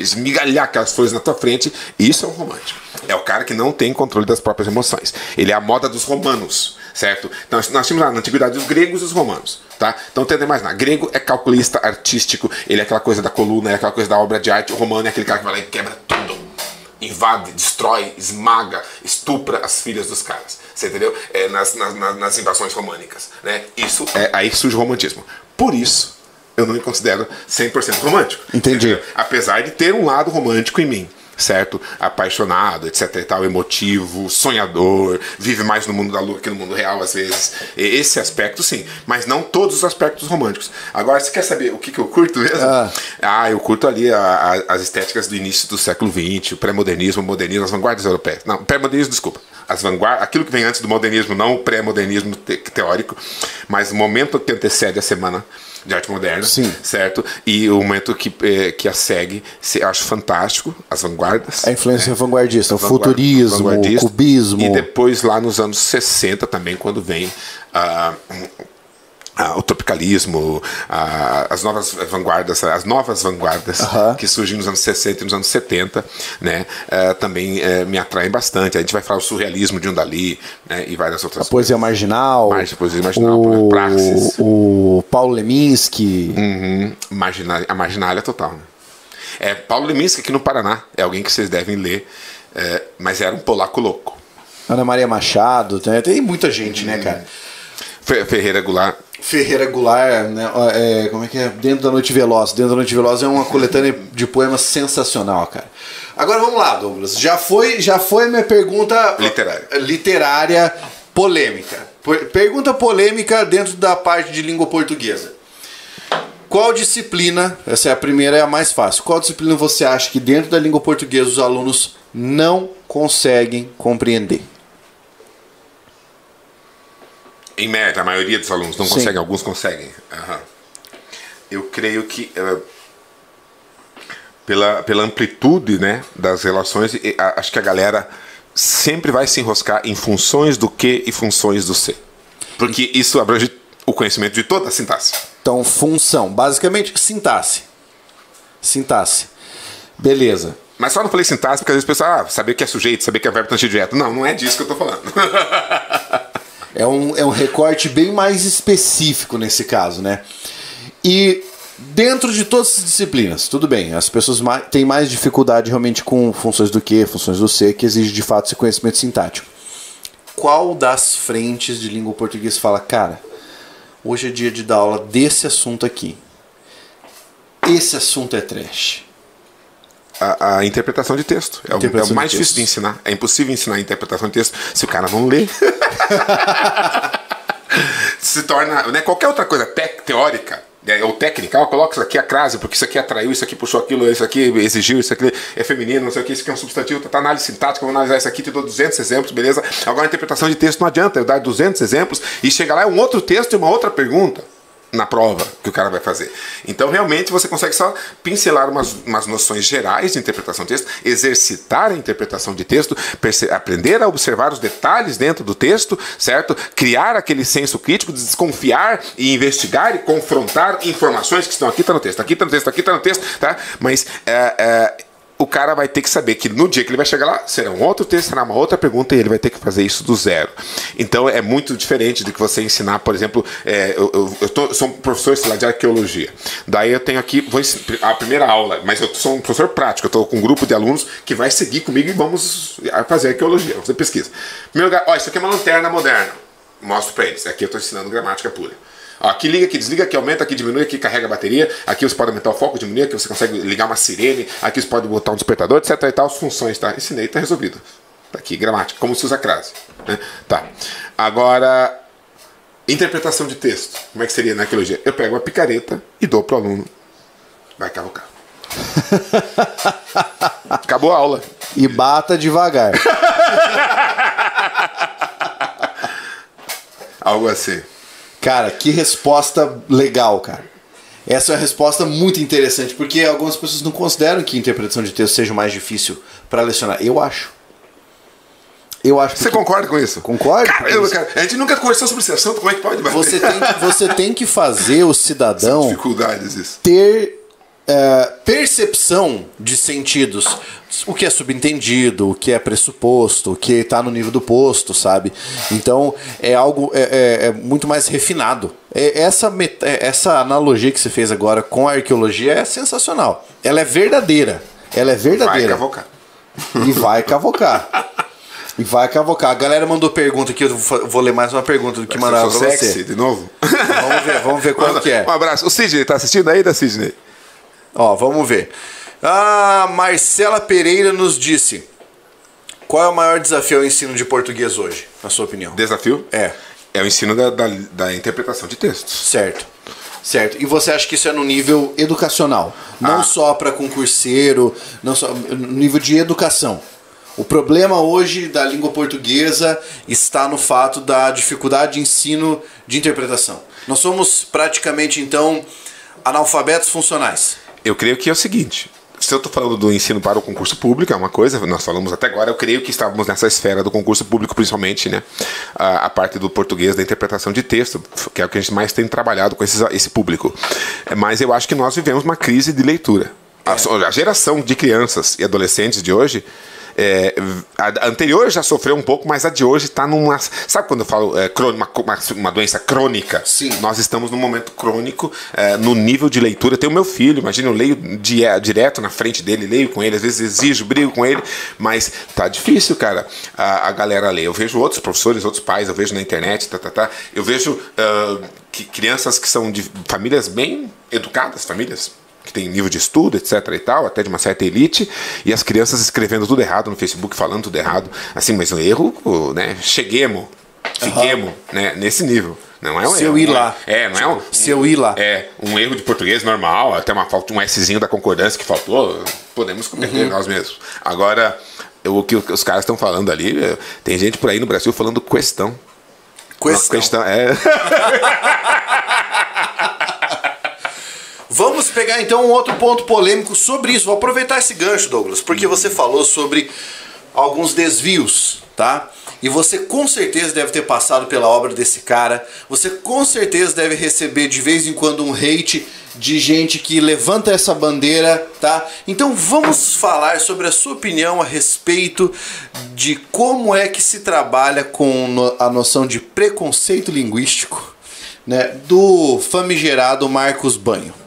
Esmigalhar aquelas flores na tua frente, isso é um romântico. É o cara que não tem controle das próprias emoções. Ele é a moda dos romanos, certo? Então, nós, tínhamos lá na antiguidade os gregos e os romanos, tá? Então, mais nada. Grego é calculista, artístico, ele é aquela coisa da coluna, é aquela coisa da obra de arte. O romano é aquele cara que vai lá e quebra tudo invade, destrói, esmaga, estupra as filhas dos caras. Você entendeu? É, nas, nas, nas- invasões românicas. Né? Isso é aí surge o romantismo. Por isso, eu não me considero 100% romântico. Entendi. Entendeu? Apesar de ter um lado romântico em mim. Certo? Apaixonado, etc e tal, emotivo, sonhador, vive mais no mundo da lua que no mundo real às vezes. Esse aspecto sim, mas não todos os aspectos românticos. Agora, você quer saber o que, que eu curto mesmo? Ah. Ah, eu curto ali a- a- as estéticas do início do século XX, o pré-modernismo, o modernismo, as vanguardas europeias. Não, pré-modernismo, desculpa. As vanguardas, aquilo que vem antes do modernismo, não o pré-modernismo te- teórico, mas o momento que antecede a semana de arte moderna, Sim. certo? E o momento que, eh, que a segue, se- acho fantástico, as vanguardas. A influência vanguardista, o Vanguard- futurismo, o cubismo. E depois lá nos anos 60 também, quando vem ah, o tropicalismo, ah, as novas vanguardas, as novas vanguardas que surgem nos anos 60 e nos anos 70, né, ah, também eh, me atraem bastante. A gente vai falar o surrealismo de um dali, né, e várias outras Poesia marginal. Margem- poesia marginal, o, praxis. o Paulo Leminski. Uhum. Marginal, a marginalha total. É, Paulo Leminski aqui no Paraná, é alguém que vocês devem ler, é, mas era um polaco louco. Ana Maria Machado. Tem, tem muita gente, né, cara? Fe- Ferreira Goulart, Ferreira Goulart, né? é, como é que é? Dentro da Noite Veloz. Dentro da Noite Veloz é uma coletânea de poemas sensacional, cara. Agora vamos lá, Douglas. Já foi, já foi minha pergunta Literária. literária polêmica. Per- Pergunta polêmica dentro da parte de língua portuguesa. Qual disciplina, essa é a primeira é a mais fácil, qual disciplina você acha que dentro da língua portuguesa os alunos não conseguem compreender? Em média, a maioria dos alunos não Sim. conseguem, alguns conseguem. Aham. Eu creio que eh, pela, pela amplitude né, das relações, e, a- acho que a galera sempre vai se enroscar em funções do que e funções do ser. Porque isso abrange o conhecimento de toda a sintaxe. Então, função, basicamente sintaxe. Sintaxe. Beleza. Mas só não falei sintaxe porque às vezes o pessoal, ah, saber que é sujeito, saber que é verbo transitivo direto. Não, não é disso que eu tô falando. É um, é um recorte bem mais específico nesse caso, né? E dentro de todas as disciplinas, tudo bem, as pessoas ma- têm mais dificuldade realmente com funções do que, funções do ser, que exige de fato esse conhecimento sintático. Qual das frentes de língua portuguesa fala, cara, hoje é dia de dar aula desse assunto aqui. Esse assunto é trash. A, a interpretação de texto. É o, é o mais de difícil de ensinar. É impossível ensinar a interpretação de texto se o cara não lê. Se torna. Né, qualquer outra coisa te- teórica. né, ou técnica, ó, coloca isso aqui a crase, porque isso aqui atraiu, isso aqui puxou aquilo, isso aqui exigiu, isso aqui é feminino, não sei o que, isso aqui é um substantivo, tá análise sintática, vou analisar isso aqui, te dou 200 exemplos, beleza? Agora a interpretação de texto não adianta eu dar 200 exemplos e chegar lá é um outro texto e uma outra pergunta na prova que o cara vai fazer. Então, realmente, você consegue só pincelar umas, umas noções gerais de interpretação de texto, exercitar a interpretação de texto, aprender a observar os detalhes dentro do texto, certo? Criar aquele senso crítico de desconfiar e investigar e confrontar informações que estão aqui, está no texto, aqui está no texto, aqui está no texto, tá? Mas é, é, o cara vai ter que saber que no dia que ele vai chegar lá, será um outro texto, será uma outra pergunta e ele vai ter que fazer isso do zero. Então é muito diferente do que você ensinar, por exemplo, é, eu, eu, eu tô- sou um professor sei lá, de arqueologia. Daí eu tenho aqui vou a primeira aula, mas eu sou um professor prático, eu estou com um grupo de alunos que vai seguir comigo e vamos fazer arqueologia, fazer pesquisa. Primeiro lugar, ó, isso aqui é uma lanterna moderna. Mostro para eles. Aqui eu estou ensinando gramática pura. Aqui liga, aqui desliga, aqui aumenta, aqui diminui, aqui carrega a bateria. Aqui você pode aumentar o foco, diminuir, aqui você consegue ligar uma sirene, aqui você pode botar um despertador, etc. E tal, as funções, tá? Ensinei, tá resolvido. Tá aqui, gramática, como se usa crase. Né? Tá. Agora, interpretação de texto. Como é que seria na arqueologia? Eu pego uma picareta e dou pro aluno. Vai cavocar. Acabou a aula. E bata devagar. Algo assim. Cara, que resposta legal, cara. Essa é uma resposta muito interessante, porque algumas pessoas não consideram que interpretação de texto seja mais difícil para lecionar. Eu acho. Eu acho Você porque concorda com isso? Concordo com Caramba, isso. cara, a gente nunca conversou sobre esse assunto, como é que pode? você tem, que, você tem que fazer o cidadão Dificuldades isso. ter é, percepção de sentidos. O que é subentendido, o que é pressuposto, o que está no nível do posto, sabe? Então é algo é, é- é muito mais refinado. É- essa, é- essa analogia que você fez agora com a arqueologia é sensacional. Ela é verdadeira. Ela é Vai verdadeira. cavocar. E vai cavocar. E vai cavocar. A galera mandou pergunta aqui, eu vou ler mais uma pergunta do que mandaram pra sexy, você. de novo? Vamos ver, vamos ver qual que é. Um abraço. O Sidney, tá assistindo aí da Sidney? Ó, vamos ver. A Marcela Pereira nos disse: Qual é o maior desafio ao ensino de português hoje, na sua opinião? Desafio? É, É o ensino da, da, da interpretação de textos. certo. Certo. E você acha que isso é no nível educacional? Não Ah. só para concurseiro, não só no nível de educação. O problema hoje da língua portuguesa está no fato da dificuldade de ensino de interpretação. Nós somos praticamente então analfabetos funcionais. Eu creio que é o seguinte. Se eu estou falando do ensino para o concurso público, é uma coisa, nós falamos até agora, eu creio que estávamos nessa esfera do concurso público, principalmente, né? A, a parte do português, da interpretação de texto, que é o que a gente mais tem trabalhado com esses- esse público. É, Mas eu acho que nós vivemos uma crise de leitura. A, a geração de crianças e adolescentes de hoje. É, a anterior já sofreu um pouco, mas a de hoje está numa. Sabe quando eu falo é, uma, uma, doença crônica? Sim. Nós estamos num momento crônico é, no nível de leitura. Eu tenho meu filho, imagina, eu leio di- direto na frente dele, leio com ele, às vezes exijo, brigo com ele, mas tá difícil, cara, a, a galera ler. Eu vejo outros professores, outros pais, eu vejo na internet, tá, tá, tá. Eu vejo ah, que crianças que são de famílias bem educadas, famílias que tem nível de estudo, etc e tal, até de uma certa elite, e as crianças escrevendo tudo errado no Facebook, falando tudo errado. Assim, mas o erro, né, cheguemos, fiquemos, né, nesse nível. Não é um Se eu erro, ir não é- lá. É, não é um, Se eu ir lá. É, um erro de português normal, até uma falta, um Szinho da concordância que faltou, podemos cometer Uhum. nós mesmos. Agora, eu- o que os caras estão falando ali, é, tem gente por aí no Brasil falando questão. Questão. Questão, é. Vamos pegar então um outro ponto polêmico sobre isso. Vou aproveitar esse gancho, Douglas, porque você falou sobre alguns desvios, tá? E você com certeza deve ter passado pela obra desse cara. Você com certeza deve receber de vez em quando um hate de gente que levanta essa bandeira, tá? Então vamos falar sobre a sua opinião a respeito de como é que se trabalha com a noção de preconceito linguístico, né, do famigerado Marcos Banho.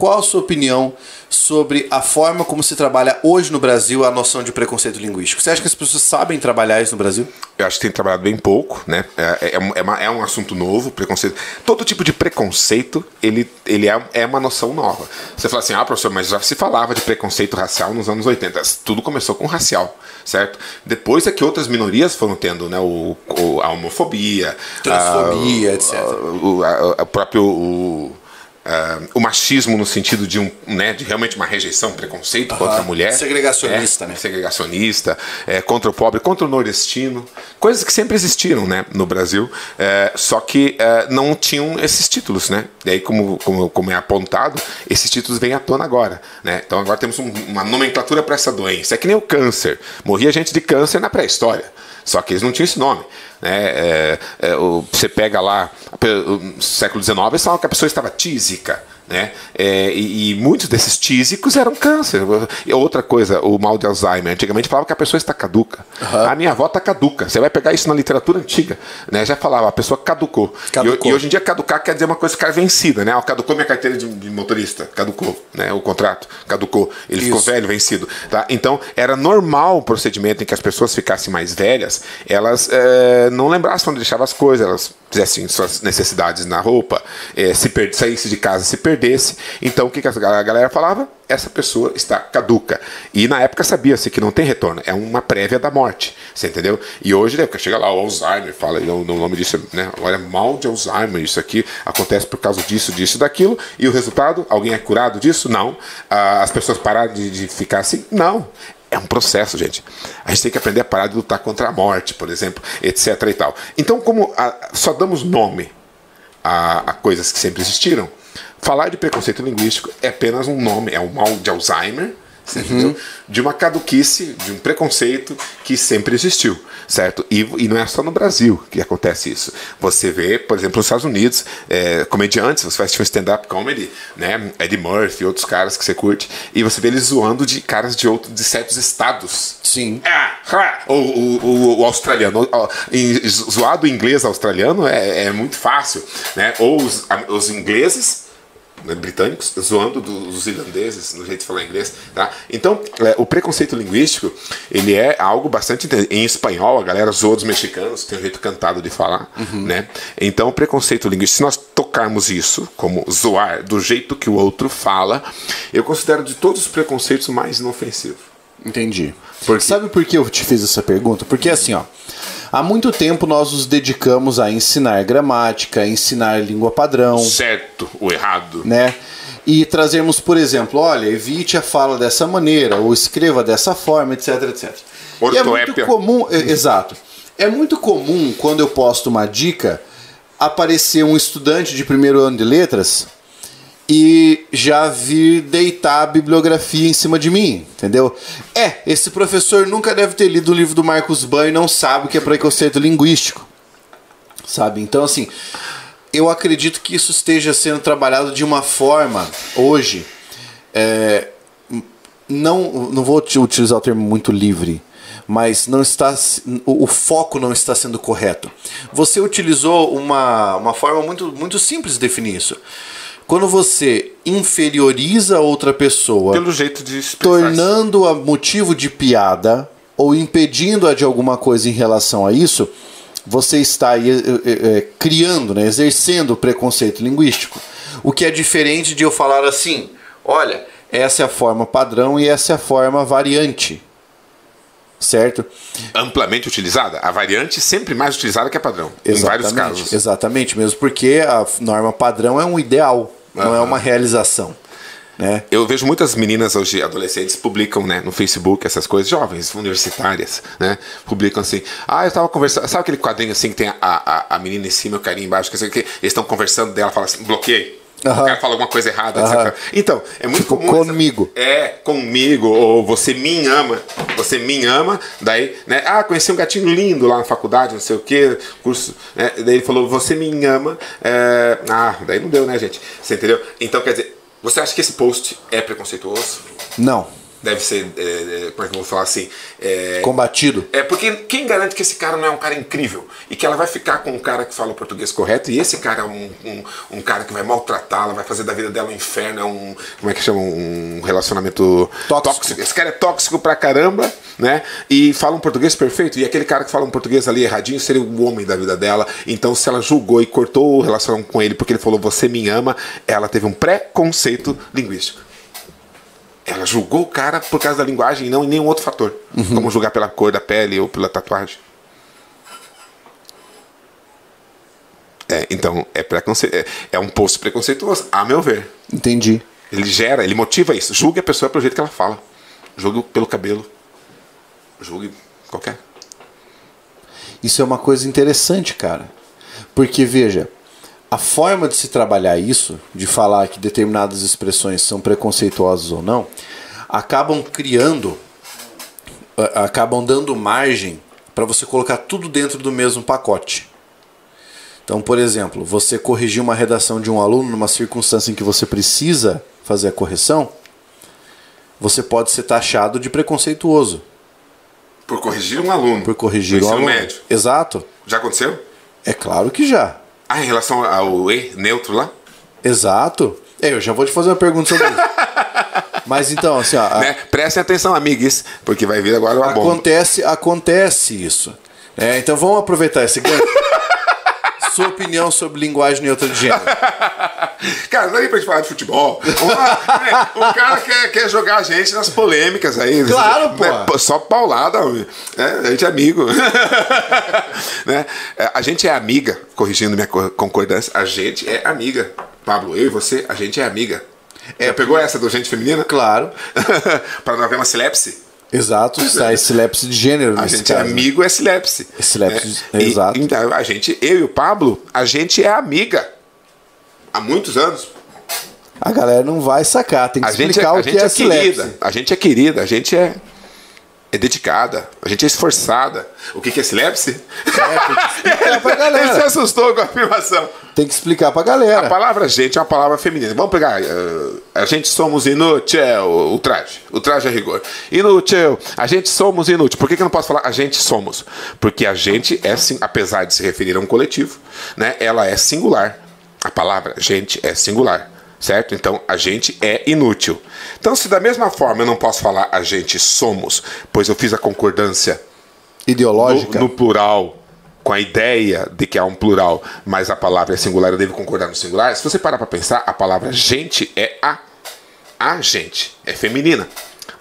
Qual a sua opinião sobre a forma como se trabalha hoje no Brasil a noção de preconceito linguístico? Você acha que as pessoas sabem trabalhar isso no Brasil? Eu acho que tem trabalhado bem pouco, né? É, é, um- é uma- é um assunto novo, preconceito. Todo tipo de preconceito, ele, ele é, é uma noção nova. Você fala assim, ah, professor, mas já se falava de preconceito racial nos anos 80. Tudo começou com racial, certo? Depois é que outras minorias foram tendo, né? O, o- a homofobia, Transfobia, a- etc. O, a- a próprio... O, ah, o machismo no sentido de um né, de realmente uma rejeição, preconceito contra a mulher, Segregacionista, é, né? segregacionista, é, contra o pobre, contra o nordestino, coisas que sempre existiram, né, no Brasil, é, só que é, não tinham esses títulos, né? E aí, como, como, como é apontado, esses títulos vêm à tona agora, né? Então agora temos um- uma nomenclatura para essa doença. É que nem o câncer. Morria gente de câncer na pré-história. Só que eles não tinham esse nome. Né? É, é, o- você pega lá, o século XIX, eles falavam que a pessoa estava tísica. Né? É, e, e muitos desses tísicos eram câncer. E outra coisa, o mal de Alzheimer. Antigamente falava que a pessoa está caduca. A minha avó está caduca. Você vai pegar isso na literatura antiga. Né? Já falava, a pessoa caducou. Caducou. E, e hoje em dia caducar quer dizer uma coisa ficar vencida. Né? Caducou minha carteira de, de motorista. Caducou. Né? O contrato. Caducou. Ele ficou Isso. velho, vencido. Tá? Então, era normal o procedimento em que as pessoas ficassem mais velhas, elas eh, não lembrassem onde deixavam as coisas, elas fizessem suas necessidades na roupa, eh, se saísse de casa, se perdesse. Então, o que, que a galera falava? Essa pessoa está caduca. E na época sabia-se que não tem retorno, é uma prévia da morte. Você entendeu? E hoje, né, chega lá o Alzheimer, fala, o o nome disso, né? Olha, mal de Alzheimer, isso aqui acontece por causa disso, disso, daquilo. E o resultado? Alguém é curado disso? Não. Ah, as pessoas pararam de, de ficar assim? Não. É um processo, gente. A gente tem que aprender a parar de lutar contra a morte, por exemplo, etc. e tal. Então, como a- só damos nome a, a coisas que sempre existiram, falar de preconceito linguístico é apenas um nome, é um mal de Alzheimer, entendeu? de uma caduquice, de um preconceito que sempre existiu, certo? E, e não é só no Brasil que acontece isso. Você vê, por exemplo, nos Estados Unidos, é, comediantes, você assistir um stand-up comedy, né? Eddie Murphy, outros caras que você curte, e você vê eles zoando de caras de outros, de certos estados. Sim. Ah, ah, o, o, o, o australiano, o- zoado inglês australiano é, é muito fácil, né? Ou os, os ingleses britânicos zoando dos irlandeses no jeito de falar inglês, tá? Então, é, o preconceito linguístico, ele é algo bastante em espanhol, a galera zoa dos mexicanos, tem um jeito cantado de falar, né? Então, o preconceito linguístico, se nós tocarmos isso como zoar do jeito que o outro fala, eu considero de todos os preconceitos o mais inofensivo. Entendi. Por quê? Sabe por que eu te fiz essa pergunta? Porque assim, ó, há muito tempo nós nos dedicamos a ensinar gramática, a ensinar língua padrão, Certo ou errado? né? E trazermos, por exemplo, olha, evite a fala dessa maneira, ou escreva dessa forma, etc, etc. E é muito Ortoépia. comum, é, exato. É muito comum quando eu posto uma dica aparecer um estudante de primeiro ano de letras e já vir deitar a bibliografia em cima de mim, entendeu? É, esse professor nunca deve ter lido o livro do Marcos Ban e não sabe o que é preconceito linguístico. Sabe? Então, assim, eu acredito que isso esteja sendo trabalhado de uma forma, hoje, é, não, não vou uti- utilizar o termo muito livre, mas não está o, o foco não está sendo correto. Você utilizou uma, uma forma muito, muito simples de definir isso. Quando você inferioriza outra pessoa, Pelo jeito de tornando-a motivo de piada ou impedindo-a de alguma coisa em relação a isso, você está eh, eh, eh, criando, né, exercendo o preconceito linguístico. O que é diferente de eu falar assim: olha, essa é a forma padrão e essa é a forma variante. certo? Amplamente utilizada. A variante sempre mais utilizada que a padrão. Em vários casos. Exatamente, mesmo porque a norma padrão é um ideal, não é uma realização. Né? Eu vejo muitas meninas hoje, adolescentes, publicam né, no Facebook essas coisas, jovens, universitárias, né? Publicam assim, ah, eu tava conversando. Sabe aquele quadrinho assim que tem a, a, a menina em cima e o carinha embaixo? Que, que eles estão conversando dela, fala assim, bloqueei. O cara fala alguma coisa errada. etc. Então, é muito Tipo, comum. essa- comigo. É, comigo. Ou você me ama. Você me ama. Daí, né? Ah, conheci um gatinho lindo lá na faculdade, não sei o quê, curso. Né? Daí ele falou, você me ama. é, Ah, daí não deu, né, gente? Você entendeu? Então, quer dizer, você acha que esse post é preconceituoso? Não. Deve ser, é, é, como é que eu vou falar assim? É, Combatido. é porque quem garante que esse cara não é um cara incrível e que ela vai ficar com um cara que fala o português correto e esse cara é um, um, um cara que vai maltratá-la, vai fazer da vida dela um inferno, é um. Como é que chama? Um relacionamento Tóxico. Esse cara é tóxico pra caramba, né? E fala um português perfeito. E aquele cara que fala um português ali erradinho seria o homem da vida dela. Então, se ela julgou e cortou o relacionamento com ele porque ele falou você me ama, ela teve um preconceito linguístico. Ela julgou o cara por causa da linguagem e não em nenhum outro fator. Como julgar pela cor da pele ou pela tatuagem. É, então, é, preconce... é, é um post preconceituoso, a meu ver. Entendi. Ele gera, ele motiva isso. Julgue a pessoa pelo jeito que ela fala. Julgue pelo cabelo. Julgue qualquer. Isso é uma coisa interessante, cara. Porque, veja, a forma de se trabalhar isso, de falar que determinadas expressões são preconceituosas ou não, acabam criando, acabam dando margem para você colocar tudo dentro do mesmo pacote. Então, por exemplo, você corrigir uma redação de um aluno numa circunstância em que você precisa fazer a correção, você pode ser taxado de preconceituoso Por corrigir um aluno. por corrigir no um ensino aluno. médio. Exato. Já aconteceu? É claro que já. Ah, em relação ao E neutro lá? Exato. É, eu já vou te fazer uma pergunta sobre isso. Mas então, assim, ó, Né? Prestem atenção, amigues, porque vai vir agora uma bomba. acontece, acontece isso. né? então vamos aproveitar esse gancho. Sua opinião sobre linguagem neutra de gênero. Cara, não é nem pra gente falar de futebol. Uma- né, o cara quer, quer jogar a gente nas polêmicas aí. Claro, pô. Né, Só paulada, né? A gente é amigo. né? É, A gente é amiga, corrigindo minha co- concordância, a gente é amiga. Pablo, eu e você, a gente é amiga. É, pegou essa do gente feminina? Claro. pra não haver uma silepse? Exato, sai esse lapse de gênero A gente é caso. né? amigo é silepse. É silepse, né? E- exato. então, a gente, eu e o Pablo, a gente é amiga. Há muitos anos. A galera não vai sacar, tem que A gente, é, explicar a o que gente é, é, silepse. querida. A gente é querida, a gente é, é dedicada, a gente é esforçada. O que, que é silepse? pra galera. Ele se assustou com a afirmação. Tem que explicar pra A galera. palavra gente é uma palavra feminina. Vamos pegar. eh, a gente somos inútil, o traje. O traje é rigor. Inútil. A gente somos inútil. Por que, que eu não posso falar a gente somos? Porque a gente é, sim- apesar de se referir a um coletivo, né, ela é singular. A palavra gente é singular. Certo? Então a gente é inútil. Então, se da mesma forma eu não posso falar a gente somos, pois eu fiz a concordância Ideológica. no, no plural, com a ideia de que há um plural, mas a palavra é singular, eu devo concordar no singular. Se você parar para pensar, a palavra gente é a. A gente é feminina.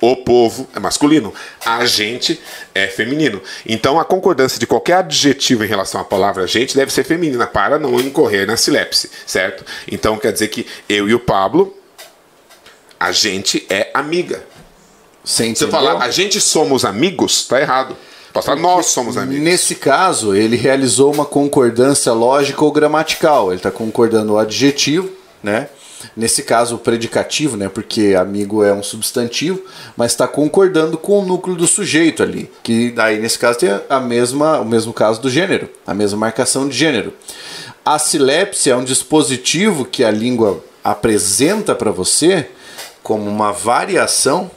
O povo é masculino. A gente é feminino. Então a concordância de qualquer adjetivo em relação à palavra gente deve ser feminina para não incorrer na silepse, certo? Então quer dizer que eu e o Pablo, a gente é amiga. Sem Se eu falar a gente somos amigos, tá errado. Posso falar nós somos amigos. Nesse caso, ele realizou uma concordância lógica ou gramatical. Ele está concordando o adjetivo, né? Nesse caso, o predicativo, né? Porque amigo é um substantivo, mas está concordando com o núcleo do sujeito ali. Que daí, nesse caso, tem a mesma, o mesmo caso do gênero, a mesma marcação de gênero. A silepse é um dispositivo que a língua apresenta para você como uma variação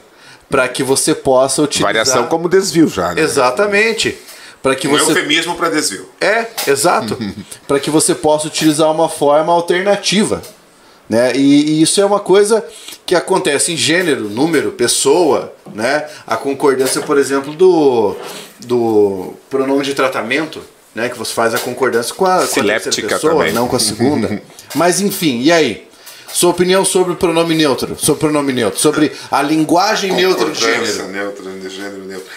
para que você possa utilizar. Variação como desvio já, né? Exatamente. Para que Um você eufemismo para desvio. é, exato. para que você possa utilizar uma forma alternativa. Né? E, e isso é uma coisa que acontece em gênero, número, pessoa. Né? A concordância, por exemplo, do, do pronome de tratamento, né? que você faz a concordância com a, com a pessoa, também. não com a segunda. Mas enfim, e aí? Sua opinião sobre o pronome neutro, sobre o pronome neutro, sobre a linguagem neutra de gênero. Neutro, de gênero neutro.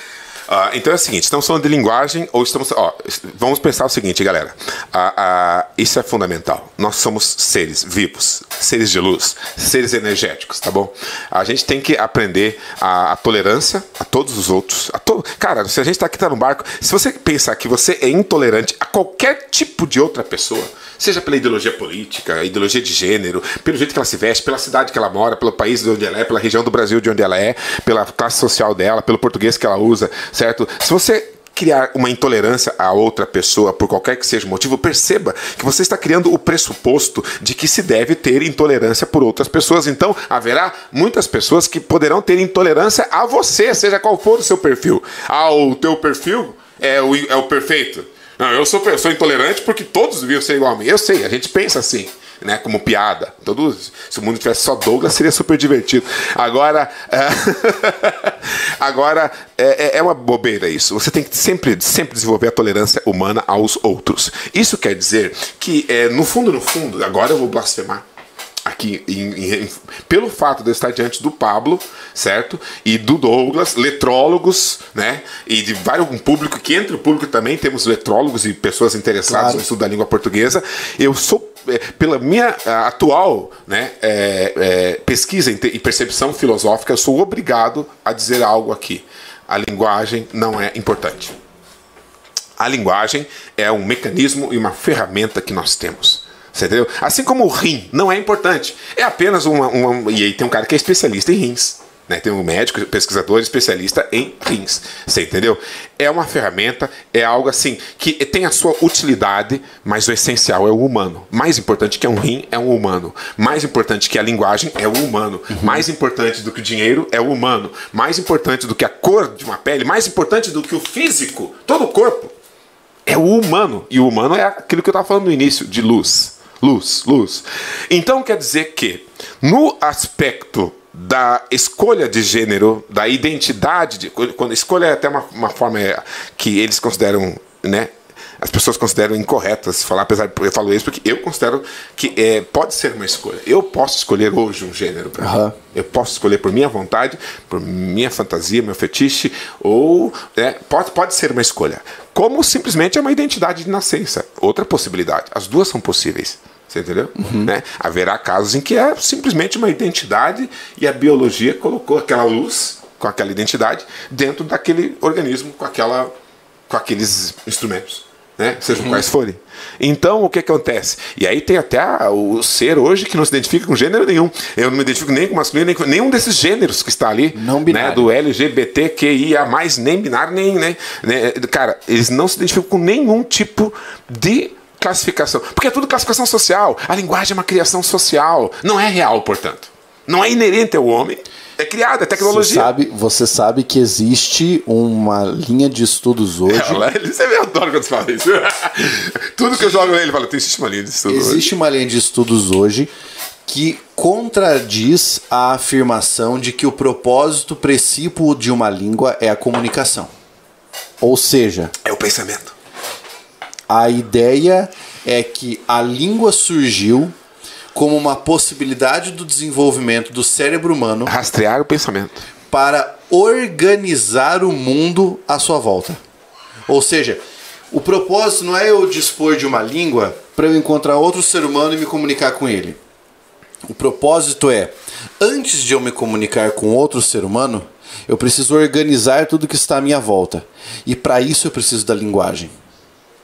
Ah, então é o seguinte, estamos falando de linguagem ou estamos. Ó, vamos pensar o seguinte, galera. Ah, ah, isso é fundamental. Nós somos seres vivos, seres de luz, seres energéticos, tá bom? A gente tem que aprender a, a tolerância a todos os outros. To... Cara, se a gente está aqui tá no barco, se você pensar que você é intolerante a qualquer tipo de outra pessoa, seja pela ideologia política, ideologia de gênero, pelo jeito que ela se veste, pela cidade que ela mora, pelo país de onde ela é, pela região do Brasil de onde ela é, pela classe social dela, pelo português que ela usa, certo? Se você criar uma intolerância a outra pessoa por qualquer que seja o motivo, perceba que você está criando o pressuposto de que se deve ter intolerância por outras pessoas. Então, haverá muitas pessoas que poderão ter intolerância a você, seja qual for o seu perfil. Ah, o teu perfil é o, é o perfeito. Não, eu sou, eu sou intolerante porque todos deviam ser igual a mim. Eu sei, a gente pensa assim né, como piada. Todos, se o mundo tivesse só Douglas, seria super divertido. Agora, é, agora é, é, é, uma bobeira isso. Você tem que sempre, sempre desenvolver a tolerância humana aos outros. Isso quer dizer que, é, no fundo, no fundo, agora eu vou blasfemar em, em, pelo fato de eu estar diante do Pablo, certo? E do Douglas, letrólogos, né? E de vários um público que entre o público também temos letrólogos e pessoas interessadas claro. no estudo da língua portuguesa. Eu sou é, pela minha atual né, é, é, pesquisa e percepção filosófica, eu sou obrigado a dizer algo aqui. A linguagem não é importante. A linguagem é um mecanismo e uma ferramenta que nós temos. Você entendeu? Assim como o rim não é importante. É apenas uma, uma. E aí tem um cara que é especialista em rins. Né? Tem um médico, pesquisador, especialista em rins. Você entendeu? É uma ferramenta, é algo assim que tem a sua utilidade, mas o essencial é o humano. Mais importante que um rim é um humano. Mais importante que a linguagem é o humano. Uhum. Mais importante do que o dinheiro é o humano. Mais importante do que a cor de uma pele, mais importante do que o físico, todo o corpo, é o humano. E o humano é aquilo que eu estava falando no início, de luz. Luz, luz. Então quer dizer que, no aspecto da escolha de gênero, da identidade, de, quando escolha é até uma, uma forma que eles consideram, né, as pessoas consideram incorretas falar, apesar de eu falo isso porque eu considero que é, pode ser uma escolha. Eu posso escolher hoje um gênero para uhum. mim. Eu posso escolher por minha vontade, por minha fantasia, meu fetiche, ou é, pode, pode ser uma escolha. Como simplesmente é uma identidade de nascença. Outra possibilidade. As duas são possíveis. Você entendeu? Uhum. Né? Haverá casos em que é simplesmente uma identidade e a biologia colocou aquela luz com aquela identidade dentro daquele organismo com, aquela, com aqueles instrumentos. Né? Sejam uhum. quais forem. Então, o que acontece? E aí tem até o ser hoje que não se identifica com gênero nenhum. Eu não me identifico nem com masculino, nem com nenhum desses gêneros que está ali. Não binário. Né? Do LGBTQIA, nem binário, nem, nem, né? Cara, eles não se identificam com nenhum tipo de classificação. Porque é tudo classificação social. A linguagem é uma criação social. Não é real, portanto. Não é inerente ao homem. É criada, é tecnologia. Você sabe, você sabe que existe uma linha de estudos hoje. É, ele sempre adora quando você fala isso. Tudo que eu jogo nele, ele fala: existe uma linha de estudos Existe hoje. uma linha de estudos hoje que contradiz a afirmação de que o propósito precípuo de uma língua é a comunicação. Ou seja, é o pensamento. A ideia é que a língua surgiu como uma possibilidade do desenvolvimento do cérebro humano rastrear o pensamento para organizar o mundo à sua volta. Ou seja, o propósito não é eu dispor de uma língua para eu encontrar outro ser humano e me comunicar com ele. O propósito é, antes de eu me comunicar com outro ser humano, eu preciso organizar tudo que está à minha volta. E para isso eu preciso da linguagem.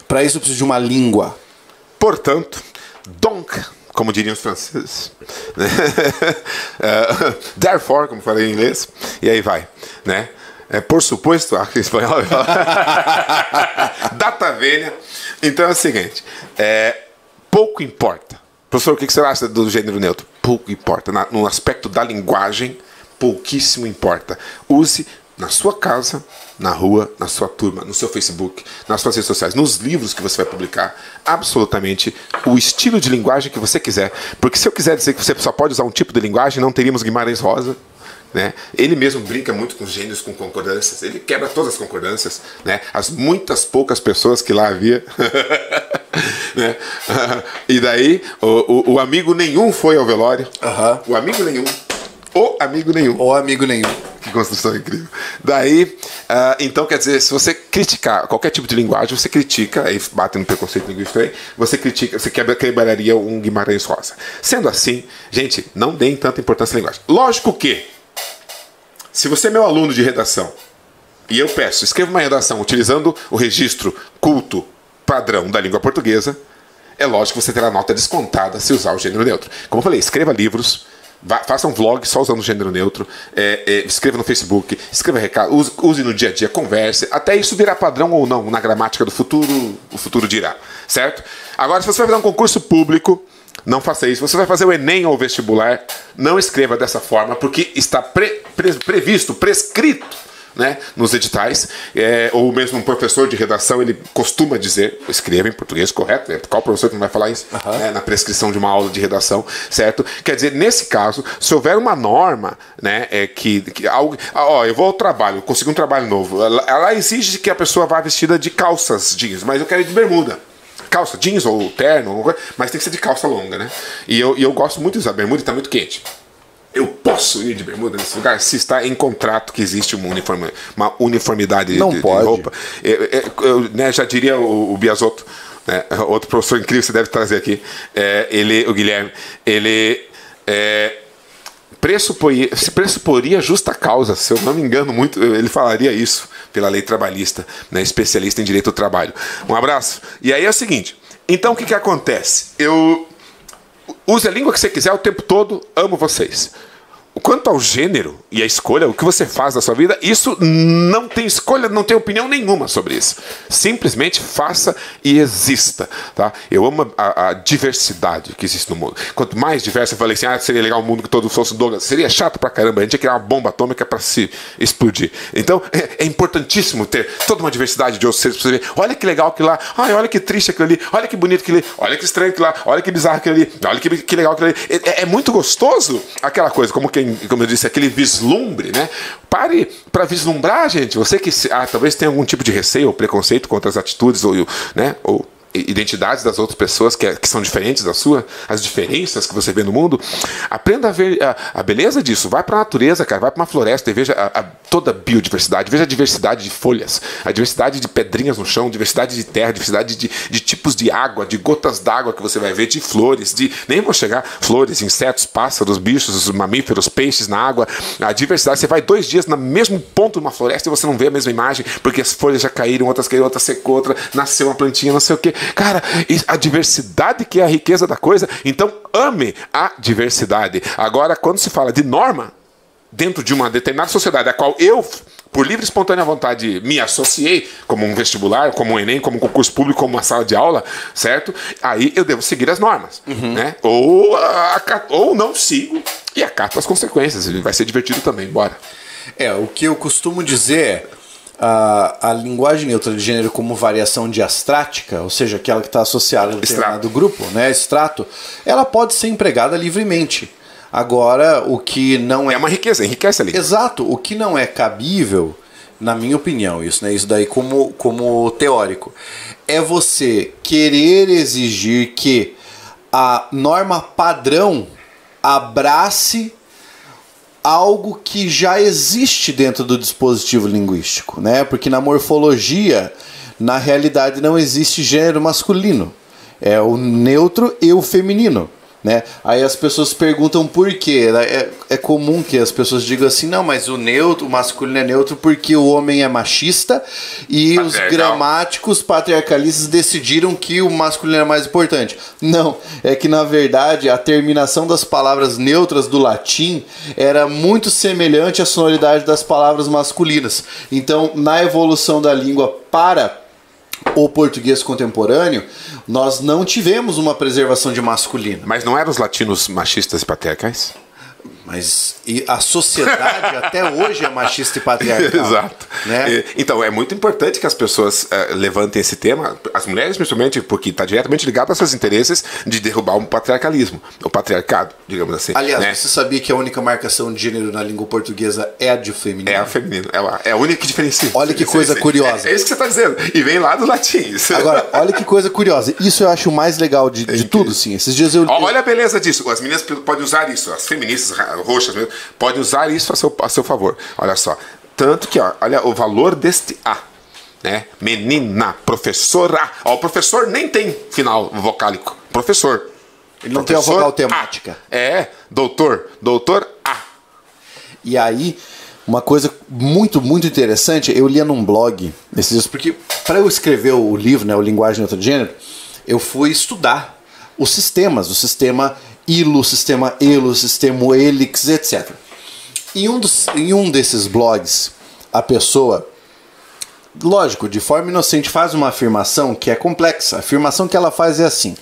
Para isso eu preciso de uma língua. Portanto, donc, como diriam os franceses. uh, therefore, como falei em inglês, e aí vai, né? É, por suposto, aqui em espanhol, data velha. Então é o seguinte: é, pouco importa. Professor, o que você acha do gênero neutro? Pouco importa. Na, no aspecto da linguagem, pouquíssimo importa. Use na sua casa, na rua, na sua turma, no seu Facebook, nas suas redes sociais, nos livros que você vai publicar, absolutamente o estilo de linguagem que você quiser. Porque se eu quiser dizer que você só pode usar um tipo de linguagem, não teríamos Guimarães Rosa. Né? Ele mesmo brinca muito com gênios, com concordâncias. Ele quebra todas as concordâncias. Né? As muitas poucas pessoas que lá havia. né? e daí, o, o, o, amigo nenhum foi ao velório. Uhum. O amigo nenhum ou amigo nenhum. Ou amigo nenhum. Que construção incrível. Daí, uh, então quer dizer, se você criticar qualquer tipo de linguagem, você critica, aí bate no preconceito linguístico aí, você critica, você quebra, quebraria um Guimarães Rosa. Sendo assim, gente, não deem tanta importância à linguagem. Lógico que, se você é meu aluno de redação, e eu peço, escreva uma redação utilizando o registro culto padrão da língua portuguesa, é lógico que você terá nota descontada se usar o gênero neutro. Como eu falei, escreva livros, faça um vlog só usando gênero neutro, é, é, escreva no Facebook, escreva recado, use, use, no dia a dia, converse, até isso virar padrão ou não na gramática do futuro, o futuro dirá, certo? Agora, se você vai fazer um concurso público, não faça isso. Você vai fazer o Enem ou o vestibular, não escreva dessa forma, porque está pre, pre, previsto, prescrito né, nos editais, é, ou mesmo um professor de redação, ele costuma dizer, escreva em português correto, né? qual professor que não vai falar isso uhum. né, na prescrição de uma aula de redação, certo? Quer dizer, nesse caso, se houver uma norma, né, é, que, que algo, ó, eu vou ao trabalho, consigo um trabalho novo, ela, ela exige que a pessoa vá vestida de calças jeans, mas eu quero ir de bermuda calça jeans ou terno, mas tem que ser de calça longa, né? E eu, e eu gosto muito de usar bermuda e está muito quente eu posso ir de bermuda nesse lugar se está em contrato que existe uma, uniforme, uma uniformidade Não de, pode. de roupa. Eu, eu, eu né, já diria o, o Biasotto, né, outro professor incrível que você deve trazer aqui, é, ele, o Guilherme, ele é, pressuporia, se pressuporia justa causa, se eu não me engano muito, ele falaria isso pela lei trabalhista, né, especialista em direito do trabalho. Um abraço. E aí é o seguinte, então o que, que acontece? Eu Use a língua que você quiser o tempo todo, amo vocês. Quanto ao gênero e a escolha, o que você faz da sua vida, isso não tem escolha, não tem opinião nenhuma sobre isso. Simplesmente faça e exista. Tá? Eu amo a, a diversidade que existe no mundo. Quanto mais diverso, eu falei assim: ah, seria legal um mundo que todos fossem Douglas. Seria chato pra caramba, a gente ia criar uma bomba atômica para se explodir. Então é, é, importantíssimo ter toda uma diversidade de outros seres pra você ver. Olha que legal aquilo lá, ai, olha que triste aquilo ali, olha que bonito aquilo ali, olha que estranho aquilo lá, olha que bizarro aquilo ali, olha que, que legal aquilo ali. É, é muito gostoso aquela coisa, como quem como eu disse, aquele vislumbre, né? Pare para vislumbrar, gente. Você que ah, talvez tenha algum tipo de receio ou preconceito contra as atitudes ou, né? ou identidades das outras pessoas que, é, que, são diferentes da sua, as diferenças que você vê no mundo, aprenda a ver a, a beleza disso. Vai para a natureza, cara, vai para uma floresta e veja a, a, toda a biodiversidade, veja a diversidade de folhas, a diversidade de pedrinhas no chão, diversidade de terra, diversidade de, de tipos de água, de gotas d'água que você vai ver, de flores, de nem vou chegar flores, insetos, pássaros, bichos, mamíferos, peixes na água, a diversidade. Você vai dois dias no mesmo ponto de uma floresta e você não vê a mesma imagem porque as folhas já caíram, outras caíram, outra secou, outra nasceu uma plantinha, não sei o que. Cara, a diversidade que é a riqueza da coisa. Então, ame a diversidade. Agora, quando se fala de norma, dentro de uma determinada sociedade a qual eu, por livre e espontânea vontade, me associei, como um vestibular, como um Enem, como um concurso público, como uma sala de aula, certo? Aí eu devo seguir as normas. Uhum. Né? Ou, ou não sigo e acato as consequências. Vai ser divertido também, bora. É, o que eu costumo dizer é a, a linguagem neutra de gênero como variação diastrática, ou seja, aquela que está associada a determinado grupo, né, extrato, ela pode ser empregada livremente. Agora, o que não é. É uma riqueza, enriquece ali. Exato. O que não é cabível, na minha opinião, isso, né? Isso daí como, como teórico, é você querer exigir que a norma padrão abrace algo que já existe dentro do dispositivo linguístico, né? Porque na morfologia, na realidade, não existe gênero masculino. É o neutro e o feminino. Né? Aí as pessoas perguntam por quê. É, é comum que as pessoas digam assim, não, mas o neutro, o masculino é neutro porque o homem é machista e os gramáticos patriarcalistas decidiram que o masculino é mais importante. Não, é que na verdade a terminação das palavras neutras do latim era muito semelhante à sonoridade das palavras masculinas. Então, na evolução da língua para o português contemporâneo, nós não tivemos uma preservação de masculino. Mas não eram os latinos machistas e patriarcais? Mas e a sociedade até hoje é machista e patriarcal. Exato. Né? Então, é muito importante que as pessoas uh, levantem esse tema, as mulheres principalmente, porque está diretamente ligado aos seus interesses de derrubar o patriarcalismo, o patriarcado, digamos assim. Aliás, né? você sabia que a única marcação de gênero na língua portuguesa é a de feminino? É a feminino, é a, é a única que diferencia. Olha que coisa curiosa. É, é, isso que você está dizendo. E vem lá do latim. Agora, olha que coisa curiosa. Isso eu acho o mais legal de, de tudo, sim. Esses dias eu. Olha a beleza disso. As meninas podem usar isso, as feministas roxas mesmo, pode usar isso a seu, a seu favor. Olha só. Tanto que, ó, olha o valor deste A. Né? Menina, professora. Ó, o professor nem tem final vocálico. Professor. Ele não tem a Professor vocal A. temática. É, doutor. Doutor A. E aí, uma coisa muito, muito interessante, eu lia num blog esses dias, porque para eu escrever o livro, né, o Linguagem de Outro Gênero, eu fui estudar os sistemas, o sistema ILO, sistema ELO, sistema Helix, etc. Em um, dos, em um desses blogs, a pessoa, lógico, de forma inocente, faz uma afirmação que é complexa. A afirmação que ela faz é assim: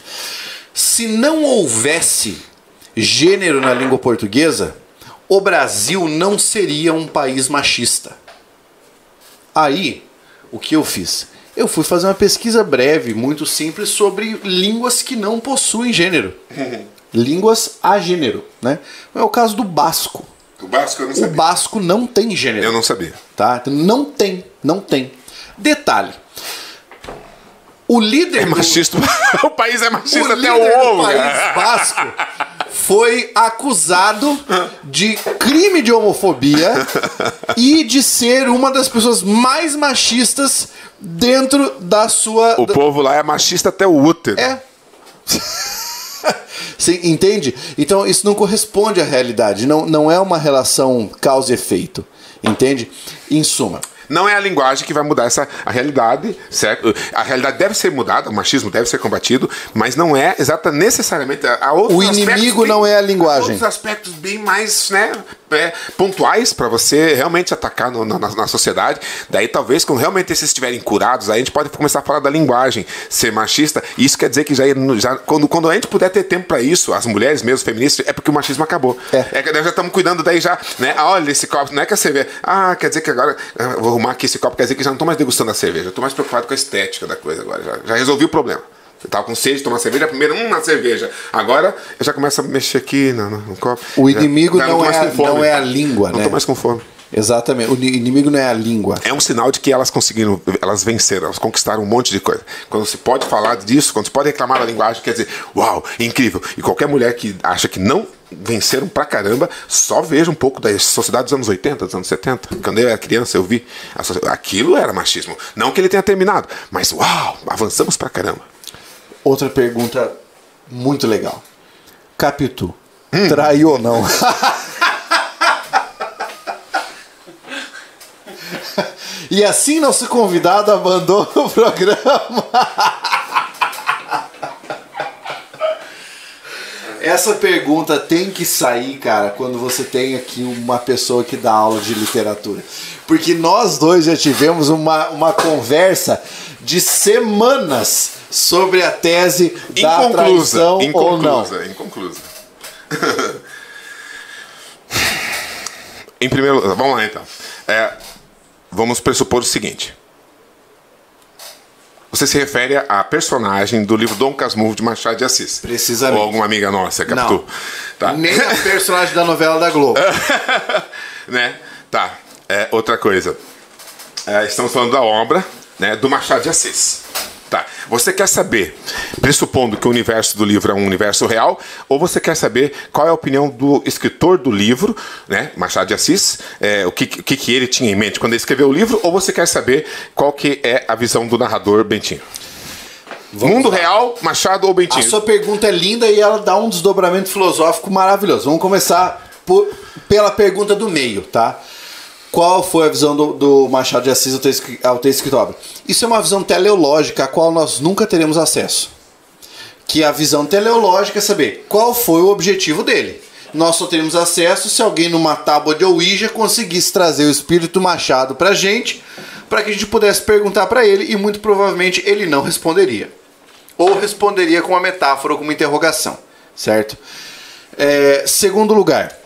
se não houvesse gênero na língua portuguesa, o Brasil não seria um país machista. Aí, o que eu fiz? Eu fui fazer uma pesquisa breve, muito simples, sobre línguas que não possuem gênero. línguas a gênero, né? É o caso do basco. O básico eu não O sabia. basco não tem gênero. Eu não sabia. Tá? Então, Não tem, não tem. Detalhe. O líder É do- machista. o país é machista o até o do ovo. país basco foi acusado de crime de homofobia e de ser uma das pessoas mais machistas dentro da sua. O povo lá é machista até o útero. É. Você entende? Então isso não corresponde à realidade. Não, não é uma relação causa e efeito. Entende? Em suma. Não é a linguagem que vai mudar essa a realidade, certo? A realidade deve ser mudada, o machismo deve ser combatido, mas não é exata necessariamente a, outros O inimigo bem- não é a linguagem. Outros aspectos bem mais, né, é, pontuais para você realmente atacar no- na, na sociedade. Daí talvez quando realmente esses estiverem curados, aí a gente pode começar a falar da linguagem ser machista. E isso quer dizer que já, já quando, quando a gente puder ter tempo para isso, as mulheres mesmo feministas, é porque o machismo acabou. É. que nós já estamos cuidando daí já, né? Ah, olha esse copo, não é que a cerveja. Ah, quer dizer que agora vou arrumar aqui esse copo, quer dizer que já não estou mais degustando a cerveja, tô mais preocupado com a estética da coisa agora. Já, já resolvi o problema. Eu tava com sede de tomar cerveja, primeiro, hum, uma cerveja. Agora eu já começo a mexer aqui no, no, copo. O inimigo já não mais é- não é a língua, não né? tô mais com fome. Exatamente. O ni- inimigo não é a língua. É um sinal de que elas conseguiram, elas venceram, elas conquistaram um monte de coisa. Quando se pode falar disso, quando se pode reclamar da linguagem, quer dizer, uau, incrível. E qualquer mulher que acha que não venceram pra caramba, só veja um pouco da sociedade dos anos 80, dos anos 70. Quando eu era criança, eu vi. Aquilo era machismo. Não que ele tenha terminado, mas uau, avançamos pra caramba. Outra pergunta muito legal. Capitu, traiu ou não? e assim nosso convidado abandona o programa. Essa pergunta tem que sair, cara, quando você tem aqui uma pessoa que dá aula de literatura. Porque nós dois já tivemos uma, uma conversa de semanas sobre a tese da Inconclusa, traição ou não. inconclusa, inconclusa. em primeiro lugar, vamos lá então. É, vamos pressupor o seguinte. Você se refere à personagem do livro Dom Casmurro de Machado de Assis. Precisamente. Ou alguma amiga nossa, Capitu. Não. Tá. Nem a personagem da novela da Globo. né? Tá. É, outra coisa. É, estamos falando da obra né, do Machado de Assis. Tá. Você quer saber, pressupondo que o universo do livro é um universo real, ou você quer saber qual é a opinião do escritor do livro, né, Machado de Assis, é, o que, o que, que ele tinha em mente quando ele escreveu o livro, ou você quer saber qual que é a visão do narrador Bentinho? Mundo lá. real, Machado ou A Bentinho? sua pergunta é linda e ela dá um desdobramento filosófico maravilhoso. Vamos começar por- pela pergunta do meio, tá? Qual foi a visão do, do Machado de Assis ao escri- ao ter? Isso é uma visão teleológica a qual nós nunca teremos acesso. Que a visão teleológica é saber qual foi o objetivo dele. Nós só teremos acesso se alguém numa tábua de Ouija conseguisse trazer o espírito Machado pra gente, para que a gente pudesse perguntar pra ele e muito provavelmente ele não responderia ou responderia com uma metáfora ou com uma interrogação, certo? É, segundo lugar,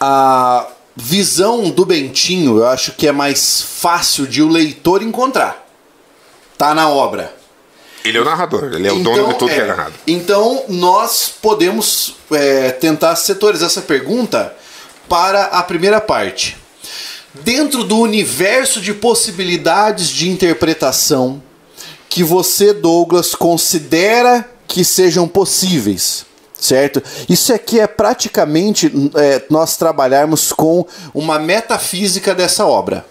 a visão do Bentinho eu acho que é mais fácil de o leitor encontrar. Tá na obra. Ele é o narrador, ele é o dono de tudo que é narrado. Então nós podemos é, tentar setorizar essa pergunta para a primeira parte. Dentro do universo de possibilidades de interpretação que você, Douglas, considera que sejam possíveis, certo? Isso aqui é praticamente é, nós trabalharmos com uma metafísica dessa obra.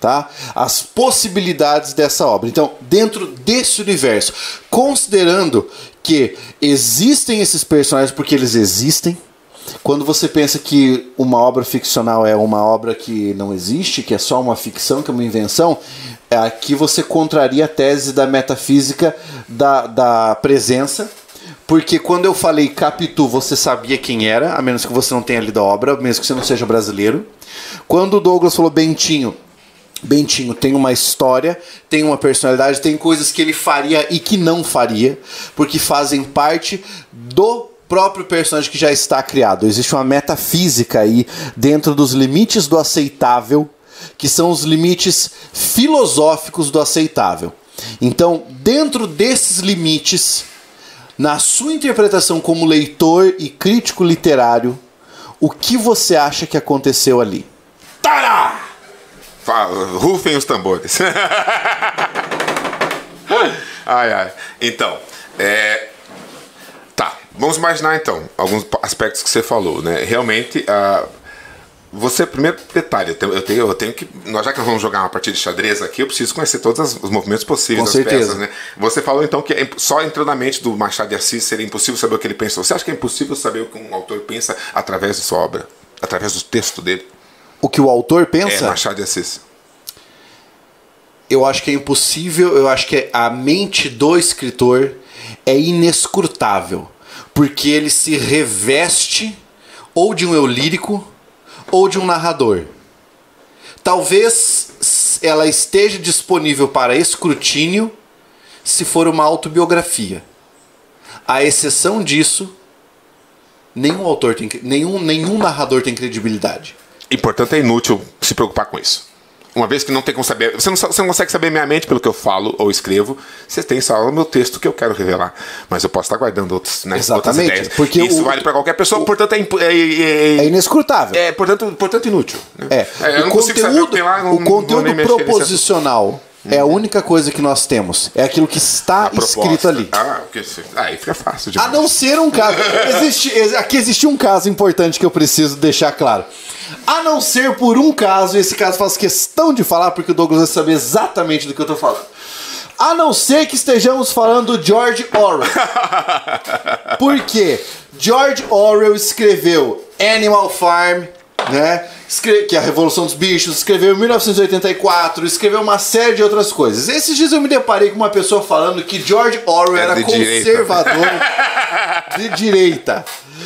Tá? As possibilidades dessa obra. Então, dentro desse universo, considerando que existem esses personagens porque eles existem, quando você pensa que uma obra ficcional é uma obra que não existe, que é só uma ficção, que é uma invenção, aqui você contraria a tese da metafísica da, da presença porque quando eu falei Capitu, você sabia quem era, a menos que você não tenha lido a obra, mesmo que você não seja brasileiro. Quando o Douglas falou Bentinho, Bentinho tem uma história, tem uma personalidade, tem coisas que ele faria e que não faria, porque fazem parte do próprio personagem que já está criado. Existe uma metafísica aí dentro dos limites do aceitável, que são os limites filosóficos do aceitável. Então, dentro desses limites, na sua interpretação como leitor e crítico literário, o que você acha que aconteceu ali? Tará! Rufem os tambores. ai, ai. Então, é... tá. Vamos imaginar então alguns aspectos que você falou, né? Realmente, uh, você, primeiro detalhe, eu tenho, eu tenho, eu tenho que. Nós, já que nós vamos jogar uma partida de xadrez aqui, eu preciso conhecer todos os movimentos possíveis Com das certeza. peças, né? Você falou então que é só entrando na mente do Machado de Assis seria impossível saber o que ele pensou. Você acha que é impossível saber o que um autor pensa através de sua obra? Através do texto dele? O que o autor É pensa? Machado de Assis. eu acho que é impossível, eu acho que a mente do escritor é inescrutável, porque ele se reveste ou de um eu lírico ou de um narrador. Talvez ela esteja disponível para escrutínio se for uma autobiografia. A exceção disso, nenhum autor tem, nenhum, nenhum narrador tem credibilidade. E portanto é inútil se preocupar com isso. Uma vez que não tem como saber, você não, você não consegue saber minha mente pelo que eu falo ou escrevo, você tem só o meu texto que eu quero revelar. Mas eu posso estar guardando outros, né, outras Exatamente, ideias. porque isso o- vale para qualquer pessoa, portanto é, é, é, É inescrutável. é, portanto, portanto inútil. né? É, eu o não consigo saber o conteúdo, que tem lá, não- o conteúdo proposicional é a única coisa que nós temos. É aquilo que está escrito ali. Ah, o que se- aí fica fácil de A não ser um caso. Existe, ex- aqui existe um caso importante que eu preciso deixar claro. A não ser por um caso, esse caso faço questão de falar porque o Douglas vai saber exatamente do que eu tô falando. A não ser que estejamos falando do George Orwell. Por quê? George Orwell escreveu Animal Farm, né? Que é a Revolução dos Bichos, escreveu em 1984, escreveu uma série de outras coisas. Esses dias eu me deparei com uma pessoa falando que George Orwell Era era de direita. conservador de direita.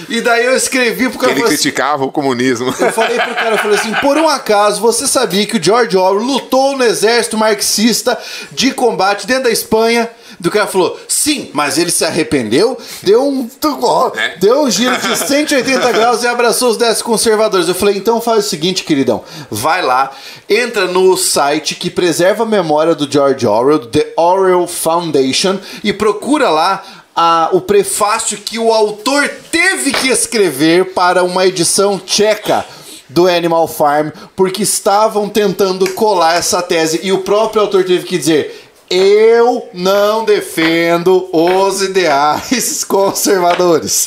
E daí eu escrevi pro cara Ele assim, criticava o comunismo. eu falei pro cara, eu falei assim, por um acaso você sabia que o George Orwell lutou no exército marxista de combate dentro da Espanha? Do cara falou, sim, mas ele se arrependeu, deu um, ó, É. deu um giro de 180 graus e abraçou os 10 conservadores. Eu falei, então faz o seguinte, queridão, vai lá, entra no site que preserva a memória do George Orwell, The Orwell Foundation, e procura lá a- o prefácio que o autor teve que escrever para uma edição tcheca do Animal Farm, porque estavam tentando colar essa tese e o próprio autor teve que dizer. Eu não defendo os ideais conservadores.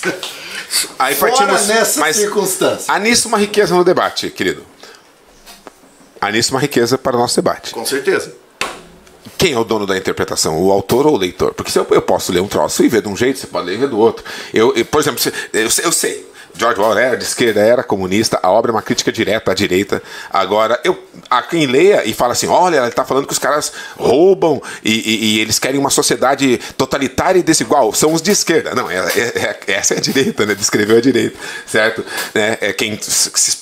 Aí Fora partimos. nessa mas circunstância. há nisso uma riqueza no debate, querido. Há nisso uma riqueza para o nosso debate. Com certeza. Quem é o dono da interpretação? O autor ou o leitor? Porque se eu, eu posso ler um troço e ver de um jeito, você pode ler e ver do outro. Eu, eu, por exemplo, eu, eu sei. George Orwell era de esquerda, era comunista, a obra é uma crítica direta à direita. Agora, eu, há quem leia e fala assim: olha, ele está falando que os caras roubam e, e- e eles querem uma sociedade totalitária e desigual. São os de esquerda. Não, é, é- é- essa é a direita, né? Descreveu a direita, certo? Né? É quem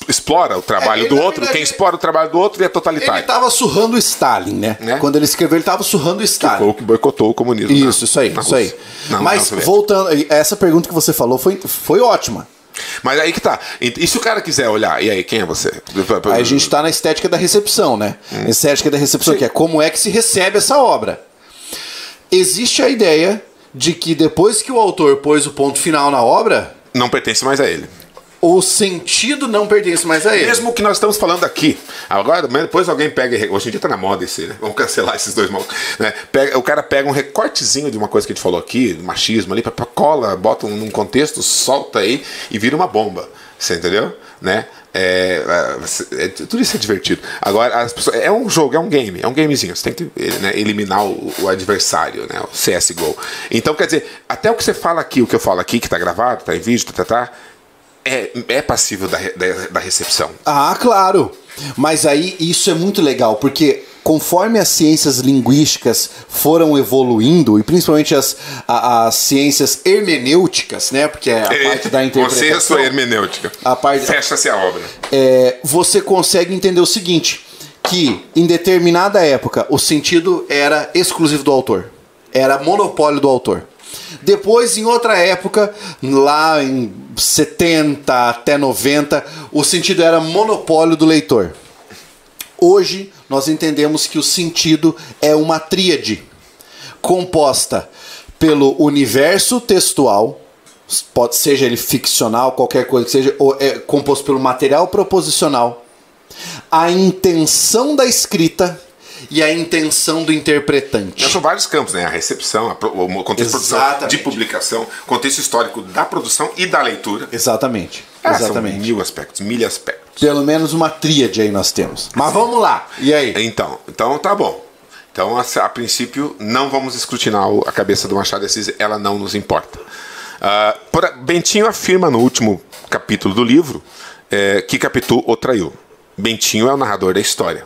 explora o trabalho ele, do outro, quem explora o trabalho do outro é totalitário. Ele tava surrando o Stalin, né? Né? Quando ele escreveu, ele tava surrando o Stalin. Foi o que boicotou o comunismo. na- Isso, isso aí, na isso aí. Rússia. Não, Mas voltando, essa pergunta que você falou foi, foi ótima. Mas aí que tá. E se o cara quiser olhar, e aí, quem é você? Aí a gente tá na estética da recepção, né? Hum. Estética da recepção, que é como é que se recebe essa obra. Existe a ideia de que depois que o autor pôs o ponto final na obra, Não pertence mais a ele. O sentido não pertence mais a ele. Mesmo que nós estamos falando aqui. Agora, depois alguém pega. Hoje em dia tá na moda esse, né? Vamos cancelar esses dois malucos. Né? Pega, o cara pega um recortezinho de uma coisa que a gente falou aqui, do machismo ali, pra, pra cola, bota num contexto, solta aí e vira uma bomba. Você entendeu? Né? É, é, tudo isso é divertido. Agora, pessoas, é um jogo, é um game, é um gamezinho. Você tem que né, eliminar o, o, adversário, né? O CSGO. Então, quer dizer, até o que você fala aqui, o que eu falo aqui, que tá gravado, tá em vídeo, tá, tá, tá é, é passível da, da, da recepção. Ah, claro. Mas aí isso é muito legal, porque conforme as ciências linguísticas foram evoluindo, e principalmente as, a, as ciências hermenêuticas, né? Porque é a parte da interpretação. Você é a sua hermenêutica. A parte, Fecha-se a obra. É, você consegue entender o seguinte: que em determinada época o sentido era exclusivo do autor. Era monopólio do autor. Depois, em outra época, lá em 70 até 90, o sentido era monopólio do leitor. Hoje, nós entendemos que o sentido é uma tríade composta pelo universo textual, pode seja ele ficcional, qualquer coisa que seja, ou é composto pelo material proposicional, a intenção da escrita e a intenção do interpretante. São vários campos, né? A recepção, a, o contexto de produção, de publicação, contexto histórico da produção e da leitura. Exatamente. Ah, Exatamente. Mil aspectos, mil aspectos. Pelo menos uma tríade aí nós temos. Mas vamos lá. E aí? Então, então tá bom. Então, a, a princípio, não vamos escrutinar a cabeça do Machado de Assis, ela não nos importa. Uh, por, Bentinho afirma no último capítulo do livro é, que Capitu o traiu. Bentinho é o narrador da história.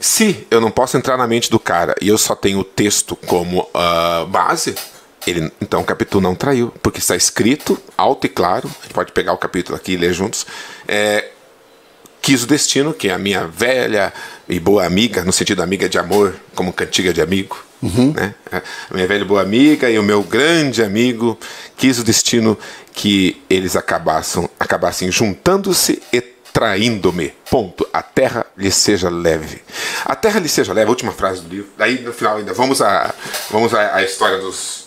Se eu não posso entrar na mente do cara e eu só tenho o texto como uh, base, ele então o capítulo não traiu, porque está escrito alto e claro. A gente pode pegar o capítulo aqui e ler juntos. É, quis o destino, que é a minha velha e boa amiga, no sentido amiga de amor, como cantiga de amigo. Uhum. Né? A minha velha boa amiga e o meu grande amigo quis o destino que eles acabassem, acabassem juntando-se e traindo-me. Ponto. A terra lhe seja leve. A terra lhe seja leve, última frase do livro. Daí no final ainda vamos a, vamos a, a história dos,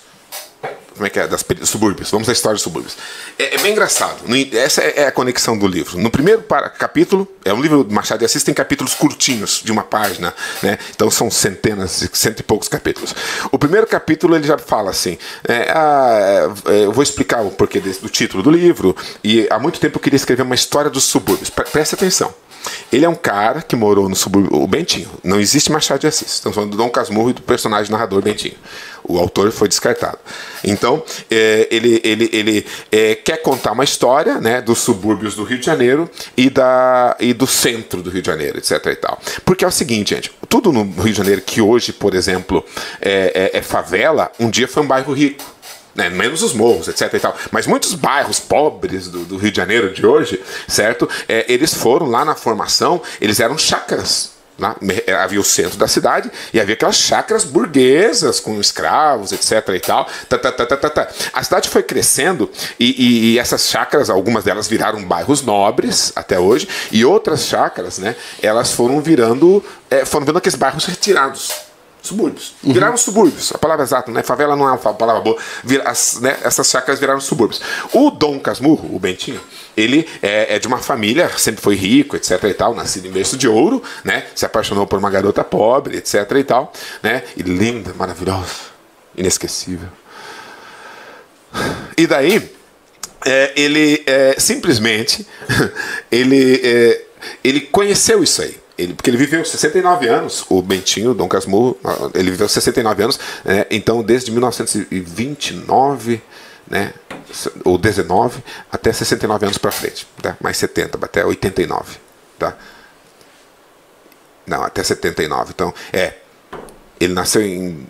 como é que é? Das subúrbios. Vamos à história dos subúrbios. É, é bem engraçado. essa é, é a conexão do livro. No primeiro para, capítulo, é um livro de Machado de Assis, tem capítulos curtinhos, de uma página. Né? Então são centenas, cento e poucos capítulos. O primeiro capítulo ele já fala assim: é, ah, é, eu vou explicar o porquê do título do livro. E há muito tempo eu queria escrever uma história dos subúrbios. Preste atenção. Ele é um cara que morou no subúrbio. O Bentinho. Não existe Machado de Assis. Estamos falando do Dom Casmurro e do personagem narrador Bentinho. O autor foi descartado. Então, é, ele, ele, ele é, quer contar uma história né, dos subúrbios do Rio de Janeiro e, da, e do centro do Rio de Janeiro, etc. E tal. Porque é o seguinte, gente: tudo no Rio de Janeiro que hoje, por exemplo, é, é, é favela, um dia foi um bairro rico né, menos os morros, etc. E tal. Mas muitos bairros pobres do, do Rio de Janeiro de hoje, certo? É, eles foram lá na formação, eles eram chácaras. Lá, havia o centro da cidade e havia aquelas chácaras burguesas com escravos, etc. e tal. Tá, tá, tá, tá, tá. A cidade foi crescendo e, e, e, essas chácaras, algumas delas viraram bairros nobres até hoje, e outras chácaras, né, elas foram virando, é, foram vendo aqueles bairros retirados subúrbios. Uhum. Viraram subúrbios. A palavra exata, né? Favela não é uma palavra boa. Vira, as, né? Essas chácaras viraram subúrbios. O Dom Casmurro, o Bentinho, ele é, é, de uma família, sempre foi rico, etc e tal, nascido em berço de ouro, né? Se apaixonou por uma garota pobre, etc e tal, né? E linda, maravilhosa, inesquecível. E daí, é, ele é, simplesmente, ele, é, ele conheceu isso aí. Ele, porque ele viveu 69 anos, o Bentinho, Dom Casmurro, ele viveu 69 anos, né, então desde 1929, né, ou 19, até 69 anos para frente, tá? mais 70, até 89. Tá? Não, até 79. Então, é. Ele nasceu em.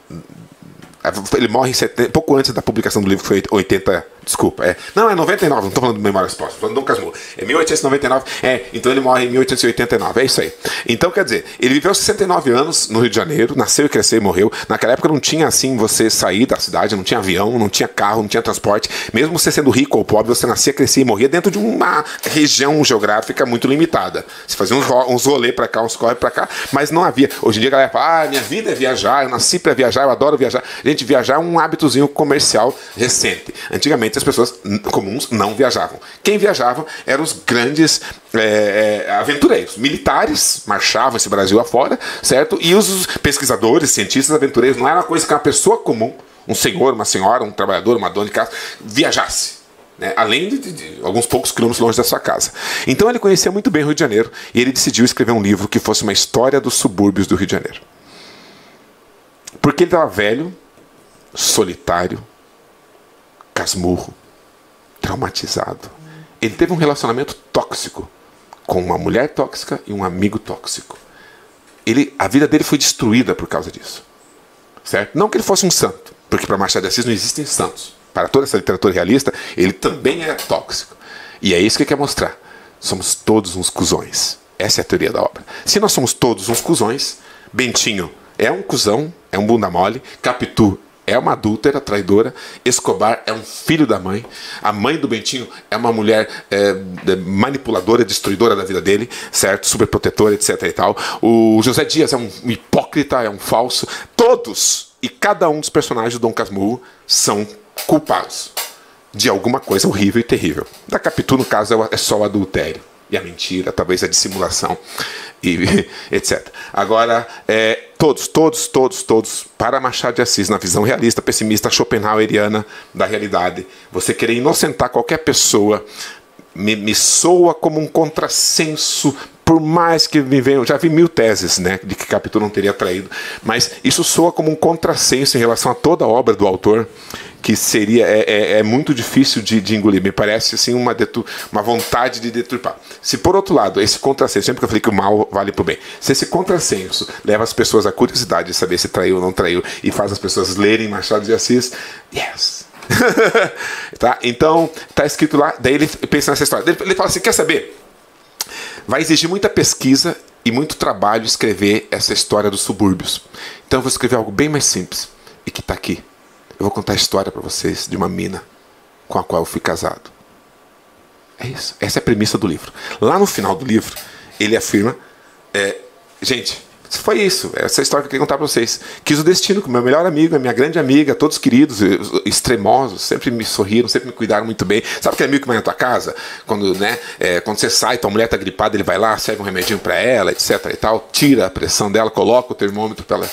Ele morre em 70, pouco antes da publicação do livro, que foi 80, Desculpa, é. Não, é 99, não estou falando de Memórias Póstumas, falando do Dom Casmurro. É 1899, é, então ele morre em 1889, é isso aí. Então, quer dizer, ele viveu 69 anos no Rio de Janeiro, nasceu e cresceu e morreu. Naquela época não tinha assim você sair da cidade, não tinha avião, não tinha carro, não tinha transporte. Mesmo você sendo rico ou pobre, você nascia, crescia e morria dentro de uma região geográfica muito limitada. Você fazia uns, uns rolê para cá, uns corre para cá, mas não havia. Hoje em dia a galera fala, ah, minha vida é viajar, eu nasci para viajar, eu adoro viajar. Gente, viajar é um hábitozinho comercial recente. Antigamente as pessoas comuns não viajavam. Quem viajava eram os grandes é, aventureiros. Militares marchavam esse Brasil afora, certo? E os pesquisadores, cientistas, aventureiros, não era uma coisa que uma pessoa comum, um senhor, uma senhora, um trabalhador, uma dona de casa, viajasse. Né? Além de, de, de, alguns poucos quilômetros longe da sua casa. Então ele conhecia muito bem o Rio de Janeiro e ele decidiu escrever um livro que fosse uma história dos subúrbios do Rio de Janeiro. Porque ele estava velho, solitário, casmurro, traumatizado. Ele teve um relacionamento tóxico com uma mulher tóxica e um amigo tóxico. Ele, a vida dele foi destruída por causa disso. Certo? Não que ele fosse um santo, porque para Machado de Assis não existem santos. Para toda essa literatura realista, ele também é tóxico. E é isso que ele quer mostrar. Somos todos uns cuzões. Essa é a teoria da obra. Se nós somos todos uns cuzões, Bentinho é um cuzão, é um bunda mole, Capitu é uma adúltera, traidora. Escobar é um filho da mãe. A mãe do Bentinho é uma mulher é, manipuladora, destruidora da vida dele, certo? Superprotetora, etc. e tal. O José Dias é um hipócrita, é um falso. Todos e cada um dos personagens do Dom Casmurro são culpados de alguma coisa horrível e terrível. Da Capitu, no caso, é só o adultério e a mentira, talvez a dissimulação e etc. Agora, é, todos, todos, todos, todos, para Machado de Assis, na visão realista, pessimista, schopenhaueriana da realidade, você querer inocentar qualquer pessoa me, me soa como um contrassenso por mais que me venham, já vi mil teses, né, de que Capitu não teria traído, mas isso soa como um contrassenso em relação a toda a obra do autor, que seria é, é, é muito difícil de, de, engolir. Me parece assim uma, uma vontade de deturpar. Se por outro lado esse contrassenso, sempre que eu falei que o mal vale para o bem, se esse contrassenso leva as pessoas à curiosidade de saber se traiu ou não traiu e faz as pessoas lerem Machado de Assis, yes. tá? Então tá escrito lá. Daí ele pensa nessa história. Ele, ele fala assim, quer saber? Vai exigir muita pesquisa e muito trabalho escrever essa história dos subúrbios. Então eu vou escrever algo bem mais simples e que está aqui eu vou contar a história para vocês de uma mina com a qual eu fui casado. É isso. Essa é a premissa do livro. Lá no final do livro, ele afirma: é, gente, foi isso. Essa é a história que eu queria contar para vocês. Quis o destino com meu melhor amigo, minha grande amiga, todos queridos, extremosos, sempre me sorriram, sempre me cuidaram muito bem. Sabe aquele amigo que vai na tua casa? Quando, né, é, quando você sai, tua mulher tá gripada, ele vai lá, serve um remedinho para ela, etc e tal, tira a pressão dela, coloca o termômetro para ela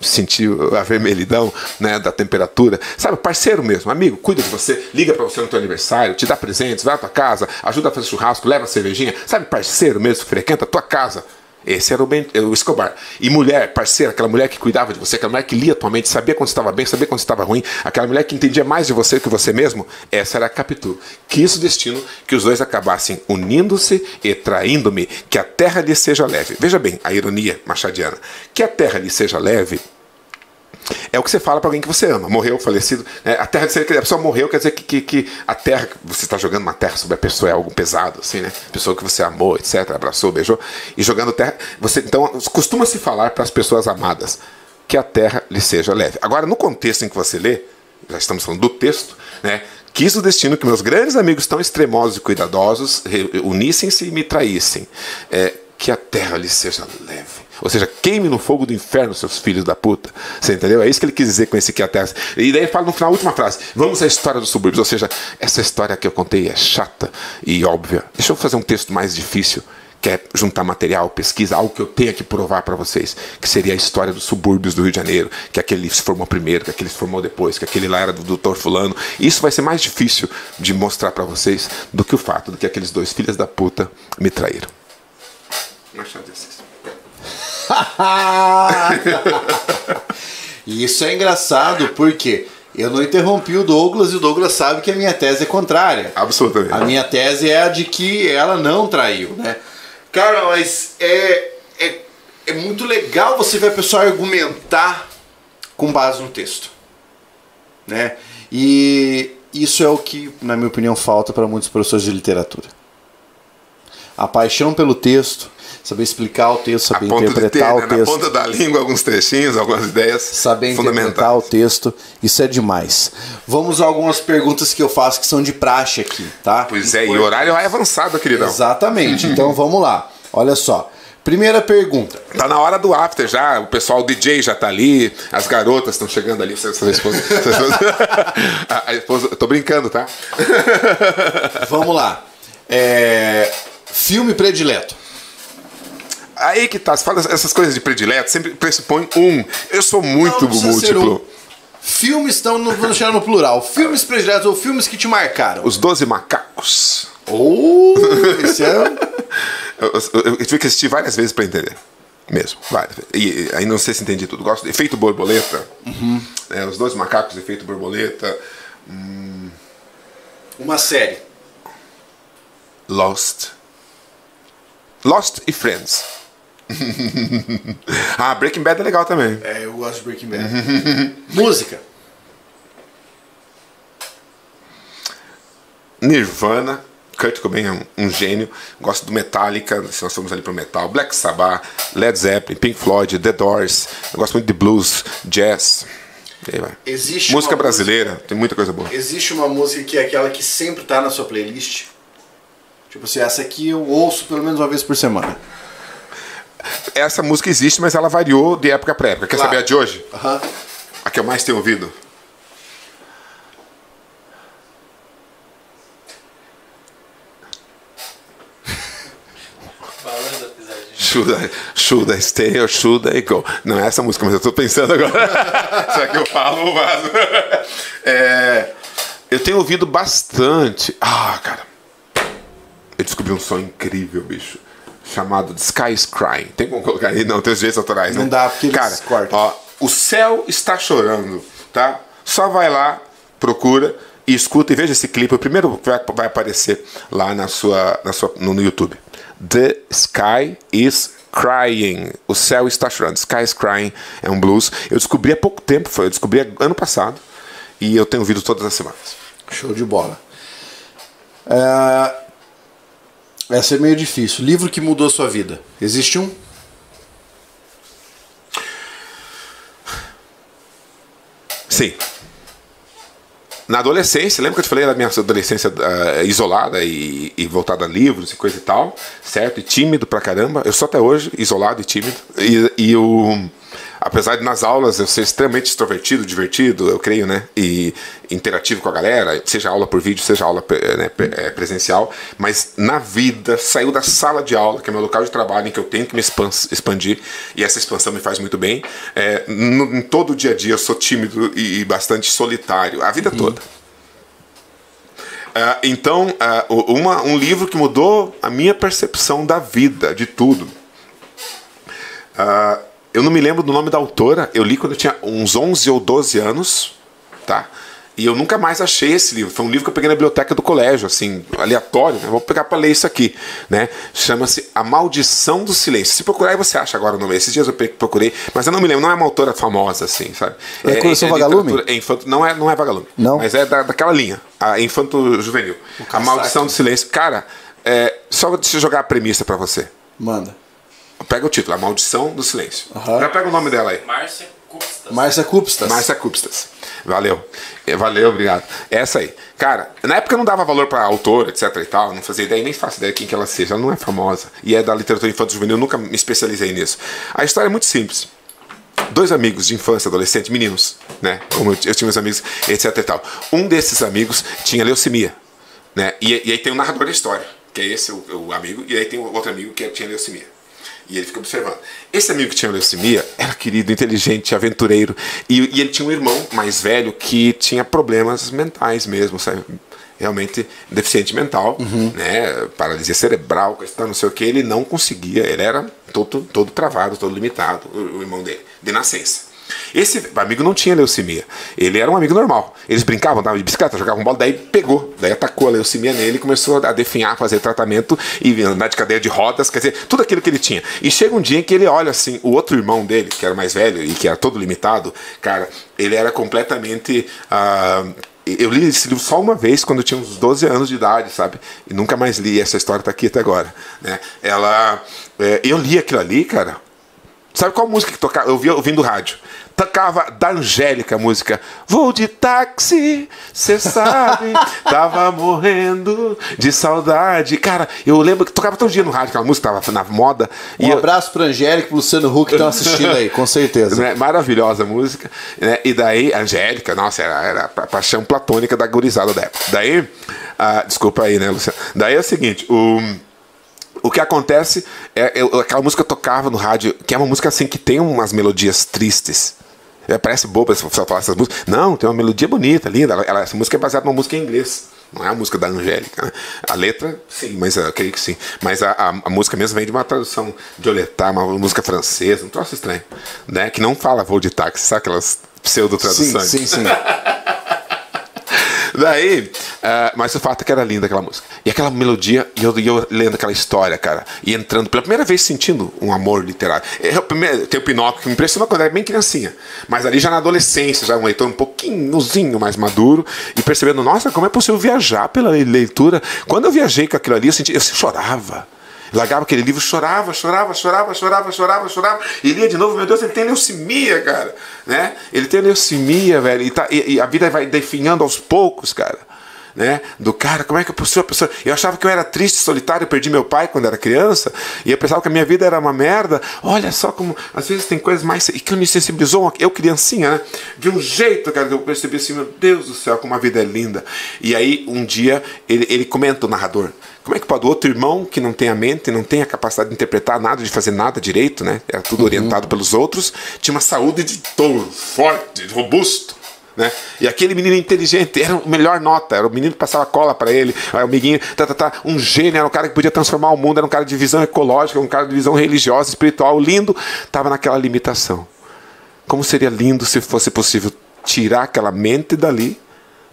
sentir a vermelhidão né, da temperatura. Sabe, parceiro mesmo, amigo, cuida de você, liga para você no teu aniversário, te dá presentes, vai à tua casa, ajuda a fazer churrasco, leva cervejinha. Sabe, parceiro mesmo, frequenta a tua casa. Esse era o, ben, o Escobar. E mulher, parceira, aquela mulher que cuidava de você, aquela mulher que lia tua mente, sabia quando estava bem, sabia quando estava ruim, aquela mulher que entendia mais de você que você mesmo, essa era a Capitu. Quis o destino que os dois acabassem unindo-se e traindo-me, que a terra lhe seja leve. Veja bem a ironia machadiana. Que a terra lhe seja leve é o que você fala para alguém que você ama. Morreu, falecido. Né? A terra, a pessoa morreu, quer dizer que, que, que a terra, você está jogando uma terra sobre a pessoa é algo pesado, assim, né? Pessoa que você amou, etc., abraçou, beijou. E jogando terra. Você, então, costuma se falar para as pessoas amadas que a terra lhe seja leve. Agora, no contexto em que você lê, já estamos falando do texto, né? Quis o destino que meus grandes amigos tão extremosos e cuidadosos unissem-se e me traíssem. É, que a terra lhe seja leve. Ou seja, queime no fogo do inferno seus filhos da puta. Você entendeu? É isso que ele quis dizer com esse que a terra. E daí ele fala no final a última frase: Vamos à história dos subúrbios. Ou seja, essa história que eu contei é chata e óbvia. Deixa eu fazer um texto mais difícil que é juntar material, pesquisa, algo que eu tenha que provar para vocês, que seria a história dos subúrbios do Rio de Janeiro, que aquele se formou primeiro, que aquele se formou depois, que aquele lá era do doutor fulano. Isso vai ser mais difícil de mostrar para vocês do que o fato de que aqueles dois filhos da puta me traíram. Machado Assis. Isso é engraçado porque eu não interrompi o Douglas e o Douglas sabe que a minha tese é contrária. Absolutamente. A minha tese é a de que ela não traiu, né? Cara, mas é, é, é muito legal você ver a pessoa argumentar com base no texto, né? E isso é o que, na minha opinião, falta para muitos professores de literatura. A paixão pelo texto, saber explicar o texto, saber interpretar ter, o né? texto. Na ponta da língua, alguns trechinhos, algumas ideias Saber interpretar o texto, isso é demais. Vamos a algumas perguntas que eu faço que são de praxe aqui, tá? Pois é, e o horário é avançado, queridão. Exatamente. Então vamos lá. Olha só. Primeira pergunta. Tá na hora do after já, o pessoal o DJ já tá ali, as garotas estão chegando ali. Sua esposa a, a esposa, tô brincando, tá? Vamos lá. É, filme predileto. Aí que tá, você fala essas coisas de predileto, sempre pressupõe um. Eu sou muito Não, múltiplo. Filmes estão no, deixar no plural. Filmes prediletos ou filmes que te marcaram. Os Doze Macacos. Oh, esse é. Eu, eu- eu tive que assistir várias vezes pra entender. Mesmo, várias vezes. E aí não sei se entendi tudo. Gosto de Efeito Borboleta. É, os Doze Macacos, Efeito Borboleta. Uma série. Lost. Lost e Friends. ah, Breaking Bad é legal também. É, eu gosto de Breaking Bad. Música. Nirvana. Kurt Cobain é um, um gênio. Gosto do Metallica, se nós formos ali pro metal. Black Sabbath, Led Zeppelin, Pink Floyd, The Doors. Eu gosto muito de blues, jazz. E aí vai. Existe música brasileira, tem muita coisa boa. Existe uma música que é aquela que sempre tá na sua playlist? Tipo assim, essa aqui eu ouço pelo menos uma vez por semana. Essa música existe, mas ela variou de época para época. Quer Claro. saber a de hoje? Aham. A que eu mais tenho ouvido? Falando da pisadinha. Should I, should I stay or should I go? Não é essa música, mas eu tô pensando agora. Será que eu falo ou vazo? É, eu tenho ouvido bastante. Ah, cara. Eu descobri um som incrível, bicho. Chamado The Sky is Crying. Tem como colocar aí? Não, tem os direitos autorais, Não né? dá, porque eles Cara, cortam. ó, o céu está chorando, tá? Só vai lá, procura e escuta e veja esse clipe. O primeiro vai, vai aparecer lá na sua, na sua, no, no YouTube. The Sky is Crying. O céu está chorando. Sky is Crying é um blues. Eu descobri há pouco tempo, foi, eu descobri ano passado. E eu tenho ouvido todas as semanas. Show de bola. É, Essa é meio difícil. Livro que mudou sua vida. Existe um? Sim. Na adolescência, lembra que eu te falei da minha adolescência ah, isolada e, e voltada a livros e coisa e tal, certo? E tímido pra caramba. Eu sou até hoje isolado e tímido. E, e o, apesar de nas aulas eu ser extremamente extrovertido, divertido, eu creio, né? E interativo com a galera, seja aula por vídeo, seja aula né, eh, presencial, mas na vida, saiu da sala de aula, que é meu local de trabalho, em que eu tenho que me expan- expandir, e essa expansão me faz muito bem. É, no- em todo o dia a dia eu sou tímido e, e bastante solitário, a vida toda. Ah, então, o- uma- um livro que mudou a minha percepção da vida, de tudo. Ah, eu não me lembro do nome da autora, eu li quando eu tinha uns 11 ou 12 anos, tá? E eu nunca mais achei esse livro. Foi um livro que eu peguei na biblioteca do colégio, assim, aleatório. Né? Vou pegar para ler isso aqui, né? Chama-se A Maldição do Silêncio. Se procurar, aí você acha agora o nome. Esses dias eu procurei, mas eu não me lembro. Não é uma autora famosa, assim, sabe? É Coleção Vagalume? literatura- É infanto, não, é, não é Vagalume. Não? Mas é da, daquela linha. A Infanto Juvenil. A. Maldição do Silêncio. Cara, é, só deixa eu jogar a premissa para você. Manda. Pega o título, A Maldição do Silêncio. Aham. Já pega o nome dela aí. Márcia Custas. Márcia Cupstas. Márcia Cupstas. Valeu. É, Valeu, obrigado. Essa aí. Cara, na época eu não dava valor pra autora, etc e tal, não fazia ideia, nem faço ideia de quem que ela seja. Ela não é famosa. E é da literatura infantil juvenil, eu nunca me especializei nisso. A história é muito simples. Dois amigos de infância, adolescente, meninos, né? Como eu, eu tinha meus amigos, etc e tal. Um desses amigos tinha leucemia, né? E, e aí tem o narrador da história, que é esse o, o amigo, e aí tem o outro amigo que tinha leucemia. E ele fica observando. Esse amigo que tinha leucemia era querido, inteligente, aventureiro. E, e ele tinha um irmão mais velho que tinha problemas mentais mesmo, sabe? Realmente deficiente mental, né? Paralisia cerebral, tal, não sei o que. Ele não conseguia, ele era todo, todo travado, todo limitado, o, o irmão dele, de nascença. Esse amigo não tinha leucemia. Ele era um amigo normal. Eles brincavam, andavam de bicicleta, jogavam bola, daí pegou. Daí atacou a leucemia nele, começou a definhar, fazer tratamento e andar de cadeira de rodas, quer dizer, tudo aquilo que ele tinha. E chega um dia em que ele olha assim, o outro irmão dele, que era mais velho e que era todo limitado, cara, ele era completamente. ah, eu li esse livro só uma vez quando eu tinha uns 12 anos de idade, sabe? E nunca mais li. Essa história está aqui até agora. Né? Ela, é, eu li aquilo ali, cara. Sabe qual música que tocava? Eu vi ouvindo rádio tocava da Angélica a música Vou de táxi, cê sabe, tava morrendo de saudade. Cara, eu lembro que tocava todo dia no rádio, aquela música tava na moda. Um e abraço eu... pro Angélica e pro Luciano Huck que estão assistindo aí, com certeza. Né? Maravilhosa música. Né? E daí, Angélica, nossa, era, era a paixão platônica da gurizada da época. Daí, ah, desculpa aí, né, Luciano? Daí é o seguinte, o o que acontece é, é aquela música tocava no rádio, que é uma música assim que tem umas melodias tristes. É, parece boba se você falar essas músicas. Não, tem uma melodia bonita, linda. Ela, essa música é baseada numa música em inglês. Não é a música da Angélica. Né? A letra, sim, mas eu creio que sim. Mas a, a, a, música mesmo vem de uma tradução de Oletá, uma música francesa, um troço estranho. Né? Que não fala voo de táxi, sabe aquelas pseudo-traduções? Sim, sim, sim. Daí, uh, mas o fato é que era linda aquela música. E aquela melodia, e eu, eu lendo aquela história, cara, e entrando pela primeira vez sentindo um amor literário. Eu, primeiro, tem o Pinóquio que me impressionou quando era bem criancinha, mas ali já na adolescência, já um leitor um pouquinhozinho mais maduro, e percebendo, nossa, como é possível viajar pela leitura. Quando eu viajei com aquilo ali, eu, senti, eu chorava. Largava aquele livro, chorava, chorava, chorava, chorava, chorava, chorava. E lia de novo, meu Deus, ele tem leucemia, cara. Né? Ele tem leucemia, velho. E, tá, e, e a vida vai definhando aos poucos, cara né? Do cara, como é que a pessoa, a pessoa. Eu achava que eu era triste, solitário, eu perdi meu pai quando era criança, e eu pensava que a minha vida era uma merda. Olha só como às vezes tem coisas mais. E que me sensibilizou, eu criancinha, né? De um jeito, cara, que eu percebi assim, meu Deus do céu, como a vida é linda. E aí, um dia, ele, ele comenta, o narrador. Como é que pode? Outro irmão que não tem a mente, não tem a capacidade de interpretar nada, de fazer nada direito, né? Era tudo uhum. orientado pelos outros, tinha uma saúde de touro, forte, robusto. Né? E aquele menino inteligente era o melhor nota, era o menino que passava cola para ele, o amiguinho, tá, tá, tá, um gênio, era um cara que podia transformar o mundo, era um cara de visão ecológica, um cara de visão religiosa, espiritual, lindo, estava naquela limitação. Como seria lindo se fosse possível tirar aquela mente dali,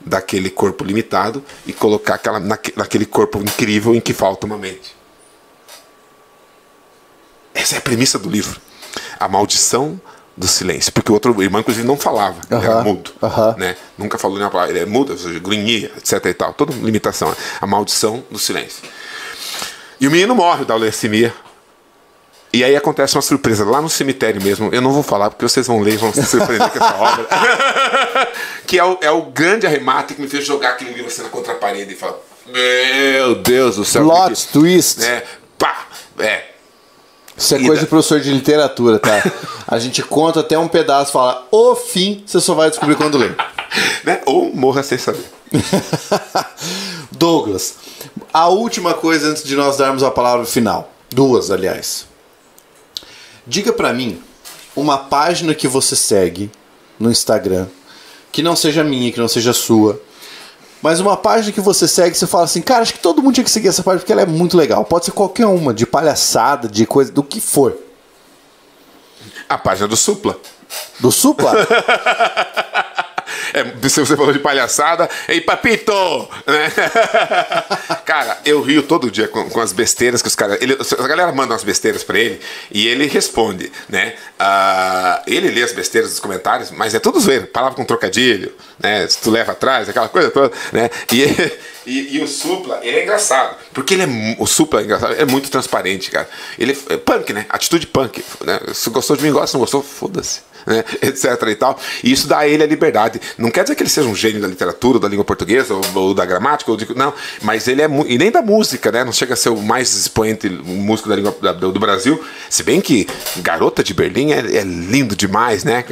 daquele corpo limitado, e colocar aquela, naquele corpo incrível em que falta uma mente. Essa é a premissa do livro. A maldição do silêncio. Porque o outro irmão, inclusive, não falava, uh -huh. era mudo. Uh -huh. né? Nunca falou nenhuma palavra. Ele é mudo, grunhia, etc. e tal. Toda limitação. A maldição do silêncio. E o menino morre da leucemia. E aí acontece uma surpresa lá no cemitério mesmo. Eu não vou falar porque vocês vão ler e vão se surpreender com essa obra. que é o, é o grande arremate que me fez jogar aquele livro assim na contraparede e falar: Meu Deus do céu. Plot twist. É, pá, é, isso é coisa de professor de literatura, tá? A gente conta até um pedaço, fala o fim, você só vai descobrir quando ler. né? Ou morra sem saber. Douglas, a última coisa antes de nós darmos a palavra final. Duas, aliás. Diga para mim uma página que você segue no Instagram, que não seja minha, que não seja sua, mas uma página que você segue, você fala assim, cara, acho que todo mundo tinha que seguir essa página porque ela é muito legal. Pode ser qualquer uma, de palhaçada, de coisa, do que for. A página do Supla. Do Supla? É, se você falou de palhaçada, ei, papito! Né? cara, eu rio todo dia com, com as besteiras que os caras. A galera manda umas besteiras para ele e ele responde, né? Uh, ele lê as besteiras dos comentários, mas é tudo zoeiro, palavra com trocadilho, né? Se tu leva atrás, aquela coisa toda, né? E, e, e, o Supla, ele é engraçado, porque ele é. O Supla é engraçado, é muito transparente, cara. Ele é punk, né? Atitude punk. Né? Se gostou de mim, gosta, se não gostou, foda-se né, etc. e tal. E isso dá a ele a liberdade. Não quer dizer que ele seja um gênio da literatura, da língua portuguesa, ou, ou da gramática, ou de, não, mas ele é. E nem da música, né? Não chega a ser o mais expoente músico da língua da, do, Brasil. Se bem que Garota de Berlim é, é lindo demais, né?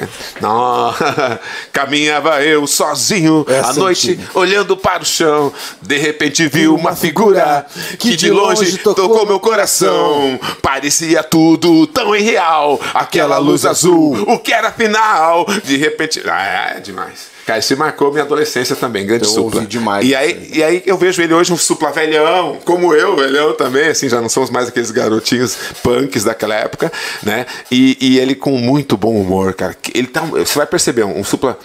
Não, caminhava eu sozinho à noite, olhando para o chão. De repente vi uma figura que de longe tocou meu coração. Parecia tudo tão irreal. Aquela luz azul, o que era final. De repente. Ah, é demais. Cara, isso marcou minha adolescência também, grande eu supla. demais. E aí, e aí eu vejo ele hoje um supla velhão, como eu, velhão também, assim, já não somos mais aqueles garotinhos punks daquela época, né? E, e ele com muito bom humor, cara. Ele tá, você vai perceber, um supla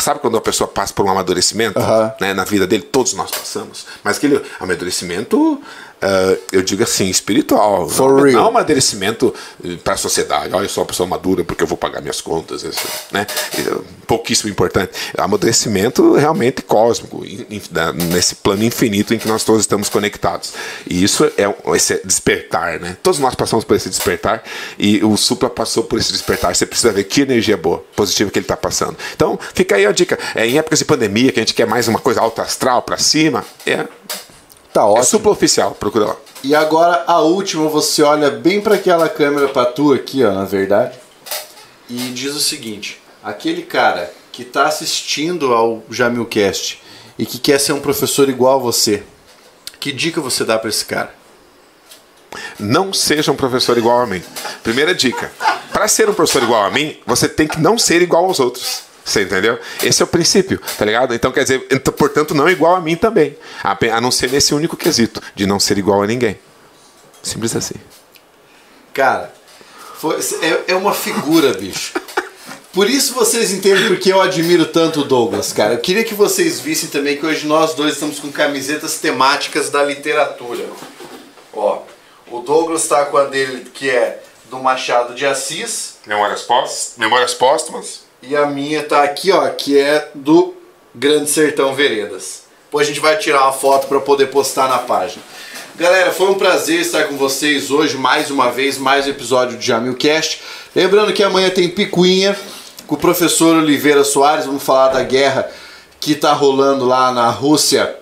sabe quando a pessoa passa por um amadurecimento né, na vida dele? Todos nós passamos. Mas aquele amadurecimento Uh, eu digo assim, espiritual. For não, real. não é um amadurecimento para a sociedade. Olha, eu sou uma pessoa madura porque eu vou pagar minhas contas. Né? Pouquíssimo importante. É amadurecimento realmente cósmico, nesse plano infinito em que nós todos estamos conectados. E isso é esse despertar, né? Todos nós passamos por esse despertar e o Supla passou por esse despertar. Você precisa ver que energia boa, positiva que ele está passando. Então, fica aí a dica. É, em épocas de pandemia, que a gente quer mais uma coisa alta astral para cima, é Tá ótimo. é supla oficial, procura lá. E agora a última, você olha bem para aquela câmera pra tu aqui, ó, na verdade, e diz o seguinte: aquele cara que tá assistindo ao Jamilcast e que quer ser um professor igual a você, que dica você dá para esse cara? Não seja um professor igual a mim. Primeira dica: para ser um professor igual a mim, você tem que não ser igual aos outros. Você entendeu? Esse é o princípio, tá ligado? Então quer dizer, então, portanto, não igual a mim também. A, a não ser nesse único quesito, de não ser igual a ninguém. Simples assim. Cara, foi, é, é uma figura, bicho. Por isso vocês entendem porque eu admiro tanto o Douglas, cara. Eu queria que vocês vissem também que hoje nós dois estamos com camisetas temáticas da literatura. Ó, o Douglas tá com a dele que é do Machado de Assis. Memórias, pós, memórias póstumas. E a minha tá aqui, ó, que é do Grande Sertão Veredas. Depois a gente vai tirar uma foto para poder postar na página. Galera, foi um prazer estar com vocês hoje, mais uma vez, mais um episódio de Jamilcast. Lembrando que amanhã tem picuinha com o professor Oliveira Soares. Vamos falar da guerra que está rolando lá na Rússia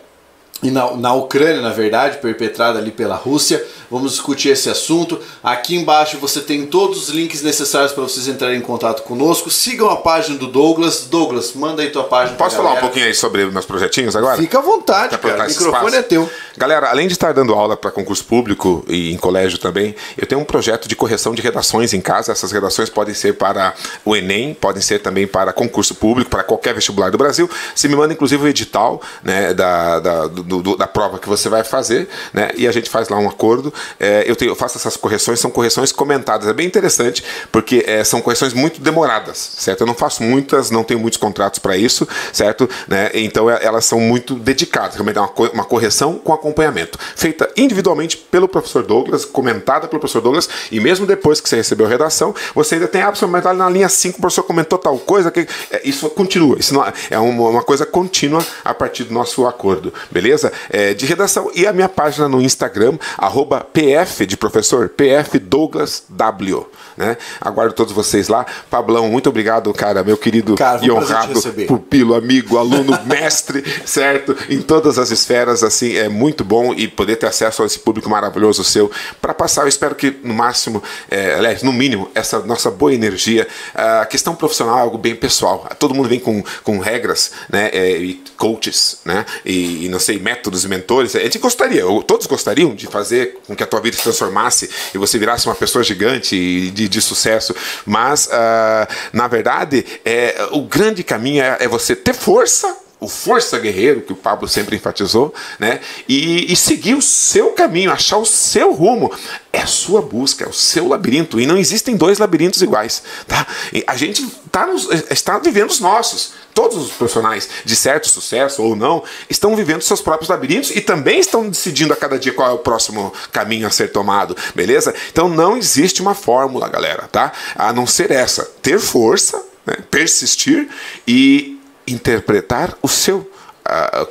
e na, na Ucrânia, na verdade, perpetrada ali pela Rússia. Vamos discutir esse assunto. Aqui embaixo você tem todos os links necessários para vocês entrarem em contato conosco. Sigam a página do Douglas. Douglas, manda aí tua página. Posso falar um pouquinho aí sobre meus projetinhos agora? Fica à vontade, cara. O microfone é teu. Galera, além de estar dando aula para concurso público e em colégio também, eu tenho um projeto de correção de redações em casa. Essas redações podem ser para o Enem, podem ser também para concurso público, para qualquer vestibular do Brasil. Você me manda inclusive o edital né, da, da, do, do, da prova que você vai fazer, né? E a gente faz lá um acordo. É, eu, tenho, eu, faço essas correções, são correções comentadas. É bem interessante, porque é, são correções muito demoradas, certo? Eu não faço muitas, não tenho muitos contratos para isso, certo? Né? Então elas são muito dedicadas. Realmente é uma, uma correção com acompanhamento, feita individualmente pelo professor Douglas, comentada pelo professor Douglas, e mesmo depois que você recebeu a redação, você ainda tem absolutamente na linha 5, o professor comentou tal coisa, que isso continua. Isso não, é uma, uma, coisa contínua a partir do nosso acordo, beleza? É, de redação. E a minha página no Instagram, arroba PF de professor, PF Douglas W. Né? Aguardo todos vocês lá. Pablão, muito obrigado, cara, meu querido cara, e honrado pupilo, amigo, aluno, mestre, certo? Em todas as esferas, assim, é muito bom e poder ter acesso a esse público maravilhoso seu para passar. Eu espero que no máximo, é, aliás, no mínimo, essa nossa boa energia. A questão profissional é algo bem pessoal. Todo mundo vem com, com regras, né? É, e coaches, né? E, e, não sei, métodos e mentores. A gente gostaria, todos gostariam de fazer com que a tua vida se transformasse e você virasse uma pessoa gigante de, de sucesso. Mas, uh, na verdade, é, o grande caminho é, é você ter força o força guerreiro que o Pablo sempre enfatizou, né? E, e, seguir o seu caminho, achar o seu rumo. É a sua busca, é o seu labirinto. E não existem dois labirintos iguais, tá? A gente tá nos, está vivendo os nossos. Todos os profissionais de certo sucesso ou não estão vivendo seus próprios labirintos e também estão decidindo a cada dia qual é o próximo caminho a ser tomado, beleza? Então não existe uma fórmula, galera, tá? A não ser essa: ter força, né? persistir e interpretar o seu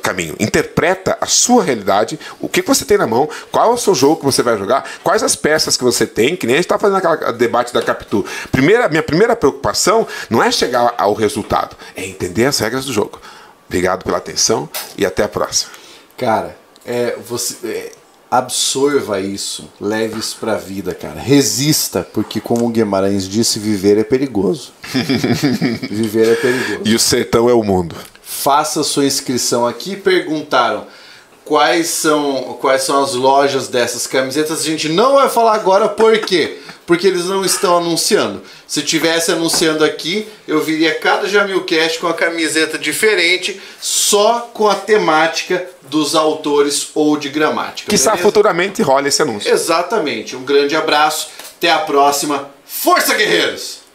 caminho. Interpreta a sua realidade, o que você tem na mão, qual é o seu jogo que você vai jogar, quais as peças que você tem, que nem a gente está fazendo aquele debate da Capitu. Primeira, minha primeira preocupação não é chegar ao resultado, é entender as regras do jogo. Obrigado pela atenção e até a próxima. Cara, é, você. É absorva isso, leve isso pra vida, cara. Resista, porque como o Guimarães disse, viver é perigoso. viver é perigoso. E o sertão é o mundo. Faça sua inscrição aqui. Perguntaram quais são, quais são as lojas dessas camisetas. A gente não vai falar agora por quê? Porque eles não estão anunciando. Se tivesse anunciando aqui, eu viria cada Jamilcast com a camiseta diferente, só com a temática dos autores ou de gramática. Que futuramente rola esse anúncio. Exatamente. Um grande abraço. Até a próxima. Força, guerreiros!